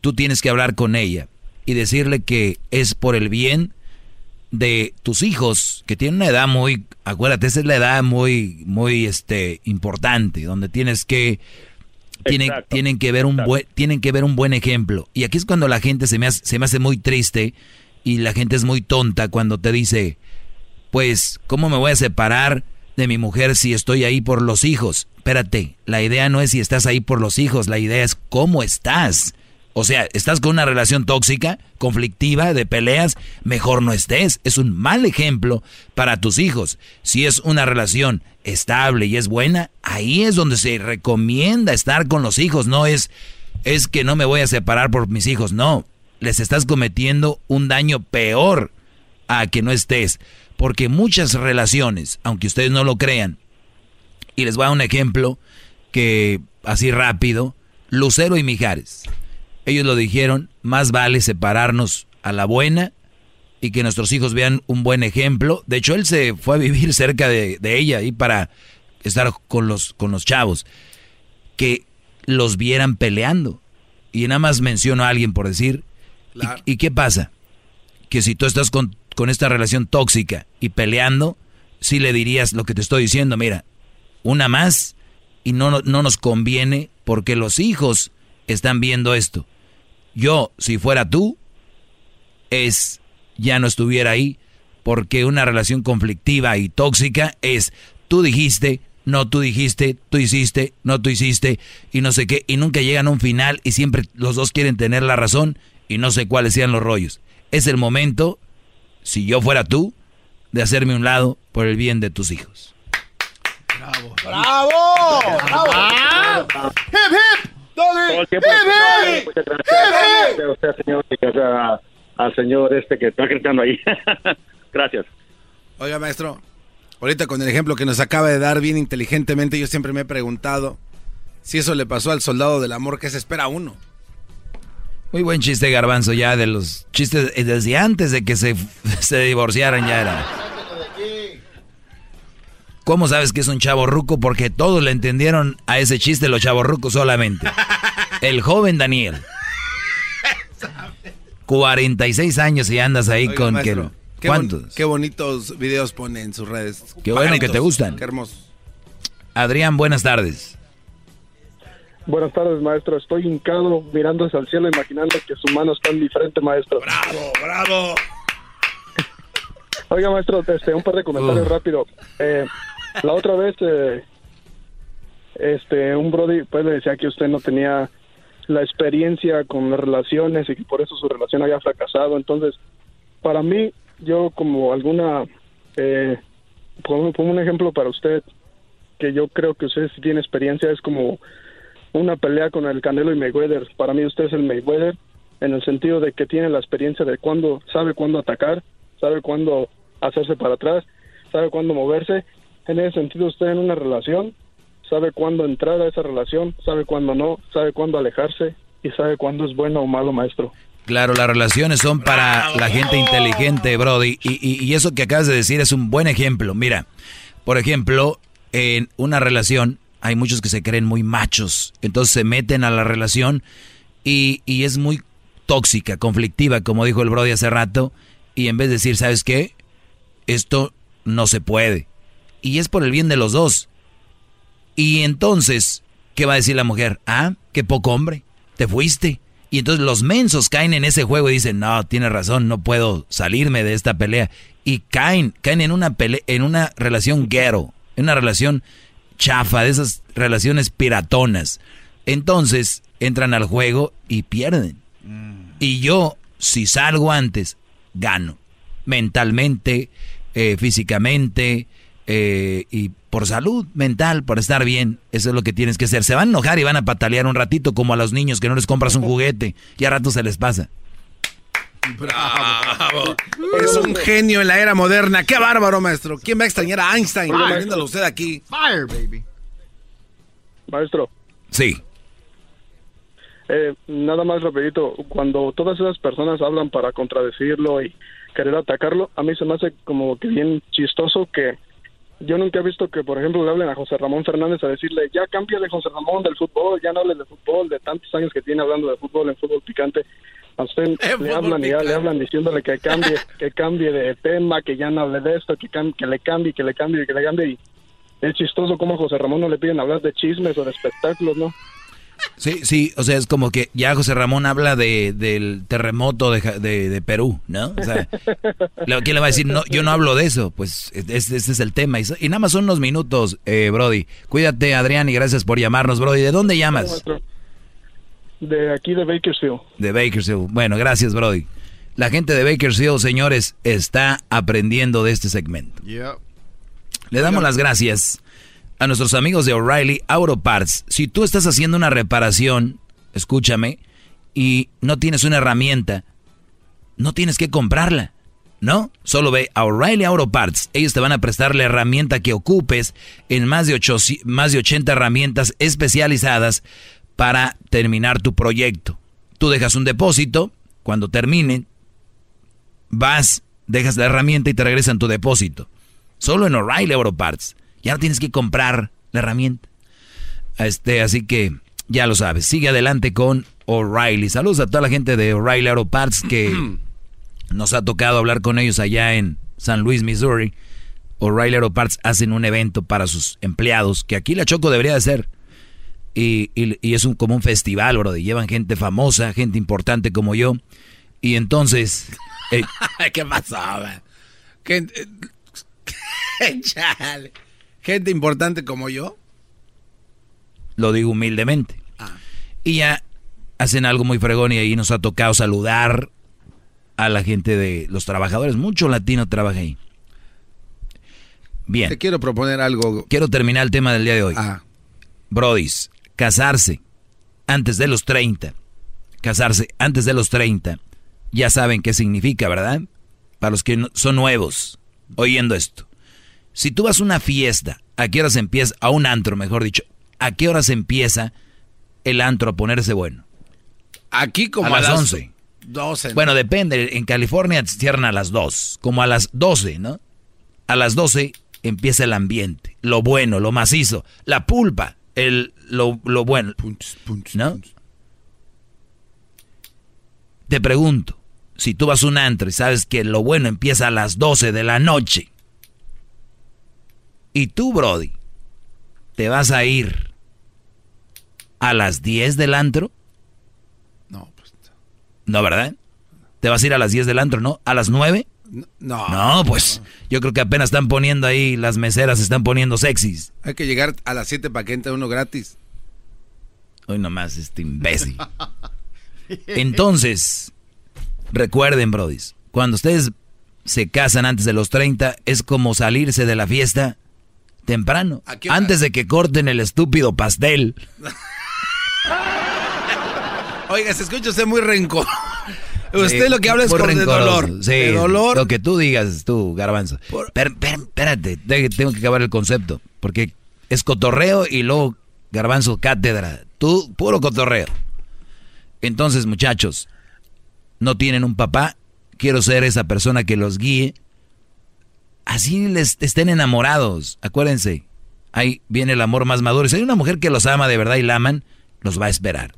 tú tienes que hablar con ella y decirle que es por el bien de tus hijos, que tienen una edad muy, acuérdate, esa es la edad muy, muy, este, importante, donde tienes que, tienen, Exacto. tienen que ver un buen, tienen que ver un buen ejemplo. Y aquí es cuando la gente se me hace, se me hace muy triste y la gente es muy tonta cuando te dice, pues, ¿cómo me voy a separar de mi mujer si estoy ahí por los hijos? Espérate, la idea no es si estás ahí por los hijos, la idea es cómo estás. O sea, estás con una relación tóxica, conflictiva, de peleas, mejor no estés. Es un mal ejemplo para tus hijos. Si es una relación estable y es buena, ahí es donde se recomienda estar con los hijos. No es, es que no me voy a separar por mis hijos. No, les estás cometiendo un daño peor a que no estés. Porque muchas relaciones, aunque ustedes no lo crean, y les voy a dar un ejemplo que así rápido, Lucero y Mijares. Ellos lo dijeron, más vale separarnos a la buena y que nuestros hijos vean un buen ejemplo. De hecho, él se fue a vivir cerca de, de ella y para estar con los, con los chavos. Que los vieran peleando. Y nada más menciono a alguien por decir. ¿Y, y qué pasa? Que si tú estás con, con esta relación tóxica y peleando, sí le dirías lo que te estoy diciendo, mira, una más y no, no, no nos conviene porque los hijos están viendo esto. Yo, si fuera tú, es ya no estuviera ahí porque una relación conflictiva y tóxica es tú dijiste, no tú dijiste, tú hiciste, no tú hiciste y no sé qué y nunca llegan a un final y siempre los dos quieren tener la razón y no sé cuáles sean los rollos. Es el momento, si yo fuera tú, de hacerme un lado por el bien de tus hijos. ¡Bravo! ¡Bravo! ¡Hip, hip! Todo el ¡Hip, tiempo, a usted, señor, y gracias a- al señor este que está gritando ahí. gracias. Oiga, maestro, ahorita con el ejemplo que nos acaba de dar bien inteligentemente, yo siempre me he preguntado si eso le pasó al soldado del amor que se espera uno. Muy buen chiste, Garbanzo, ya de los chistes eh, desde antes de que se, se divorciaran ya era. ¿Cómo sabes que es un chavo ruco? Porque todos le entendieron a ese chiste los chavos rucos solamente. El joven Daniel. 46 años y andas ahí Oiga, con maestro, que... qué bon- ¿Cuántos? qué bonitos videos pone en sus redes. Qué bueno que te Pajaritos, gustan. Qué hermoso. Adrián, buenas tardes. Buenas tardes, maestro. Estoy hincado mirando hacia el cielo, imaginando que su mano está en diferente, maestro. ¡Bravo, bravo! Oiga, maestro, este, un par de comentarios rápido. Eh, la otra vez, eh, este, un brody, pues le decía que usted no tenía la experiencia con las relaciones y que por eso su relación había fracasado. Entonces, para mí, yo como alguna, eh, pongo, pongo un ejemplo para usted, que yo creo que usted sí tiene experiencia, es como una pelea con el Canelo y Mayweather. Para mí usted es el Mayweather en el sentido de que tiene la experiencia de cuándo, sabe cuándo atacar, sabe cuándo hacerse para atrás, sabe cuándo moverse. En ese sentido usted en una relación sabe cuándo entrar a esa relación, sabe cuándo no, sabe cuándo alejarse y sabe cuándo es bueno o malo, maestro. Claro, las relaciones son para la gente inteligente, Brody. Y, y- y eso que acabas de decir es un buen ejemplo. Mira, por ejemplo, en una relación hay muchos que se creen muy machos. Entonces se meten a la relación y, y es muy tóxica, conflictiva, como dijo el Brody hace rato. Y en vez de decir, ¿sabes qué? Esto no se puede. Y es por el bien de los dos. Y entonces, ¿qué va a decir la mujer? Ah, qué poco hombre, te fuiste. Y entonces los mensos caen en ese juego y dicen, no, tiene razón, no puedo salirme de esta pelea. Y caen, caen en una pelea, en una relación ghetto, en una relación chafa, de esas relaciones piratonas. Entonces entran al juego y pierden. Y yo, si salgo antes, gano. Mentalmente, eh, físicamente, eh, y por salud mental, por estar bien. Eso es lo que tienes que hacer. Se van a enojar y van a patalear un ratito como a los niños que no les compras un juguete y a rato se les pasa. Bravo. Es un genio en la era moderna. Qué bárbaro, maestro. ¿Quién va a extrañar a Einstein? Viéndolo usted aquí. Fire, baby. Maestro, Sí. eh, nada más rapidito, cuando todas esas personas hablan para contradecirlo y querer atacarlo, a mí se me hace como que bien chistoso que yo nunca he visto que, por ejemplo, le hablen a José Ramón Fernández a decirle, ya cámbiale José Ramón del fútbol, ya no hables de fútbol, de tantos años que tiene hablando de fútbol en fútbol picante. A usted le hablan y ya le hablan diciéndole que cambie, que cambie de tema, que ya no hable de esto, que, cam- que le cambie, que le cambie, que le cambie. Y es chistoso como a José Ramón no le piden hablar de chismes o de espectáculos, ¿no? Sí, sí, o sea, es como que ya José Ramón habla de, del terremoto de, de, de Perú, ¿no? O sea, le- ¿quién le va a decir? No, yo no hablo de eso, pues ese, ese es el tema. Y, y nada más son unos minutos, eh, Brody. Cuídate, Adrián, y gracias por llamarnos, Brody. ¿De dónde llamas? De aquí de Bakersfield. De Bakersfield. Bueno, gracias, Brody. La gente de Bakersfield, señores, está aprendiendo de este segmento. Yeah. Le damos las gracias a nuestros amigos de O'Reilly Auto Parts. Si tú estás haciendo una reparación, escúchame, y no tienes una herramienta, no tienes que comprarla, ¿no? Solo ve a O'Reilly Auto Parts. Ellos te van a prestar la herramienta que ocupes en más de, ocho, más de 80 herramientas especializadas para terminar tu proyecto. Tú dejas un depósito, cuando terminen, vas, dejas la herramienta y te regresan tu depósito. Solo en O'Reilly Auto Parts. Ya no tienes que comprar la herramienta. Este, así que ya lo sabes. Sigue adelante con O'Reilly. Saludos a toda la gente de O'Reilly Auto Parts que nos ha tocado hablar con ellos allá en San Luis, Missouri. O'Reilly Auto Parts hacen un evento para sus empleados, que aquí la Choco debería de ser. Y, y- y es un, como un festival, bro. y Llevan gente famosa, gente importante como yo. Y entonces... eh, ¿Qué pasaba? Gente, Chale. Gente importante como yo. Lo digo humildemente. Y ya hacen algo muy fregón y ahí nos ha tocado saludar a la gente de los trabajadores. Mucho latino trabaja ahí. Bien. Te quiero proponer algo. Quiero terminar el tema del día de hoy. Brodis, casarse antes de los 30. Casarse antes de los 30. Ya saben qué significa, ¿verdad? Para los que no- son nuevos oyendo esto. Si tú vas a una fiesta, ¿a qué horas empieza? A un antro, mejor dicho. ¿A qué horas empieza el antro a ponerse bueno? Aquí como a a, las las 11. 12. Bueno, depende. En California cierran a las 2, como a las 12, ¿no? A las 12 empieza el ambiente, lo bueno, lo macizo, la pulpa, el, lo, lo bueno. ¿No? Te pregunto, si tú vas a un antro y sabes que lo bueno empieza a las 12 de la noche, y tú, Brody, te vas a ir a las 10 del antro, no, ¿verdad? ¿Te vas a ir a las 10 del antro, no? ¿A las 9? No. No, pues yo creo que apenas están poniendo ahí, las meseras se están poniendo sexys. Hay que llegar a las 7 para que entre uno gratis. Hoy nomás este imbécil. Entonces, recuerden, brodis, cuando ustedes se casan antes de los 30, es como salirse de la fiesta temprano, antes de que corten el estúpido pastel. Oiga, se escucha usted muy rencor. Usted Sí, lo que habla es con de dolor. Sí, de dolor. Lo que tú digas, tú, garbanzo. Per- per- espérate, tengo que acabar el concepto. Porque es cotorreo y luego garbanzo cátedra. Tú, puro cotorreo. Entonces, muchachos, no tienen un papá. Quiero ser esa persona que los guíe. Así les estén enamorados. Acuérdense, ahí viene el amor más maduro. Si hay una mujer que los ama de verdad y la aman, los va a esperar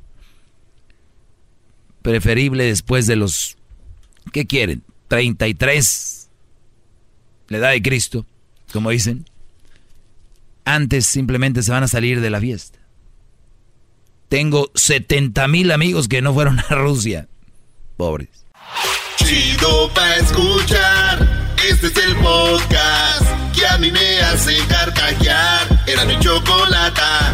preferible después de los, ¿qué quieren? 33, la edad de Cristo, como dicen. Antes simplemente se van a salir de la fiesta. Tengo 70 mil amigos que no fueron a Rusia. Pobres. Chido pa' escuchar. Este es el podcast que a mí me hace carcajear. Era mi chocolata.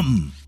Come!